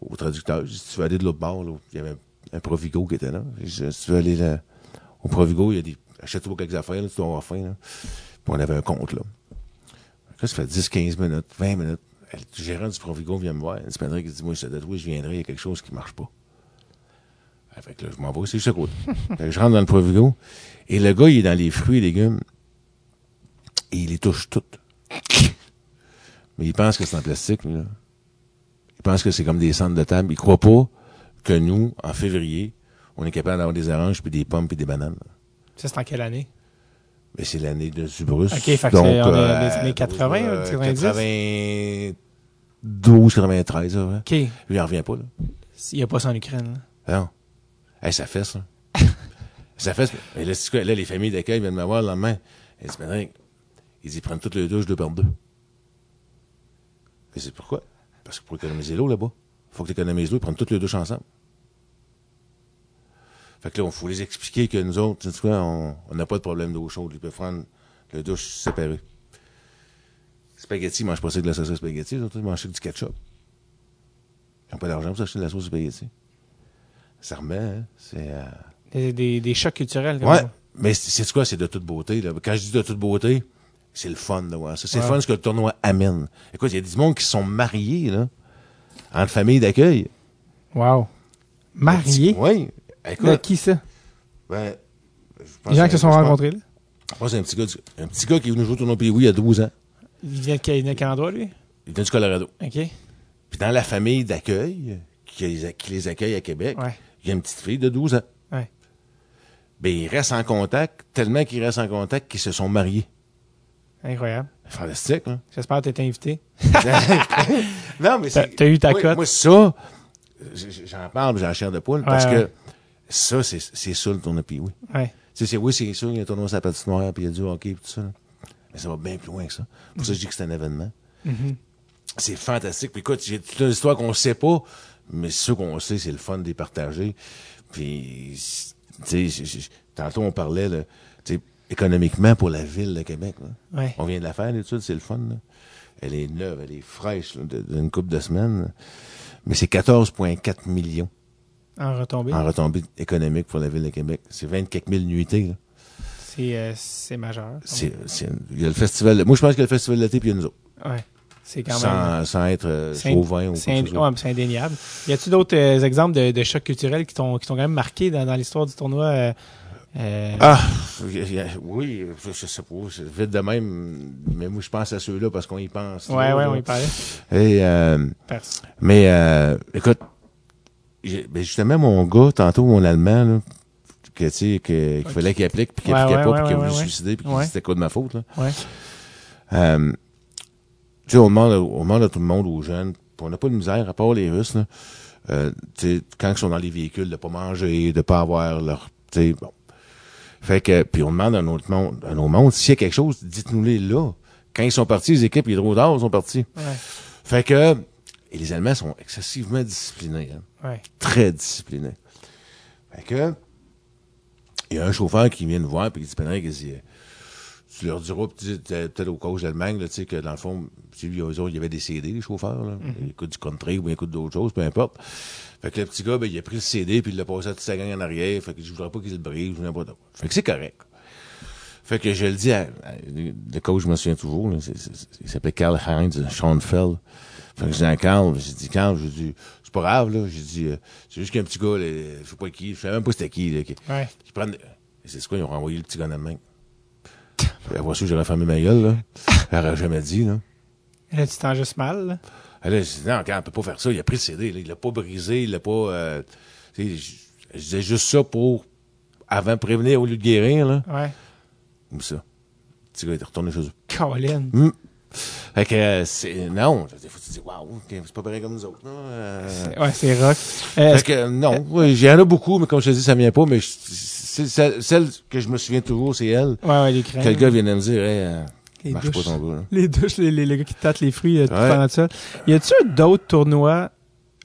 au traducteur, je dis, tu veux aller de l'autre bord, là. Il y avait un, un Provigo qui était là. Je dis, si tu veux aller là, au Provigo, il y a des, achète-toi quelques affaires, là, tu dois avoir faim, là. Puis on avait un compte, là. Là, ça fait 10, 15 minutes, 20 minutes. Le gérant du Provigo vient me voir. Il il dit, moi, je te dis, je viendrai, il y a quelque chose qui marche pas. Fait que là, je m'en vais, c'est juste à côté. Fait que je rentre dans le Provigo. Et le gars, il est dans les fruits et légumes. Et il les touche toutes. Mais il pense que c'est en plastique, lui, là. Il pense que c'est comme des centres de table. Il croit pas que nous, en février, on est capable d'avoir des oranges, puis des pommes, puis des bananes. Ça, c'est en quelle année? Mais c'est l'année de Zubrus. Ok, fait que Donc, c'est- euh, les années 80, euh, 90? 92, 93, ça, ouais. OK. Lui, il en revient pas, là. Il n'y a pas ça en Ukraine. là. Ah Non. Hey, ça fait ça. ça fait Mais là, c'est quoi? Là, les familles d'accueil viennent me voir le lendemain. Ils disent, ils y prennent toutes les douches deux par deux. Et c'est pourquoi? Parce que pour économiser l'eau là-bas, il faut que tu économises l'eau, ils prennent toutes les douches ensemble. Fait que là, il faut les expliquer que nous autres, tu sais quoi, on on n'a pas de problème d'eau chaude. Ils peuvent prendre les douches séparées. Spaghetti, ils mangent pas ça de la sauce à spaghetti, ils ça avec du ketchup. Ils n'ont pas d'argent pour s'acheter de la sauce à spaghetti. Ça remet, hein? C'est. euh, Des, des, des chocs culturels. comme Ouais. ça. Mais c'est c'est quoi? C'est de toute beauté. Là. Quand je dis de toute beauté, c'est le fun de voir ça. C'est Ouais. le fun ce que le tournoi amène. Écoute, il y a des monde qui sont mariés, là, entre familles d'accueil. Wow. Marié? Oui. De Écoute, qui ça? ben, je pense Les gens qui se sont rencontrés là? Je pense que c'est un petit gars, du- un petit gars qui est venu jouer au tournoi Pays il y a 12 ans. Il vient de quel, endroit, lui? Il vient du Colorado. OK. Puis dans la famille d'accueil, qui, les- qui les accueille à Québec, Ouais. il y a une petite fille de 12 ans. Ouais. Ben, ils restent en contact, tellement qu'ils restent en contact qu'ils se sont mariés. Incroyable. Fantastique, hein? J'espère que tu été invité. non, mais c'est. t'as eu ta cote. Moi, ça, j'en parle, j'ai la chair de poule, parce Ouais, que ça, c'est c'est ça le tournoi puis oui. Ouais. Tu sais, c'est oui, c'est sûr, il y a un tournoi sur la patinoire, puis il y a du hockey, puis tout ça. là. Mais ça va bien plus loin que ça. Pour ça, je dis que c'est un événement. Mhm. C'est fantastique. Puis écoute, j'ai toute une histoire qu'on sait pas, mais ce qu'on sait, c'est le fun de les partager. Puis, tu sais, tantôt on parlait, là, économiquement pour la ville de Québec. là. Ouais. On vient de la faire, l'étude, c'est le fun. là. Elle est neuve, elle est fraîche de- d'une couple de semaines. mais c'est 14,4 millions En retombée. en retombée économique pour la ville de Québec. C'est 24 000 nuitées. là. C'est euh, c'est majeur. C'est, c'est- il y a le festival. Moi, je pense qu'il y a le festival d'été, puis il y a nous autres. Ouais. C'est quand même. Sans, sans être euh, chauvin ou C'est ind- ouais, c'est indéniable. Y a-tu d'autres euh, exemples de, de chocs culturels qui t'ont qui t'ont quand même marqué dans, dans l'histoire du tournoi euh, euh, Ah, oui, je, je sais pas, c'est vite de même, mais moi, je pense à ceux-là parce qu'on y pense. Ouais, trop, ouais, là. on y parlait. Et, euh, Perse. mais, euh, écoute, ben, justement, mon gars, tantôt, mon Allemand, là, que, tu sais, que- qu'il fallait qu'il applique, puis qu'il Ouais, appliquait ouais, pas, ouais, puis qu'il voulu se ouais. suicider, puis Ouais. que c'était quoi de ma faute, là. Ouais. Euh, tu sais, on demande, on demande à tout le monde, aux jeunes, puis on n'a pas de misère, à part les Russes, là, euh, tu sais, quand ils sont dans les véhicules, de pas manger, de pas avoir leur, tu sais, bon. Fait que, puis on demande à notre monde, à nos mondes, s'il y a quelque chose, dites-nous-les là. Quand ils sont partis, les équipes Hydro-D'Or sont partis. Ouais. Fait que, et les Allemands sont excessivement disciplinés, hein Ouais. très discipliné. Fait que, il y a un chauffeur qui vient nous voir, puis il dit, Pénéric, il dit, tu leur diras peut-être au coach d'Allemagne, là, tu sais, que dans le fond, tu sais, lui, eux autres, il y avait des CD, les chauffeurs, là. Ils écoutent du country ou ils écoutent d'autres choses, peu importe. Fait que le petit gars, ben, il a pris le CD, puis il l'a passé à toute sa gang en arrière. Fait que je voudrais pas qu'il le brise, ou n'importe quoi. Fait que c'est correct. Fait que je le dis à, à- le coach, je me souviens toujours, là, il s'appelait Karl Heinz Schoenfeld. Fait que je dis à Karl, j'ai dit, Karl, j'ai dit, c'est pas grave, là. J'ai dit, euh, c'est juste qu'un petit gars, là, je sais pas qui, je sais même pas c'était qui, là, qui, Ouais. qui c'est quoi, ils ont renvoyé le petit gars en Allemagne. Puis après ça, j'aurais fermé ma gueule, là. J'aurais jamais dit, là. Là, tu t'en juste mal. là. Là, je dis, non, quand on peut pas faire ça, il a pris le CD, là, il l'a pas brisé, il l'a pas, euh, tu sais, je, je disais juste ça pour, avant de prévenir au lieu de guérir, là. Ouais. Comme ça. Le petit gars est retourné chez eux. Colin. Fait que, euh, c'est, non, des fois, tu te dis, waouh, c'est pas pareil comme nous autres, là. Euh, Ouais, c'est rock. Euh, fait que, non, oui, j'y en a beaucoup, mais comme je te dis, ça vient pas, mais je- celle, celle que je me souviens toujours, c'est elle. ouais, ouais, les crèmes. Quel gars vient de me dire, hey, euh, Les marche douches. pas ton gars, là. Les douches, les, les, les gars qui tâtent les fruits euh, tout Ouais. pendant ça. Y a-tu d'autres tournois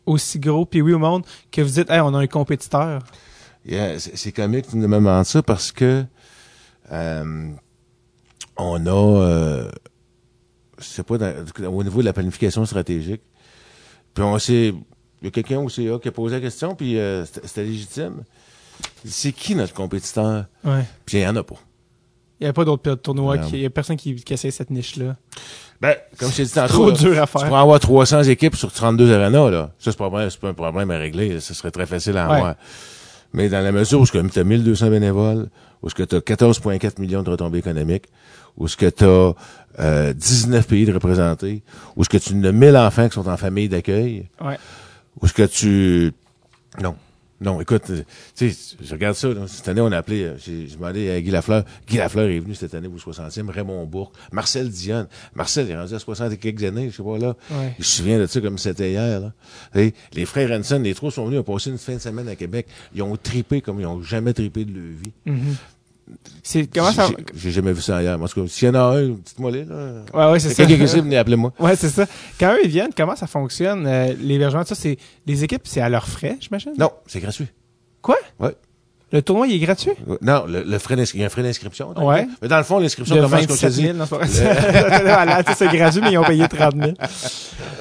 aussi gros, puis oui au monde, que vous dites, hey, on a un compétiteur? Yeah, c'est c'est comique que tu me demandes ça parce que euh, on a, sais pas, dans- au niveau de la planification stratégique, puis on s'est, il y a quelqu'un au CA qui a posé la question, puis euh, c'était légitime. C'est qui notre compétiteur? Ouais. Puis il y en a pas. Y a pas d'autres tournois, Non. qui, y a personne qui, qui essaie cette niche-là. Ben, comme je t'ai dit tantôt, Trop là, dur à tu faire. pourrais avoir 300 équipes sur 32 arénas, là. Ça, c'est pas, c'est un problème à régler. Ce serait très facile à Ouais. avoir. Mais dans la mesure où tu as 1200 bénévoles, où tu as 14,4 millions de retombées économiques, où tu as 19 pays de représentés, où ce que tu as 1000 enfants qui sont en famille d'accueil, Ouais. où ce que tu... Non. Non, écoute, euh, tu sais, je regarde ça, cette année, on a appelé, euh, j'ai demandé à Guy Lafleur. Guy Lafleur est venu cette année au 60e, Raymond Bourque, Marcel Dionne. Marcel est rendu à 60 et quelques années, je sais pas, là. Ouais. Je me souviens de ça comme c'était hier, là. Les frères Hanson, les trois sont venus, ont passé une fin de semaine à Québec. Ils ont tripé comme ils ont jamais tripé de leur vie. Mhm. C'est, comment ça, J'ai- jamais vu ça ailleurs. En tout cas, s'il y en a un, dites-moi les, là. ouais, ouais, c'est ça. Quelqu'un qui venez appeler moi. Ouais, c'est ça. Quand eux, ils viennent, comment ça fonctionne, euh, l'hébergement, ça, c'est, les équipes, c'est à leurs frais, j'imagine? Non, c'est gratuit. Quoi? Ouais. Le tournoi, il est gratuit? Non, le, le frais d'inscription, il y a un frais d'inscription. dans le Ouais. Mais dans le fond, l'inscription commence, comme je te 27 dis. 000, non, c'est pas vrai. Voilà, tu sais, c'est gratuit, mais ils ont payé 30 000.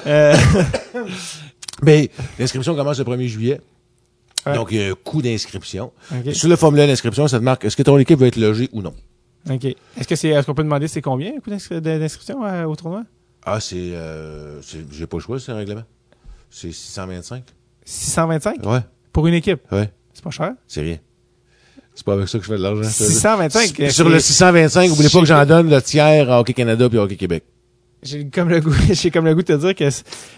Euh, Mais l'inscription commence le 1er juillet. Ouais. Donc, il y a un coût d'inscription. OK. Et Sur le formulaire d'inscription, ça te marque est-ce que ton équipe va être logée ou non? OK. Est-ce que c'est, est-ce qu'on peut demander c'est combien, le coût d'inscri- d'inscription euh, au tournoi? Ah, c'est... Euh, J'ai pas le choix, c'est un règlement. C'est 625. 625? Ouais, Pour une équipe? ouais, C'est pas cher? c'est rien. C'est pas avec ça que je fais de l'argent. ça. 625? S- Sur le 625, oubliez pas que j'en donne le tiers à Hockey Canada puis à Hockey Québec. J'ai comme le goût, j'ai comme le goût de te dire que,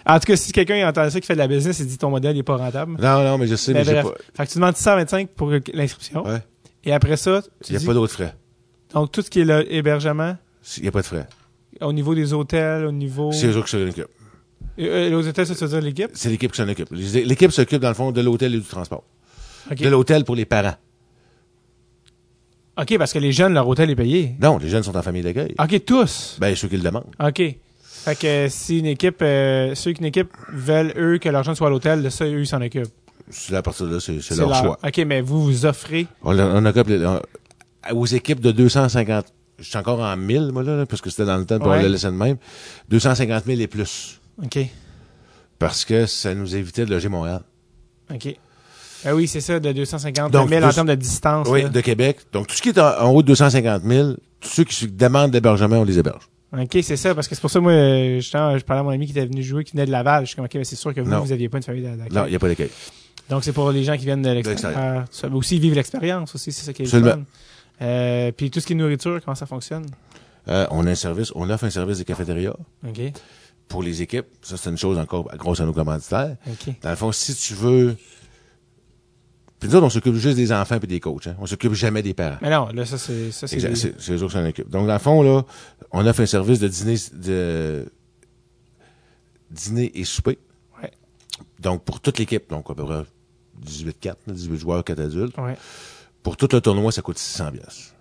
en tout cas, si quelqu'un entend ça qui fait de la business, il dit ton modèle n'est pas rentable. Non, non, mais je sais, mais, Mais j'ai pas... Fait que tu demandes 625 pour l'inscription. Ouais. Et après ça, tu Il n'y a pas d'autres frais. donc tout ce qui est l'hébergement, Il n'y a pas de frais. au niveau des hôtels, au niveau... C'est eux qui s'en occupent. Euh, les hôtels, ça, ça veut dire l'équipe? C'est l'équipe qui s'en occupe. L'équipe s'occupe, dans le fond, de l'hôtel et du transport. De l'hôtel pour les parents. OK, parce que les jeunes, leur hôtel est payé. Non, les jeunes sont en famille d'accueil. OK, tous. Ben, ceux qui le demandent. OK. Fait que si une équipe, euh, ceux qu'une équipe veulent, eux, que leur jeune soit à l'hôtel, ça, eux, ils s'en occupent. C'est à partir de là, c'est leur choix. OK, mais vous, vous offrez... On, on occupe les- on- aux équipes de 250. Je suis encore en 1000, moi, là, parce que c'était dans le temps, pour Ouais. le laisser de même. 250 000 et plus. OK. parce que ça nous évitait de loger Montréal. OK. Ah oui, c'est ça, de 250 Donc, 000 en termes de distance. Oui, là. de Québec. Donc, tout ce qui est en, en haut de 250 000, tous ceux qui demandent d'hébergement, on les héberge. OK, c'est ça, parce que c'est pour ça, moi, euh, je parlais à mon ami qui était venu jouer, qui venait de Laval. Je suis comme, OK, mais c'est sûr que vous, Non. vous aviez pas une famille d'accueil. Non, il n'y a pas d'accueil. Donc, c'est pour les gens qui viennent de l'extérieur. veut aussi vivre l'expérience aussi, c'est ça qui est le Absolument. fun. Euh, puis tout ce qui est nourriture, comment ça fonctionne? Euh, on a un service, on offre un service de cafétéria OK, pour les équipes. Ça, c'est une chose encore grosse à nos commanditaires. OK. Dans le fond, si tu veux... Puis nous autres, on s'occupe juste des enfants et des coachs. Hein. On s'occupe jamais des parents. Mais non, là, ça, c'est... C'est des- eux autres qui s'en occupent. Donc, dans le fond, là, on offre un service de dîner, de dîner et souper. Ouais. Donc, pour toute l'équipe, donc à peu près 18-4, là, 18 joueurs, 4 adultes. Ouais. Pour tout le tournoi, ça coûte 600 pièces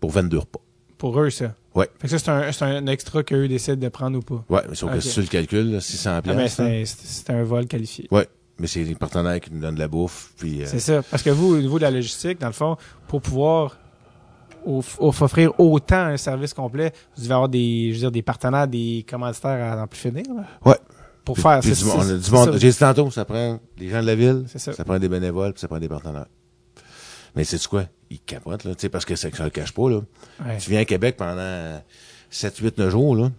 Pour 22 repas. Pour eux, ça? Ouais. Fait que ça, c'est un, c'est un extra qu'eux décident de prendre ou pas. Ouais, mais sauf Ok. que si tu le calcules, là, 600 Ah, ben, pièces c'est un vol qualifié. Ouais. Mais c'est les partenaires qui nous donnent de la bouffe. Puis, euh, C'est ça. Parce que vous, au niveau de la logistique, dans le fond, pour pouvoir off- off- offrir autant un service complet, vous devez avoir des, je veux dire, des partenaires, des commanditaires à n'en plus finir, là, ouais. pour Puis- faire puis du on a du monde- ça. J'ai dit tantôt, ça prend des gens de la ville, C'est ça. prend des bénévoles, puis ça prend des partenaires. Mais c'est quoi? Ils capotent, là, tu sais, parce que ça ne le cache pas, là. Ouais. Tu viens à Québec pendant 7, 8, 9 jours, là.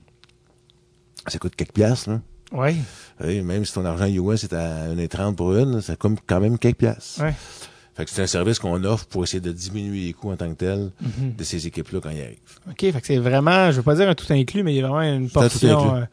Ça coûte quelques piastres, là. Oui, même si ton argent US est à 1,30 pour une, ça coûte quand même quelques piastres. Ouais. Fait que c'est un service qu'on offre pour essayer de diminuer les coûts en tant que tel Mhm. de ces équipes-là quand ils arrivent. OK, fait que c'est vraiment, je veux pas dire un tout inclus, mais il y a vraiment une C'est portion, inclus.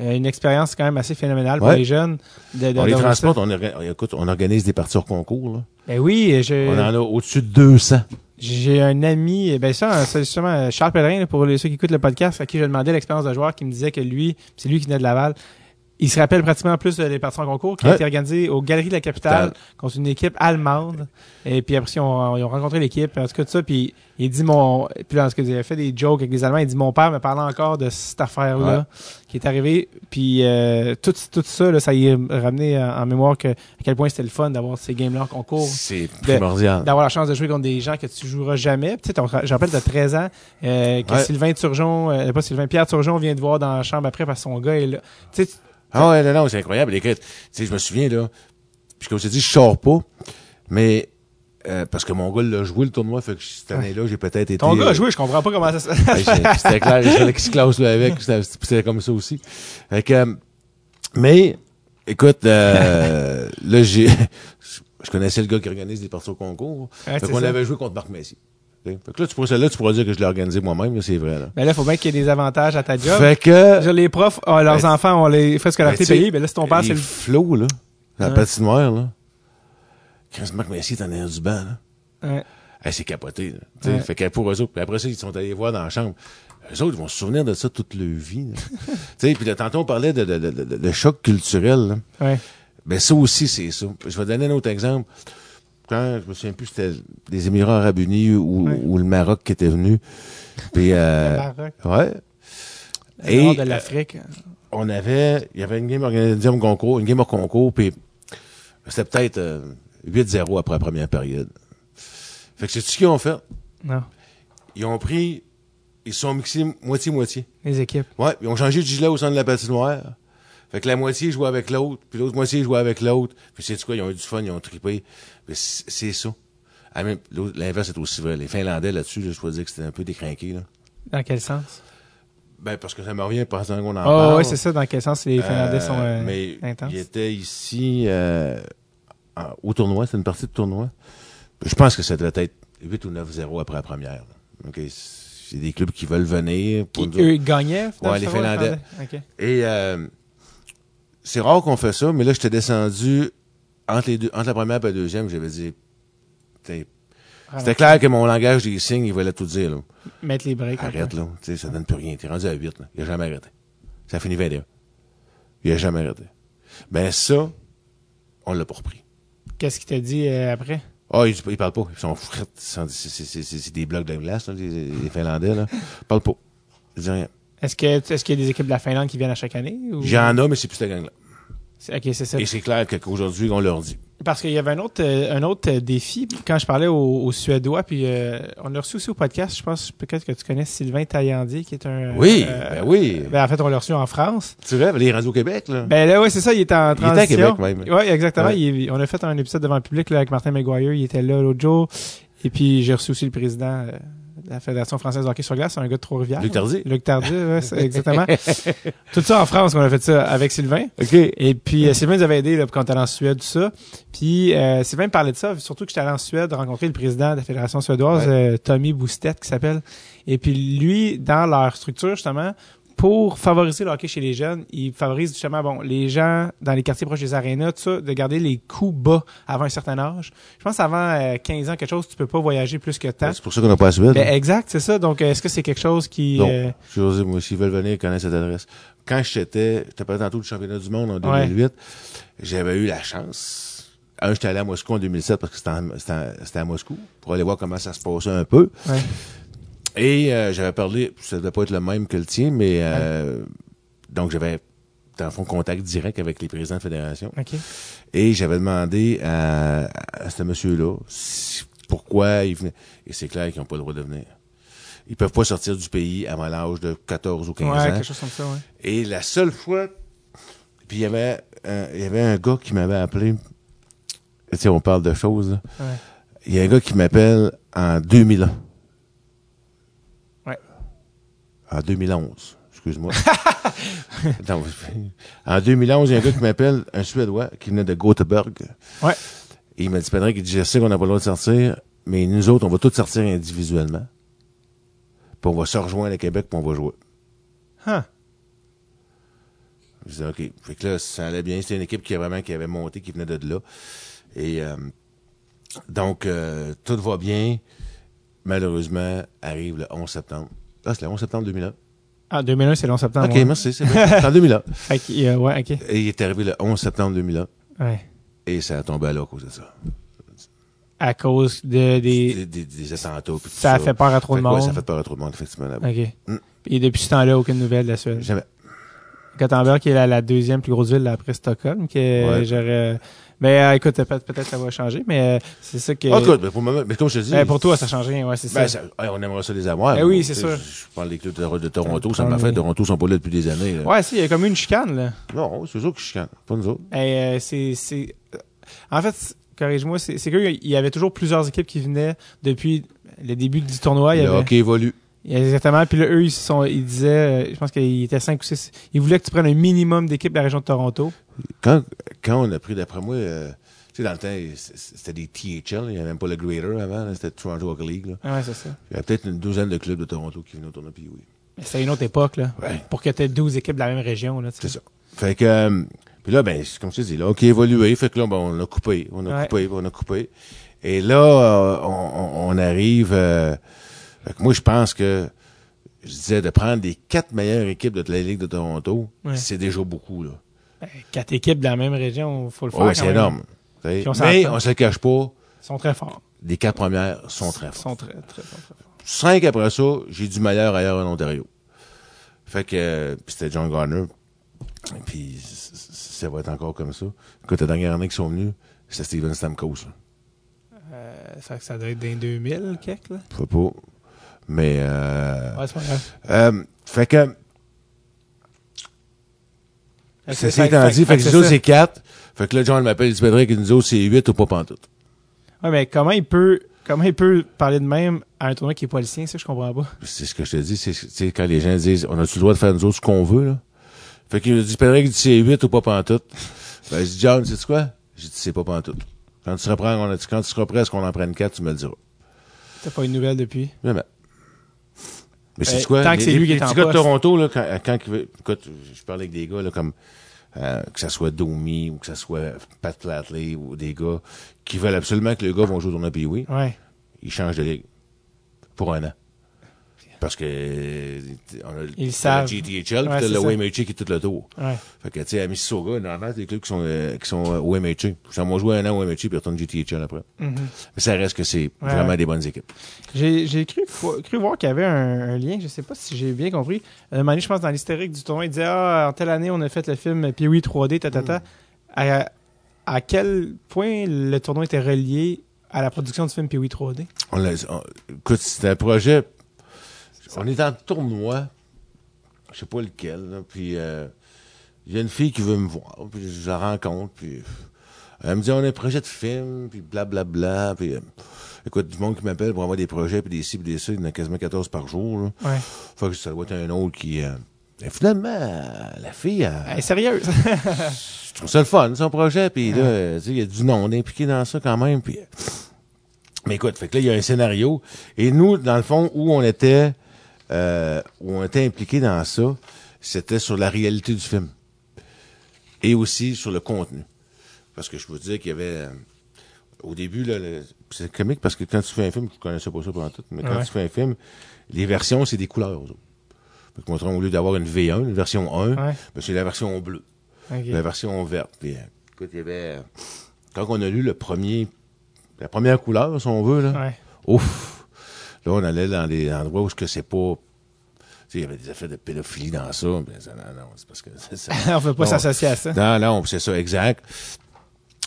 euh, une expérience quand même assez phénoménale pour les jeunes. De, de- on les transporte, on, orga- écoute, on organise des parties hors concours, là. Ben oui, je, On en a au-dessus de 200. J'ai un ami, eh ben ça, c'est justement euh, Charles Pellerin, pour ceux qui écoutent le podcast, à qui je demandais l'expérience de joueur, qui me disait que lui, c'est lui qui venait de Laval, il se rappelle pratiquement plus des parties en concours qui a Ouais. été organisé aux Galeries de la Capitale contre une équipe allemande. Et puis après, ils ont, ils ont rencontré l'équipe, en tout cas de ça, puis il dit mon, puis là, cas, il a fait des jokes avec les Allemands, il dit mon père me parlait encore de cette affaire-là Ouais. qui est arrivée, puis euh, tout, tout ça, là, ça y est ramené en, en mémoire que, à quel point c'était le fun d'avoir ces games-là en concours C'est primordial. d'avoir la chance de jouer contre des gens que tu joueras jamais. Tu sais, je rappelle, de 13 ans, euh, que Ouais. Sylvain Turgeon, euh, pas Sylvain, Pierre Turgeon vient te voir dans la chambre après parce que son gars est là. Tu sais, Ah ouais, non, non, c'est incroyable. Écoute, tu sais, je me souviens, là, puis comme je te dis, je sors pas, mais euh, parce que mon gars l'a joué le tournoi, fait que cette année-là, j'ai peut-être été... ton gars a euh, joué, je comprends pas comment ça se j'ai- C'était clair, il fallait qu'il se classe là avec, c'était comme ça aussi. Fait que, euh, mais, écoute, euh, là, j'ai, je connaissais le gars qui organise des parties au concours. Ouais, fait qu'on avait joué contre Marc Messi. Fait que là, tu pourrais, là, tu pourrais dire que je l'ai organisé moi-même, là, c'est vrai, là. Mais là, faut bien qu'il y ait des avantages à ta job. Fait que, les profs, ah, leurs Ben, enfants ont les frais de scolarité ben, payés, mais là, si ton père, c'est le... flots, là, la Ouais. patinoire, là. Chris Marc Messi est en arrière du banc, là. Ouais. Hey, c'est capoté. Là. Ouais. Fait que pour eux autres, puis après ça, ils sont allés voir dans la chambre. Eux autres, ils vont se souvenir de ça toute leur vie. Tu sais, puis tantôt, on parlait de, de, de, de- de choc culturel. là. Ouais. Ben ça aussi, c'est ça. Je vais donner un autre exemple. Quand, je me souviens plus, c'était les Émirats Arabes Unis ou, Ouais. ou le Maroc qui était venu. Puis, euh, Le Maroc. ouais. Le Et nord de euh, l'Afrique. on avait, il y avait une game organisée au concours, une game au concours, puis c'était peut-être euh, 8-0 après la première période. Fait que c'est ce qu'ils ont fait. Non. Ils ont pris, ils se sont mixés moitié-moitié. Les équipes. Ouais, ils ont changé de gilet au centre de la patinoire. Fait que la moitié jouait avec l'autre, puis l'autre moitié jouait avec l'autre. Puis c'est quoi, ils ont eu du fun, ils ont trippé. C'est c'est ça. Ah, L'inverse est aussi vrai. Les Finlandais là-dessus, là, je peux dire que c'était un peu décrinqué. Là. Dans quel sens? Ben, parce que ça me revient pendant qu'on en Oh, parle. ouais, c'est ça. Dans quel sens les Finlandais Euh, sont euh, mais intenses? il était ici euh, au tournoi, c'était une partie de tournoi. Je pense que ça devait être 8 ou 9-0 après la première. c'est des clubs qui veulent venir. Pour Qui, eux, ils gagnaient? Ouais, le les Finlandais. Et c'est rare qu'on fait ça, mais là, j'étais descendu entre, les deux, entre la première et la deuxième, j'avais dit... t'sais, C'était clair que mon langage des signes, il voulait tout dire. Là. Mettre les breaks. Arrête, là. Tu sais, ça donne plus rien. T'es rendu à 8, là. Il a jamais arrêté. Ça finit 21. Il a jamais arrêté. Ben, ça, on l'a pas repris. Qu'est-ce qu'il t'a dit euh, après? Ah, ils, ils parlent pas. Ils sont frites. C'est des blocs de glace, là, les, les Finlandais, là. Ils parlent pas. Ils disent rien. Est-ce qu'il y a des équipes de la Finlande qui viennent à chaque année? Ou... J'en ai, mais c'est plus cette gang-là. C'est- Ok, c'est ça. Et c'est clair qu'aujourd'hui, on leur dit. Parce qu'il y avait un autre, euh, un autre euh, défi quand je parlais aux, aux Suédois, puis euh, on a reçu aussi au podcast, je pense peut-être que tu connais Sylvain Taillandier, qui est un... Oui, euh, ben oui. ben, en fait, on l'a reçu en France. Tu rêves, les rendus au Québec, là. Ben là, oui, c'est ça, il était en Il était à transition. Québec, même. Oui, exactement. Ouais. Il- on a fait un épisode devant le public là, avec Martin McGuire, il était là l'autre jour. Et puis j'ai reçu aussi le président de la Fédération française de hockey sur glace, c'est un gars de Trois-Rivières. Luc Tardy. Luc Tardy, ouais, exactement. tout ça en France, on a fait ça avec Sylvain. OK. Et puis euh, Sylvain nous avait aidé là, quand on était allé en Suède, tout ça. Puis euh, Sylvain me parlait de ça, surtout que j'étais allé en Suède rencontrer le président de la Fédération suédoise, euh, Tommy Boustet, qui s'appelle. Et puis lui, dans leur structure, justement, pour favoriser le hockey chez les jeunes, ils favorisent justement bon les gens dans les quartiers proches des arénas, tout ça, de garder les coûts bas avant un certain âge. Je pense avant euh, 15 ans, quelque chose, tu peux pas voyager plus que tant. C'est pour ça qu'on n'a pas à Suède. Ben, exact, c'est ça. Donc, euh, est-ce que c'est quelque chose qui... Non. euh, Je suis osé, moi, s'ils veulent venir, ils connaissent cette adresse. Quand j'étais, je t'ai parlé tantôt du championnat du monde en Ouais. 2008, j'avais eu la chance. Un, j'étais allé à Moscou en 2007 parce que c'était à Moscou pour aller voir comment ça se passait un peu. ouais. Et euh, j'avais parlé, ça devait pas être le même que le tien, mais euh, donc j'avais dans le fond contact direct avec les présidents de fédération. OK. Et j'avais demandé à, à ce monsieur-là si- pourquoi il venait. Et c'est clair qu'ils n'ont pas le droit de venir. Ils peuvent pas sortir du pays avant l'âge de 14 ou 15 Ouais, ans. quelque chose comme ça, ouais. Et la seule fois, puis il y avait un, il y avait un gars qui m'avait appelé. Tu sais, on parle de choses. là. Ouais. Il y a un gars qui m'appelle en 2001. Ouais. En 2011, excuse-moi. En 2011, il y a un gars qui m'appelle, un Suédois, qui venait de Göteborg. Ouais. Et il m'a dit, Patrick, il dit, je sais qu'on n'a pas le droit de sortir, mais nous autres, on va tous sortir individuellement. Puis on va se rejoindre à Québec, puis on va jouer. Huh. Je disais, OK. Fait que là, ça allait bien. C'était une équipe qui vraiment qui avait monté, qui venait de là. Et euh, donc, euh, tout va bien. Malheureusement, arrive le 11 septembre. Ah, c'est le 11 septembre 2001. Ah, 2001, c'est le 11 septembre. OK, ouais. merci, c'est en 2001. Fait que, euh, ouais, OK. Et il est arrivé le 11 septembre 2001. Ouais. Et ça a tombé à l'eau à cause de ça. À cause de des... Des, des, des attentats. puis tout Ça a fait peur à trop de que, ouais, monde. ça a fait peur à trop de monde, effectivement. là-bas. OK. Mm. Et depuis ce temps-là, aucune nouvelle de la Suède. Jamais. Gothenburg, qui est la, la deuxième plus grosse ville là, après Stockholm, que Ouais. j'aurais... Mais euh, écoute, peut- peut-être ça va changer, mais euh, c'est ça que... En tout cas, ben, pour, moment, mais comme je te dis. Ben, pour toi, ça change rien, ouais, c'est ben, ça. on aimerait ça les avoir. Ben oui, c'est sûr. Je, parle des clubs de, Toronto, ça m'a fait. Toronto sont pas là depuis des années. là. Ouais, si, il y a comme une chicane, là. Non, c'est eux qui chicanent, pas nous autres. Et, euh, c'est, en fait, corrige-moi, c'est, qu'il y avait toujours plusieurs équipes qui venaient depuis le début du tournoi. Il y le avait, hockey évolue. exactement. Puis là, eux, ils sont, ils disaient, je pense qu'ils étaient cinq ou six. Ils voulaient que tu prennes un minimum d'équipes de la région de Toronto. Quand, quand on a pris, d'après moi, euh, tu sais, dans le temps, c'était des THL, il n'y avait même pas le Greater avant, c'était Toronto Hockey League. là. Ouais, c'est ça. Il y avait peut-être une douzaine de clubs de Toronto qui venaient au tournoi, puis oui. Mais c'était une autre époque, là. Ouais. Pour que tu aies 12 équipes de la même région, là. C'est ça. Fait que, euh, puis là, ben, c'est comme je te dis, là, hockey évolué, fait que là, ben, on a coupé, on a Ouais. coupé, on a coupé. Et là, euh, on, on- on arrive, euh, fait que moi, je pense que, je disais, de prendre les quatre meilleures équipes de la Ligue de Toronto, Ouais. c'est déjà beaucoup, là. Ben, quatre équipes de la même région, faut le faire. Ouais, quand c'est énorme. On Mais on se le cache pas, Ils sont très forts. les quatre premières sont très fortes. sont très, très forts. très forts. Cinq après ça, j'ai du meilleur ailleurs en Ontario. Fait que, euh, c'était John Garner. Puis ça va être encore comme ça. Écoute, la dernière année qu'ils sont venus, c'était Steven Stamkos. là. Euh, ça, ça doit être dans les 2000, quelque, là. Je sais pas. Mais, euh, Ouais, c'est pas grave. euh, fait que, c'est ça étant dit, fait que c'est nous autres, c'est quatre. Fait que là, John m'appelle, il dit, Patrick, nous autres, c'est huit ou pas pantoute. Ouais, mais comment il peut, comment il peut parler de même à un tournoi qui est pas le sien, ça, je comprends pas. C'est ce que je te dis, c'est quand les gens disent on a-tu le droit de faire nous autres ce qu'on veut, là? Fait qu'il dit Patrick, il dit c'est 8 ou pas pantoute. Ben, je dis John, sais quoi? J'ai dit c'est pas pantoute. Quand tu seras prêt, on a dit, quand tu seras prêt à ce qu'on en prenne 4, tu me le diras. T'as pas une nouvelle depuis? Jamais. Mais c'est Euh, quoi? tant que c'est lui qui est en gars de. Toronto, là, quand, quand il veut, écoute, je parlais avec des gars, là, comme, euh, que ça soit Domi ou que ça soit Pat Platley ou des gars qui veulent absolument que les gars vont jouer au tournoi oui, Ouais. ils changent de ligue. Pour un an. Parce que, euh, on a, Ils GTHL, Ouais, puis c'est le ça. WMHA qui est tout le tour. Ouais. Fait que, tu sais, à Mississauga, normalement, c'est des clubs qui sont, euh, qui sont euh, au MHA. Ça m'a joué un an au MHA, puis retourne GTHL après. Mhm. Mais ça reste que c'est Ouais, vraiment des bonnes équipes. J'ai, cru, voir qu'il y avait un, un lien, je sais pas si j'ai bien compris. Un moment donné, je pense, dans l'historique du tournoi, il disait, ah, en telle année, on a fait le film Pee-Wee 3D, ta, ta, ta. À, à quel point le tournoi était relié à la production du film Pee-Wee 3D? On écoute, c'était un projet. On est en tournoi. Je sais pas lequel. là, puis euh, a une fille qui veut me voir. Puis je la rencontre. Puis elle me dit on a un projet de film. Puis blablabla. puis euh, écoute, du monde qui m'appelle pour avoir des projets. Puis des ci, puis des ça. Il y en a quasiment 14 par jour. Là. Ouais. Fait que ça doit être un autre qui. euh, et finalement, euh, la fille, elle- Elle est sérieuse. je trouve ça le fun, son projet. Puis là, euh, tu sais, il y a du nom impliqué dans ça quand même. Puis, mais écoute, fait que là, il y a un scénario. Et nous, dans le fond, où on était, euh, où on était impliqué dans ça, c'était sur la réalité du film. Et aussi sur le contenu. Parce que je peux dire qu'il y avait, euh, au début, là, c'est comique parce que quand tu fais un film, je connaissais pas ça pendant tout, mais quand Ouais. tu fais un film, les versions, c'est des couleurs. Fait que, au lieu d'avoir une V1, une version 1, Ouais. ben, c'est la version bleue la version verte. Puis, euh, écoute, il y avait. euh, Quand on a lu le premier. La première couleur, si on veut, là. Ouais. Ouf! Là, on allait dans des endroits où ce que c'est pas. Il y avait des effets de pédophilie dans ça. Mais ça, non, non, c'est parce que ça. On peut pas Non. s'associer à ça. Non, non, c'est ça, exact.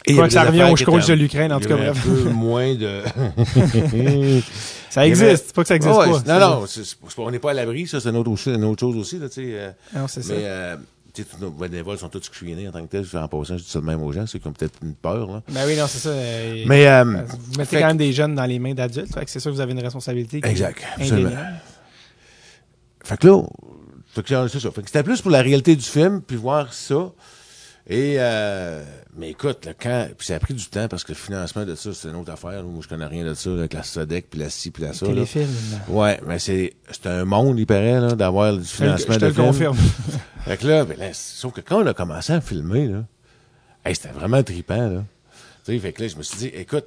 Et Quoi que ça revient causes étaient- de l'Ukraine, en tout cas. Un peu moins de. Ça existe, c'est pas que ça existe Ouais, pas. Non, non, pas- on n'est pas à l'abri, ça, c'est une autre, aussi- une autre chose aussi, là, tu sais. euh, Non, c'est ça. mais, euh, tu sais, tous nos bénévoles sont tous screenés en tant que tels. En passant, je dis ça de même aux gens, ceux qui ont peut-être une peur, là. Ben oui, non, c'est ça. euh, Mais, euh, vous mettez quand même des jeunes dans les mains d'adultes, fait que c'est sûr que vous avez une responsabilité. Exact, absolument. Fait que là, c'est ça. Fait que c'était plus pour la réalité du film, puis voir ça. Et, euh, mais écoute, là, quand, puis ça a pris du temps parce que le financement de ça, c'est une autre affaire. là. Moi, je connais rien de ça, là, avec la Sodec, puis la ci, puis la ça. là. Ouais, mais c'est, c'est un monde, il paraît, là, d'avoir du financement je te de le film. confirme. Fait que là, ben là, sauf que quand on a commencé à filmer, là, hey, c'était vraiment trippant, là. Tu sais, fait que là, je me suis dit, écoute,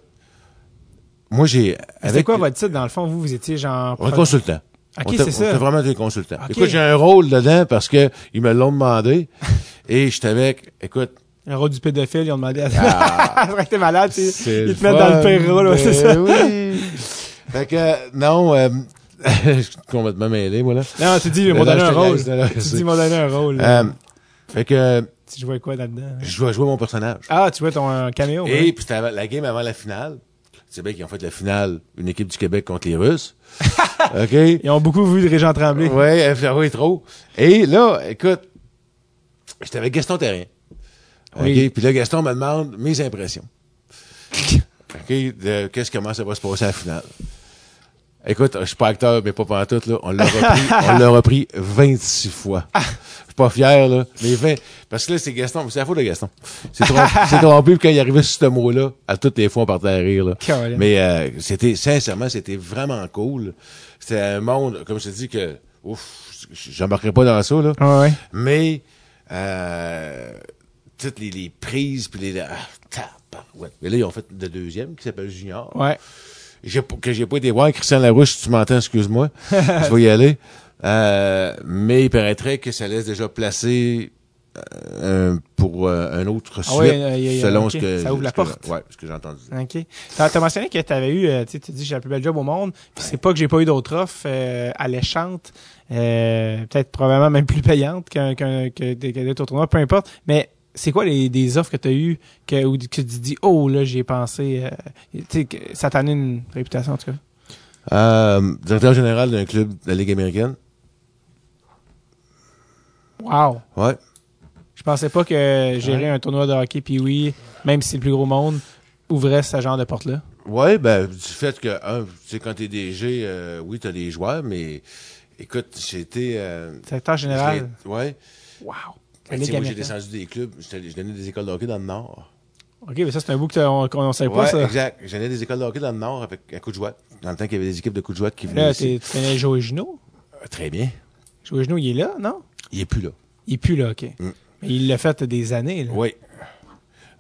moi, j'ai, C'était quoi votre titre, dans le fond? Vous, vous étiez genre... On est consultant. Ok, on c'est on ça. était vraiment des consultants. Écoute, j'ai un rôle dedans parce que ils me l'ont demandé. Et j'étais avec, écoute, Un rôle du pédophile, ils ont demandé à... Ah. Été malade, tu sais? Ils te mettent dans le pire ouais, c'est ben ça. oui. fait que, euh, non, euh, je suis complètement mêlé, moi, là. Non, tu dis, ils m'ont donné un rôle. Tu dis, ils m'ont donné un rôle. Euh, fait que, Tu jouais quoi là-dedans? je vais jouer mon personnage. Ah, tu vois ton euh, caméo. Et ouais. puis c'était la game avant la finale. C'est bien qu'ils ont fait la finale, une équipe du Québec contre les Russes. OK? Ils ont beaucoup vu de Régent Tremblay. Ouais, euh, oui, trop. Et là, écoute, j'étais avec Gaston Terrien. OK? Oui. Puis là, Gaston me demande mes impressions. OK? De qu'est-ce comment ça va se passer à la finale? Écoute, je suis pas acteur, mais pas pendant tout, là. On l'a repris, on l'a repris 26 fois. Je suis pas fier, là. Mais 20, parce que là, c'est Gaston, c'est la faute de Gaston. C'est trompé, c'est trompé, quand il arrivait sur ce mot-là, à toutes les fois, on partait à rire, là. Mais, euh, c'était, sincèrement, c'était vraiment cool. C'était un monde, comme je te dis, que, ouf, j'embarquerai pas dans ça, là. Ouais, ouais. Mais, euh, toutes les, les prises, puis les, ah, tabarouette. Mais là, ils ont fait le deuxième, qui s'appelle Junior. Ouais. Que j'ai pas été voir Christian Larouche, si tu m'entends, excuse-moi. je vais y aller. Euh, mais il paraîtrait que ça laisse déjà placer euh, pour euh, un autre suite, Ah ouais, euh, selon ok, ce que ça ouvre la ce que- porte. ouais, ce que j'ai entendu. OK. T'as as mentionné que tu avais eu, euh, tu sais, tu dis j'ai la plus belle job au monde. Puis c'est pas que j'ai pas eu d'autres offres euh, alléchantes, euh, peut-être probablement même plus payantes qu'un qu'un que que tournois, peu importe. Mais c'est quoi les des offres que tu as eues que ou que tu dis oh là j'y ai pensé, euh, tu sais que ça t'a donné une réputation en tout cas? Euh, directeur général d'un club de la Ligue américaine. Wow. Ouais. Je pensais pas que gérer un tournoi de hockey puis oui, même si c'est le plus gros monde, ouvrait ce genre de porte là. Ouais, ben, du fait que, un, tu sais, quand t'es DG, euh, oui, t'as des joueurs, mais écoute, j'ai été... Euh, Directeur général. Ouais. Wow. Moi, j'ai descendu des clubs, je donnais des écoles de hockey dans le Nord. OK, mais ça c'est un bout que t'as- on, qu'on savait pas ça. exact. J'en ai des écoles de hockey dans le Nord avec un coup de jouette. Dans le temps qu'il y avait des équipes de coups de jouette qui venaient Là, tu connais Joey Junot? Euh, Très bien. Joey Junot, il est là, non? Il est plus là. Il pue là, OK. Mm. Mais il l'a fait des années, là. Oui.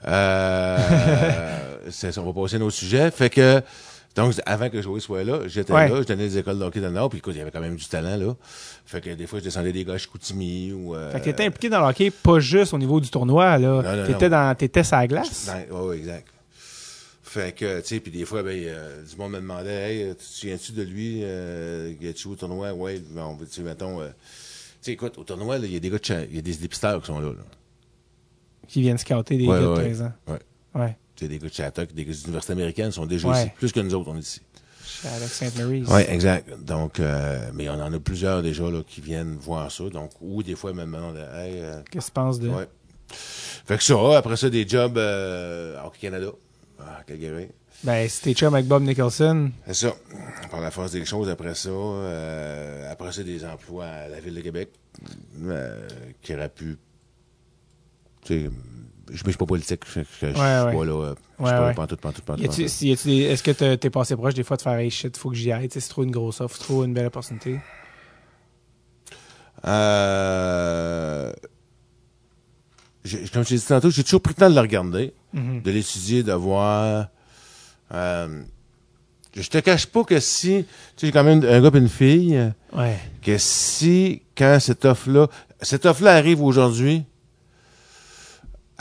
Euh, on va passer à un autre sujet. Fait que, donc, avant que Joey soit là, j'étais Ouais. là, je donnais des écoles de hockey dans le Nord, puis écoute, il y avait quand même du talent, là. Fait que des fois, je descendais des gars à Chicoutimi ou... Euh, Fait que t'étais impliqué dans le hockey, pas juste au niveau du tournoi, là. Non, non, T'étais non. dans, t'étais sur la glace. ouais, ouais, exact. Fait que, tu sais, puis des fois, ben, euh, du monde me demandait, hey, tu te souviens-tu de lui, euh, a-tu au tournoi? Ouais, bon, tu sais, mettons, euh, tu sais, écoute, au tournoi, il y a des gars de il y a des dépisteurs qui sont là, là. Qui viennent scouter des Ouais, gars de ouais, 13 ans. ouais. Ouais. Des gars de Shattuck, des universités américaines sont déjà Ouais. ici, plus que nous autres, on est ici. Avec St. Mary's. Oui, exact. Donc, euh, mais on en a plusieurs déjà là, qui viennent voir ça. Donc, ou des fois même on a, hey, euh, Qu'est-ce que tu penses de. ouais. Fait que ça, après ça, des jobs euh, au Canada, à Calgary. Ben, t'es chum avec Bob Nicholson, C'est ça. Par la force des choses, après ça, euh, après ça, des emplois à la Ville de Québec, euh, qui auraient pu... Tu sais, je suis pas politique, je, je, je suis Ouais, pas ouais. là, euh, je Ouais, suis pas ouais. là pantoute, pantoute, pantoute, est-ce que t'es passé proche des fois de faire hey shit, faut que j'y aille, c'est trop une grosse offre, trop une belle opportunité? Euh, comme je t'ai dit tantôt, j'ai toujours pris le temps de le regarder, Mhm. de l'étudier, de voir. Euh, je te cache pas que si, tu sais, j'ai quand même un gars et une fille, euh, Ouais. que si, quand cette offre-là, cette offre-là arrive aujourd'hui,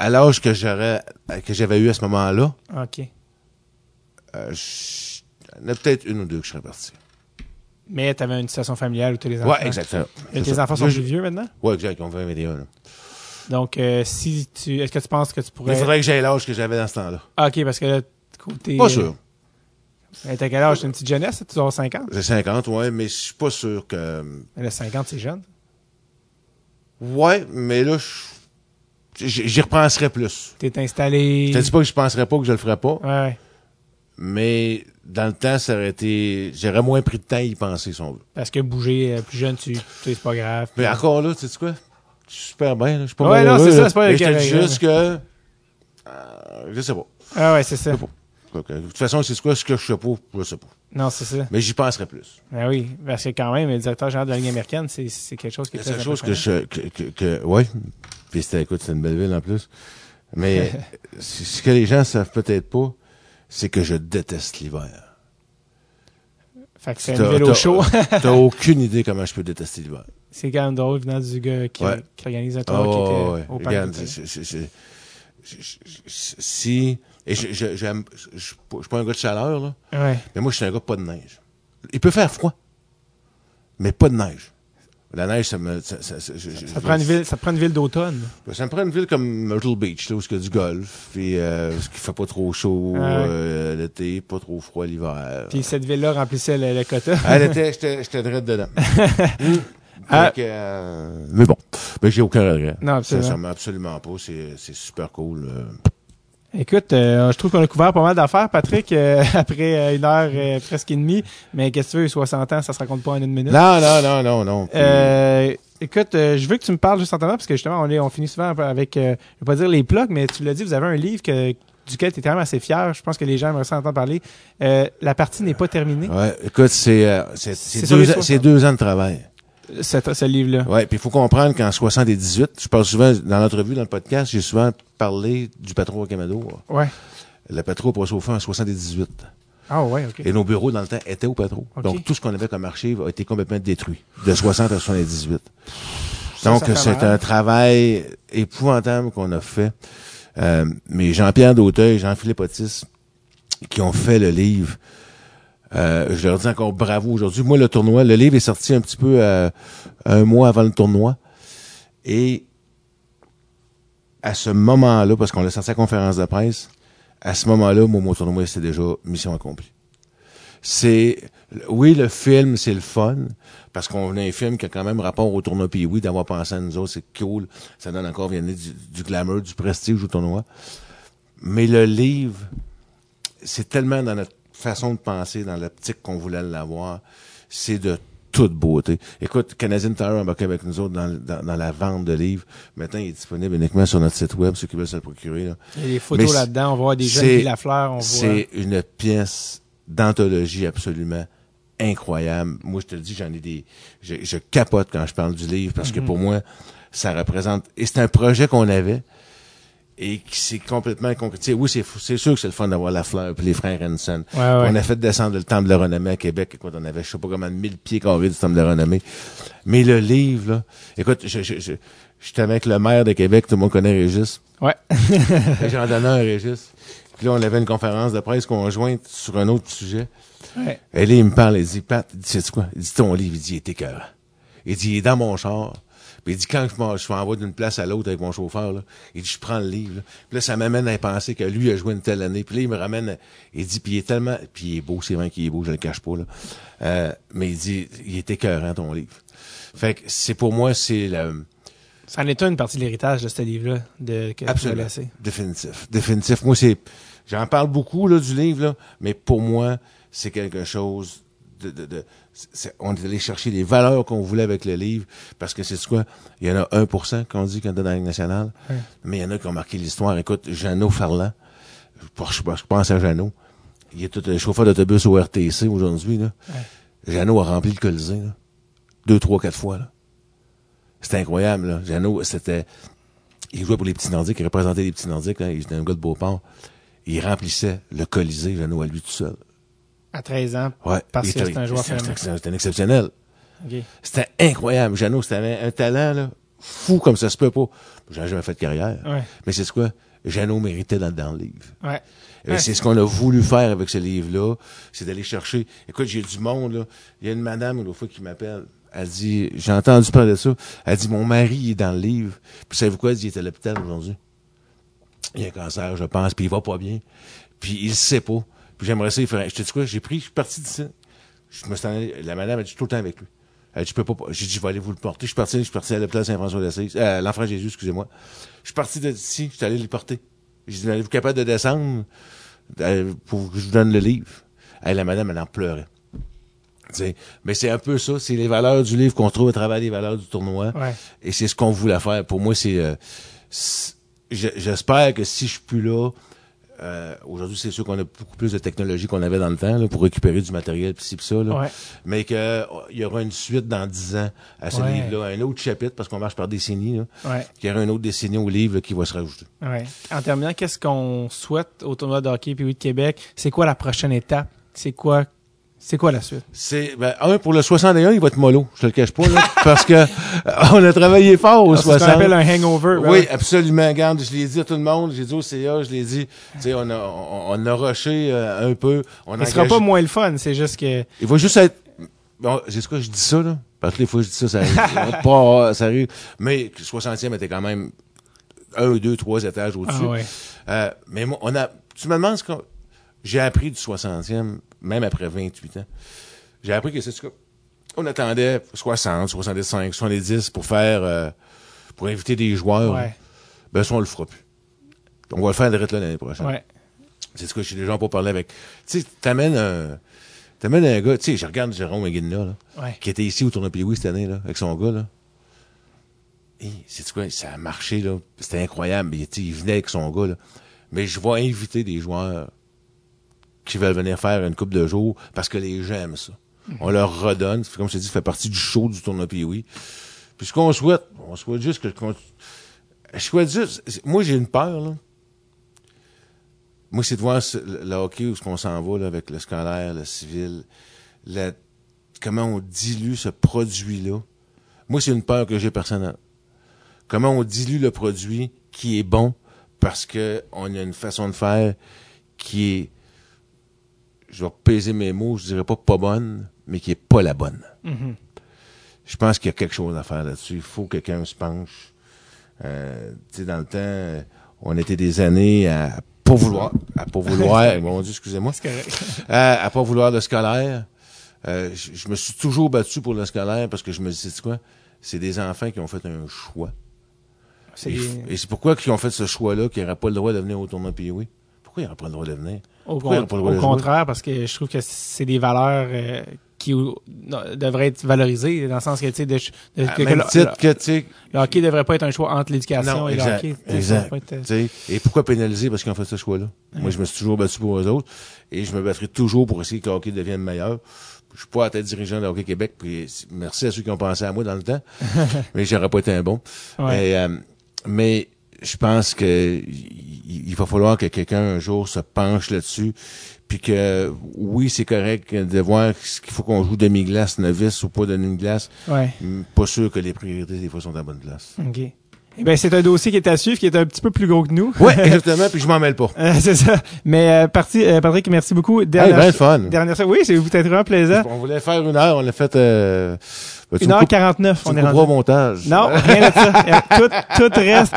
à l'âge que j'aurais, que j'avais eu à ce moment-là, OK. euh, je- il y en a peut-être une ou deux que je serais parti. Mais t'avais une situation familiale où t'as les enfants. Ouais, exactement. Et tes ça. enfants sont plus vieux maintenant? Ouais, exact, ils ont 20 21, là. Donc, euh, si tu. Est-ce que tu penses que tu Il pourrais. faudrait que j'aie l'âge que j'avais dans ce temps-là. Ah, ok, parce que là, côté. Pas sûr. Euh, T'as quel âge? T'as une petite jeunesse? Tu avoir 50? J'ai 50, ouais, mais je suis pas sûr que... Mais là, 50, c'est jeune. Ouais, mais là, je- j'y repenserais plus. T'es installé. Je te dis pas que je penserais pas que je le ferais pas, Ouais, mais dans le temps, ça aurait été... J'aurais moins pris de temps à y penser, si on veut. Parce que bouger euh, plus jeune, tu, tu c'est pas grave. Mais encore là, tu sais quoi? Je suis super bien, là. Je suis pas Ouais, non, c'est ça, c'est pas Mais je te dis juste que... euh, je sais pas. Ah ouais, c'est ça. Je sais pas. Ok. De toute façon, c'est quoi ce que je sais pas? Je sais pas. Non, c'est ça. Mais j'y penserais plus. Ah oui, parce que quand même, le directeur général de la Ligue américaine, c'est, quelque chose qui est très seule chose que je... Que, que, que- ouais. Puis c'était, écoute, c'est une belle ville en plus. Mais ce que les gens savent peut-être pas, c'est que je déteste l'hiver. Fait que c'est une ville au chaud. T'as aucune idée comment je peux détester l'hiver. c'est quand même drôle venant du gars qui, Ouais. qui organise un Ah, tournoi qui ouais, était ouais. au parc. Regarde, si... Et je, je, j'aime- je, suis pas- je suis pas un gars de chaleur, là. Ouais. Mais moi, je suis un gars pas de neige. Il peut faire froid, mais pas de neige. La neige, ça me... Ça, ça, ça, je- Ça, prend une ville, ça prend une ville d'automne. ça me prend une ville comme Myrtle Beach, là, où il y a du golf, puis euh, où il fait pas trop chaud Ah euh, l'été, pas trop froid l'hiver. Puis cette ville-là remplissait le, le quota. Ah, l'été, j'étais j'étais direct dedans. Mm. Ah. Euh, mais bon, ben, j'ai aucun regret. Non, absolument. Sincèrement, absolument pas. C'est c'est super cool. Écoute, euh, je trouve qu'on a couvert pas mal d'affaires, Patrick, euh, après euh, une heure euh, presque et demie. Mais qu'est-ce que tu veux, 60 ans, ça se raconte pas en une minute. Non, non, non, non, non. Euh, écoute, euh, je veux que tu me parles juste en temps parce que justement, on, est, on finit souvent avec, euh, je vais pas dire les plugs, mais tu l'as dit, vous avez un livre que, duquel tu es quand même assez fier. Je pense que les gens aimeraient ça entendre parler. Euh, la partie n'est pas terminée, Ouais, écoute, c'est euh, deux, c'est deux ans de travail. Cette- ce livre-là. Ouais, puis il faut comprendre qu'en 78, je parle souvent dans l'entrevue, dans le podcast, j'ai souvent parlé du Patro à Camado. Ouais. Le Patro a passé au feu en 78. Ah ouais, ok. Et nos bureaux, dans le temps, étaient au Patro. Donc, tout ce qu'on avait comme archive a été complètement détruit, de 60 à 78. Ça, Donc, c'est un travail épouvantable qu'on a fait. Euh, mais Jean-Pierre Dauteuil, Jean-Philippe Otis, qui ont fait le livre, euh, je leur dis encore bravo aujourd'hui. Moi, le tournoi, le livre est sorti un petit peu euh, un mois avant le tournoi. Et à ce moment-là, parce qu'on l'a sorti à la conférence de presse, à ce moment-là, moi, mon tournoi, c'était déjà mission accomplie. C'est, oui, le film, c'est le fun, parce qu'on a un film qui a quand même rapport au tournoi, puis oui, d'avoir pensé à nous autres, c'est cool. Ça donne encore, bien, du, du glamour, du prestige au tournoi. Mais le livre, c'est tellement dans notre façon de penser, dans l'optique qu'on voulait l'avoir, c'est de toute beauté. Écoute, Canadian Tower a embarqué avec nous autres dans, dans, dans la vente de livres. Maintenant, il est disponible uniquement sur notre site web, ceux qui veulent se le procurer. Là. Il y a des photos là-dedans. On voit des jeunes qui la fleur. On voit. C'est une pièce d'anthologie absolument incroyable. Moi, je te le dis, j'en ai des... Je, je capote quand je parle du livre, parce que pour moi, ça représente... Et c'est un projet qu'on avait, et qui s'est complètement concrétisé. Oui, c'est c'est sûr que c'est le fun d'avoir la fleur puis les frères Henson. Ouais, ouais. On a fait descendre le temple de la renommée à Québec. Écoute, on avait, je sais pas comment, 1000 pieds carrés du temple de la renommée. Mais le livre, là, écoute, je, je, je, j'étais avec le maire de Québec, tout le monde connaît Régis. Ouais. J'en donnais un Régis. Puis là, on avait une conférence de presse conjointe sur un autre sujet. ouais. Et là, il me parle, il dit, Pat, il dit, sais quoi? Il dit, ton livre, il dit, il est écœurant. Il dit, il est dans mon char. Puis il dit, quand je m'en, vais d'une place à l'autre avec mon chauffeur, là, il dit, je prends le livre. Là. Puis là, ça m'amène à penser que lui a joué une telle année. Puis là, il me ramène, à- il dit, puis il est tellement, puis il est beau, c'est vrai qu'il est beau, je le cache pas, là. Euh, mais il dit, il est écœurant, ton livre. Fait que c'est pour moi, c'est le, Ça en est une partie de l'héritage de ce livre-là de, que tu Absolument. laissé. Définitif. Définitif. Moi, c'est, j'en parle beaucoup, là, du livre, là, mais pour moi, c'est quelque chose de, de, de- on est allé chercher les valeurs qu'on voulait avec le livre, parce que c'est quoi? Il y en a 1% qu'on dit qu'on est dans la Ligue nationale, Ouais. mais il y en a qui ont marqué l'histoire. Écoute, Jeannot Farland, je, pense à Jeannot, il est tout un chauffeur d'autobus au RTC aujourd'hui, là. Jeannot a rempli le Colisée, là. Deux, trois, quatre fois, là. C'était incroyable, là. Jeannot, c'était, il jouait pour les petits Nordiques, il représentait les petits Nordiques, là. Il était un gars de Beauport. Il remplissait le Colisée, Jeannot, à lui tout seul. À 13 ans. Ouais. Parce que c'est un joueur phénoménal. C'était un exceptionnel. OK. C'était incroyable. Jeannot, c'était un, un talent, là, fou comme ça se peut pas. J'ai jamais fait de carrière. Ouais. Mais c'est quoi? Jeannot méritait dans, dans le livre. Ouais. Et Ouais. c'est ce qu'on a voulu faire avec ce livre-là, c'est d'aller chercher. Écoute, j'ai du monde, là. Il y a une madame, l'autre fois, qui m'appelle. Elle dit, j'ai entendu parler de ça. Elle dit, mon mari, est dans le livre. Puis savez-vous quoi? Elle dit, il est à l'hôpital aujourd'hui. Il a un cancer, je pense, puis il va pas bien. Puis il sait pas. Puis j'aimerais ça, il ferait, je te dis quoi? J'ai pris, je suis parti d'ici. Je me suis allé- la madame a dit, tout le temps avec lui. Elle dit, je peux pas, j'ai dit, je vais aller vous le porter. Je suis parti, je suis parti à l'hôpital Saint-François d'Assise, euh, l'enfant Jésus, excusez-moi. Je suis parti d'ici, je suis allé le porter. J'ai dit, êtes-vous capable de descendre? Euh, pour que je vous donne le livre? Elle, la madame, elle en pleurait. Tu sais, mais c'est un peu ça, c'est les valeurs du livre qu'on trouve à travers les valeurs du tournoi. Ouais. Et c'est ce qu'on voulait faire. Pour moi, c'est... euh, J'espère que si je suis plus là, euh, aujourd'hui, c'est sûr qu'on a beaucoup plus de technologie qu'on avait dans le temps là, pour récupérer du matériel, pis ci, pis ça. Là. Ouais. Mais qu'il y aura une suite dans dix ans à ce Ouais. livre-là, un autre chapitre, parce qu'on marche par décennies. Là, Ouais. qu'il y aura une autre décennie au livre là, qui va se rajouter. Ouais. En terminant, qu'est-ce qu'on souhaite au tournoi de hockey puis oui de Québec? C'est quoi la prochaine étape? C'est quoi, c'est quoi la suite? C'est ben, un pour le 61, il va être mollo, je te le cache pas, là, parce que euh, on a travaillé fort au Ah, C'est ce qu'on 60. appelle un hangover. Oui, ouais. absolument. Regarde, je l'ai dit à tout le monde, j'ai dit au CA, je l'ai dit, tu sais, on a, on, on a rushé euh, un peu. On a sera pas moins le fun, c'est juste que. Il va juste être. Bon, c'est ce que je dis ça, là. Parce que les fois que je dis ça, ça arrive. pas, ça arrive. Mais le 60e était quand même un, deux, trois étages au-dessus. Ah ouais. Euh, mais moi, on a. Tu me demandes ce qu'on. J'ai appris du 60e, même après 28 ans. J'ai appris que c'est ce. On attendait 60, 65, 70 pour faire. euh, pour inviter des joueurs. Ouais. Ben, ça, on le fera plus. On va le faire direct là l'année prochaine. Ouais. C'est ce que je suis déjà pour parler avec. Tu sais, t'amènes un. T'amènes un gars, tu sais, je regarde Jérôme McGinley, là, Ouais. qui était ici au tournoi Pee-Wee cette année, là, avec son gars, là. Et, c'est quoi, ça a marché, là. C'était incroyable. Sais, il venait avec son gars, là. Mais je vais inviter des joueurs qui veulent venir faire une coupe de jours parce que les gens aiment ça. On leur redonne. Comme je te dis, ça fait partie du show du tournoi Pee-Wee. Puis ce qu'on souhaite, on souhaite juste que, je souhaite juste, moi j'ai une peur, là. Moi, c'est de voir le hockey où ce qu'on s'en va là, avec le scolaire, le civil, la- comment on dilue ce produit-là. Moi, c'est une peur que j'ai personnelle. Comment on dilue le produit qui est bon parce que on a une façon de faire qui est, je vais peser mes mots, je dirais pas pas bonne, mais qui est pas la bonne. Mhm. Je pense qu'il y a quelque chose à faire là-dessus. Il faut que quelqu'un se penche. Euh, tu sais, dans le temps, euh, on était des années à pas vouloir, à pas vouloir, mon Dieu, excusez-moi, à, à pas vouloir le scolaire. Euh, je, je me suis toujours battu pour le scolaire parce que je me dis, c'est quoi? C'est des enfants qui ont fait un choix. Et, et c'est pourquoi qu'ils ont fait ce choix-là, qu'ils n'auraient pas le droit de venir au tournoi Pee-Wee? Pourquoi ils n'auraient pas le droit de venir? Au, con- contraire, parce que je trouve que c'est des valeurs euh, qui euh, non, devraient être valorisées, dans le sens que, tu sais, de, de- À que- que le, que, le hockey devrait pas être un choix entre l'éducation et le hockey. Exact. être, euh, Et pourquoi pénaliser? Parce qu'ils ont fait ce choix-là? Moi, je me suis toujours battu pour eux autres et je me battrai toujours pour essayer que le hockey devienne meilleur. Je suis pas à tête dirigeant de Hockey Québec, puis merci à ceux qui ont pensé à moi dans le temps, mais j'aurais pas été un bon. Ouais. Et, euh, mais je pense que il, va falloir que quelqu'un un jour se penche là-dessus, puis que oui, c'est correct de voir ce qu'il faut qu'on joue demi-glace, novice ou pas demi-glace. ouais. Pas sûr que les priorités des fois sont à la bonne place. OK. Eh ben, c'est un dossier qui est à suivre, qui est un petit peu plus gros que nous. Ouais, exactement, puis je m'en mêle pas. Euh, c'est ça. Mais euh, parti, euh, Patrick, merci beaucoup. Hey, Dernière, ben fun. dernière. Oui, c'est peut-être vraiment plaisant. On voulait faire une heure, on l'a fait. Euh, Ben, tu me coupes- 1h49, tu on est rendu. au montage. Non, rien de ça. Tout, tout reste.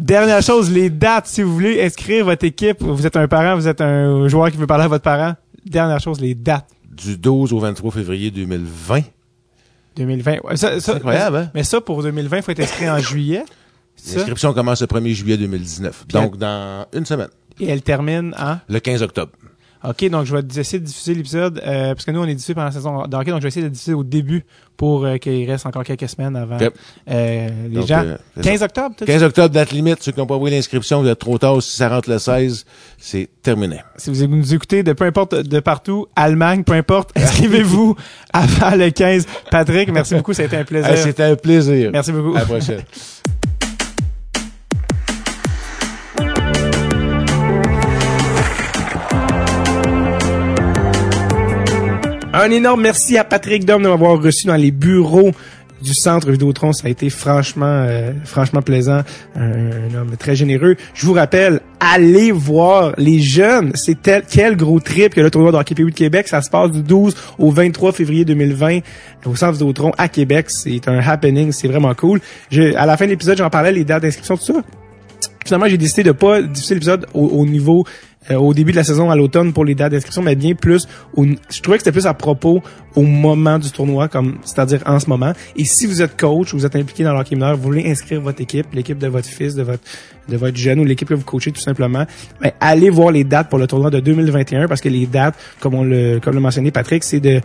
Dernière chose, les dates. Si vous voulez inscrire votre équipe, vous êtes un parent, vous êtes un joueur qui veut parler à votre parent. Dernière chose, les dates. Du 12 au 23 février 2020. 2020. Ouais, ça- ça- C'est incroyable, hein? Mais ça, pour 2020, il faut être inscrit en juillet. L'inscription commence le 1er juillet 2019. Puis Donc, dans une semaine. Et elle termine en... Le 15 octobre. OK, donc je vais essayer de diffuser l'épisode, euh, parce que nous, on est diffusé pendant la saison de hockey, donc je vais essayer de diffuser au début pour euh, qu'il reste encore quelques semaines avant Yep. euh, les Donc, gens. euh, c'est 15 octobre, t'as dit? 15 octobre, date limite. Ceux qui n'ont pas envoyé l'inscription, vous êtes trop tard. Si ça rentre le 16, c'est terminé. Si vous nous écoutez de peu importe de partout, Allemagne, peu importe, inscrivez-vous avant le 15. Patrick, merci beaucoup, ça a été un plaisir. Hey, C'était un plaisir. Merci beaucoup. À la prochaine. Un énorme merci à Patrick Dom de m'avoir reçu dans les bureaux du centre Vidéotron. Ça a été franchement, euh, franchement plaisant. Un, homme très généreux. Je vous rappelle, allez voir les jeunes. C'est tel, quel gros trip que le tournoi de hockey de Québec. Ça se passe du 12 au 23 février 2020 au centre Vidéotron à Québec. C'est un happening. C'est vraiment cool. Je, à la fin de l'épisode, j'en parlais, les dates d'inscription, tout ça. Finalement, j'ai décidé de pas diffuser l'épisode au, au niveau euh, au début de la saison à l'automne pour les dates d'inscription, mais bien plus au, je trouvais que c'était plus à propos au moment du tournoi, comme c'est-à-dire en ce moment. Et si vous êtes coach, vous êtes impliqué dans l'hockey mineur, vous voulez inscrire votre équipe, l'équipe de votre fils, de votre de votre jeune ou l'équipe que vous coachez tout simplement, ben, allez voir les dates pour le tournoi de 2021 parce que les dates, comme on le comme l'a mentionné Patrick, c'est de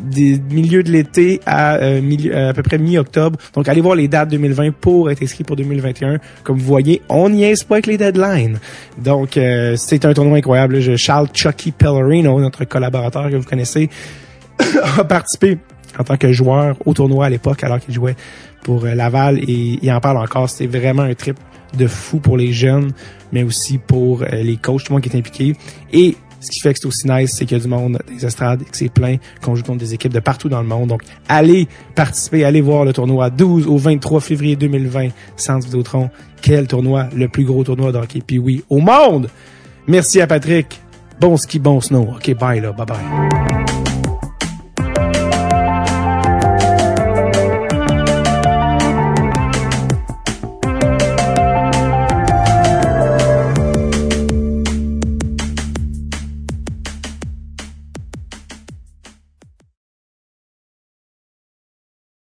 des milieux de l'été à euh, à peu près mi-octobre. Donc allez voir les dates 2020 pour être inscrit pour 2021. Comme vous voyez, on n'y est pas avec les deadlines. Donc euh, c'est un tournoi incroyable. Charles Chucky Pellerino, notre collaborateur que vous connaissez, a participé en tant que joueur au tournoi à l'époque alors qu'il jouait pour euh, Laval et il en parle encore. C'est vraiment un trip de fou pour les jeunes, mais aussi pour euh, les coachs, tout le monde qui est impliqué. Et ce qui fait que c'est aussi nice, c'est qu'il y a du monde des estrades, que c'est plein, qu'on joue contre des équipes de partout dans le monde. Donc, allez participer, allez voir le tournoi 12 au 23 février 2020, Centre Vidéotron. Quel tournoi, le plus gros tournoi de hockey puis oui au monde! Merci à Patrick. Bon ski, bon snow. OK, bye là, bye bye.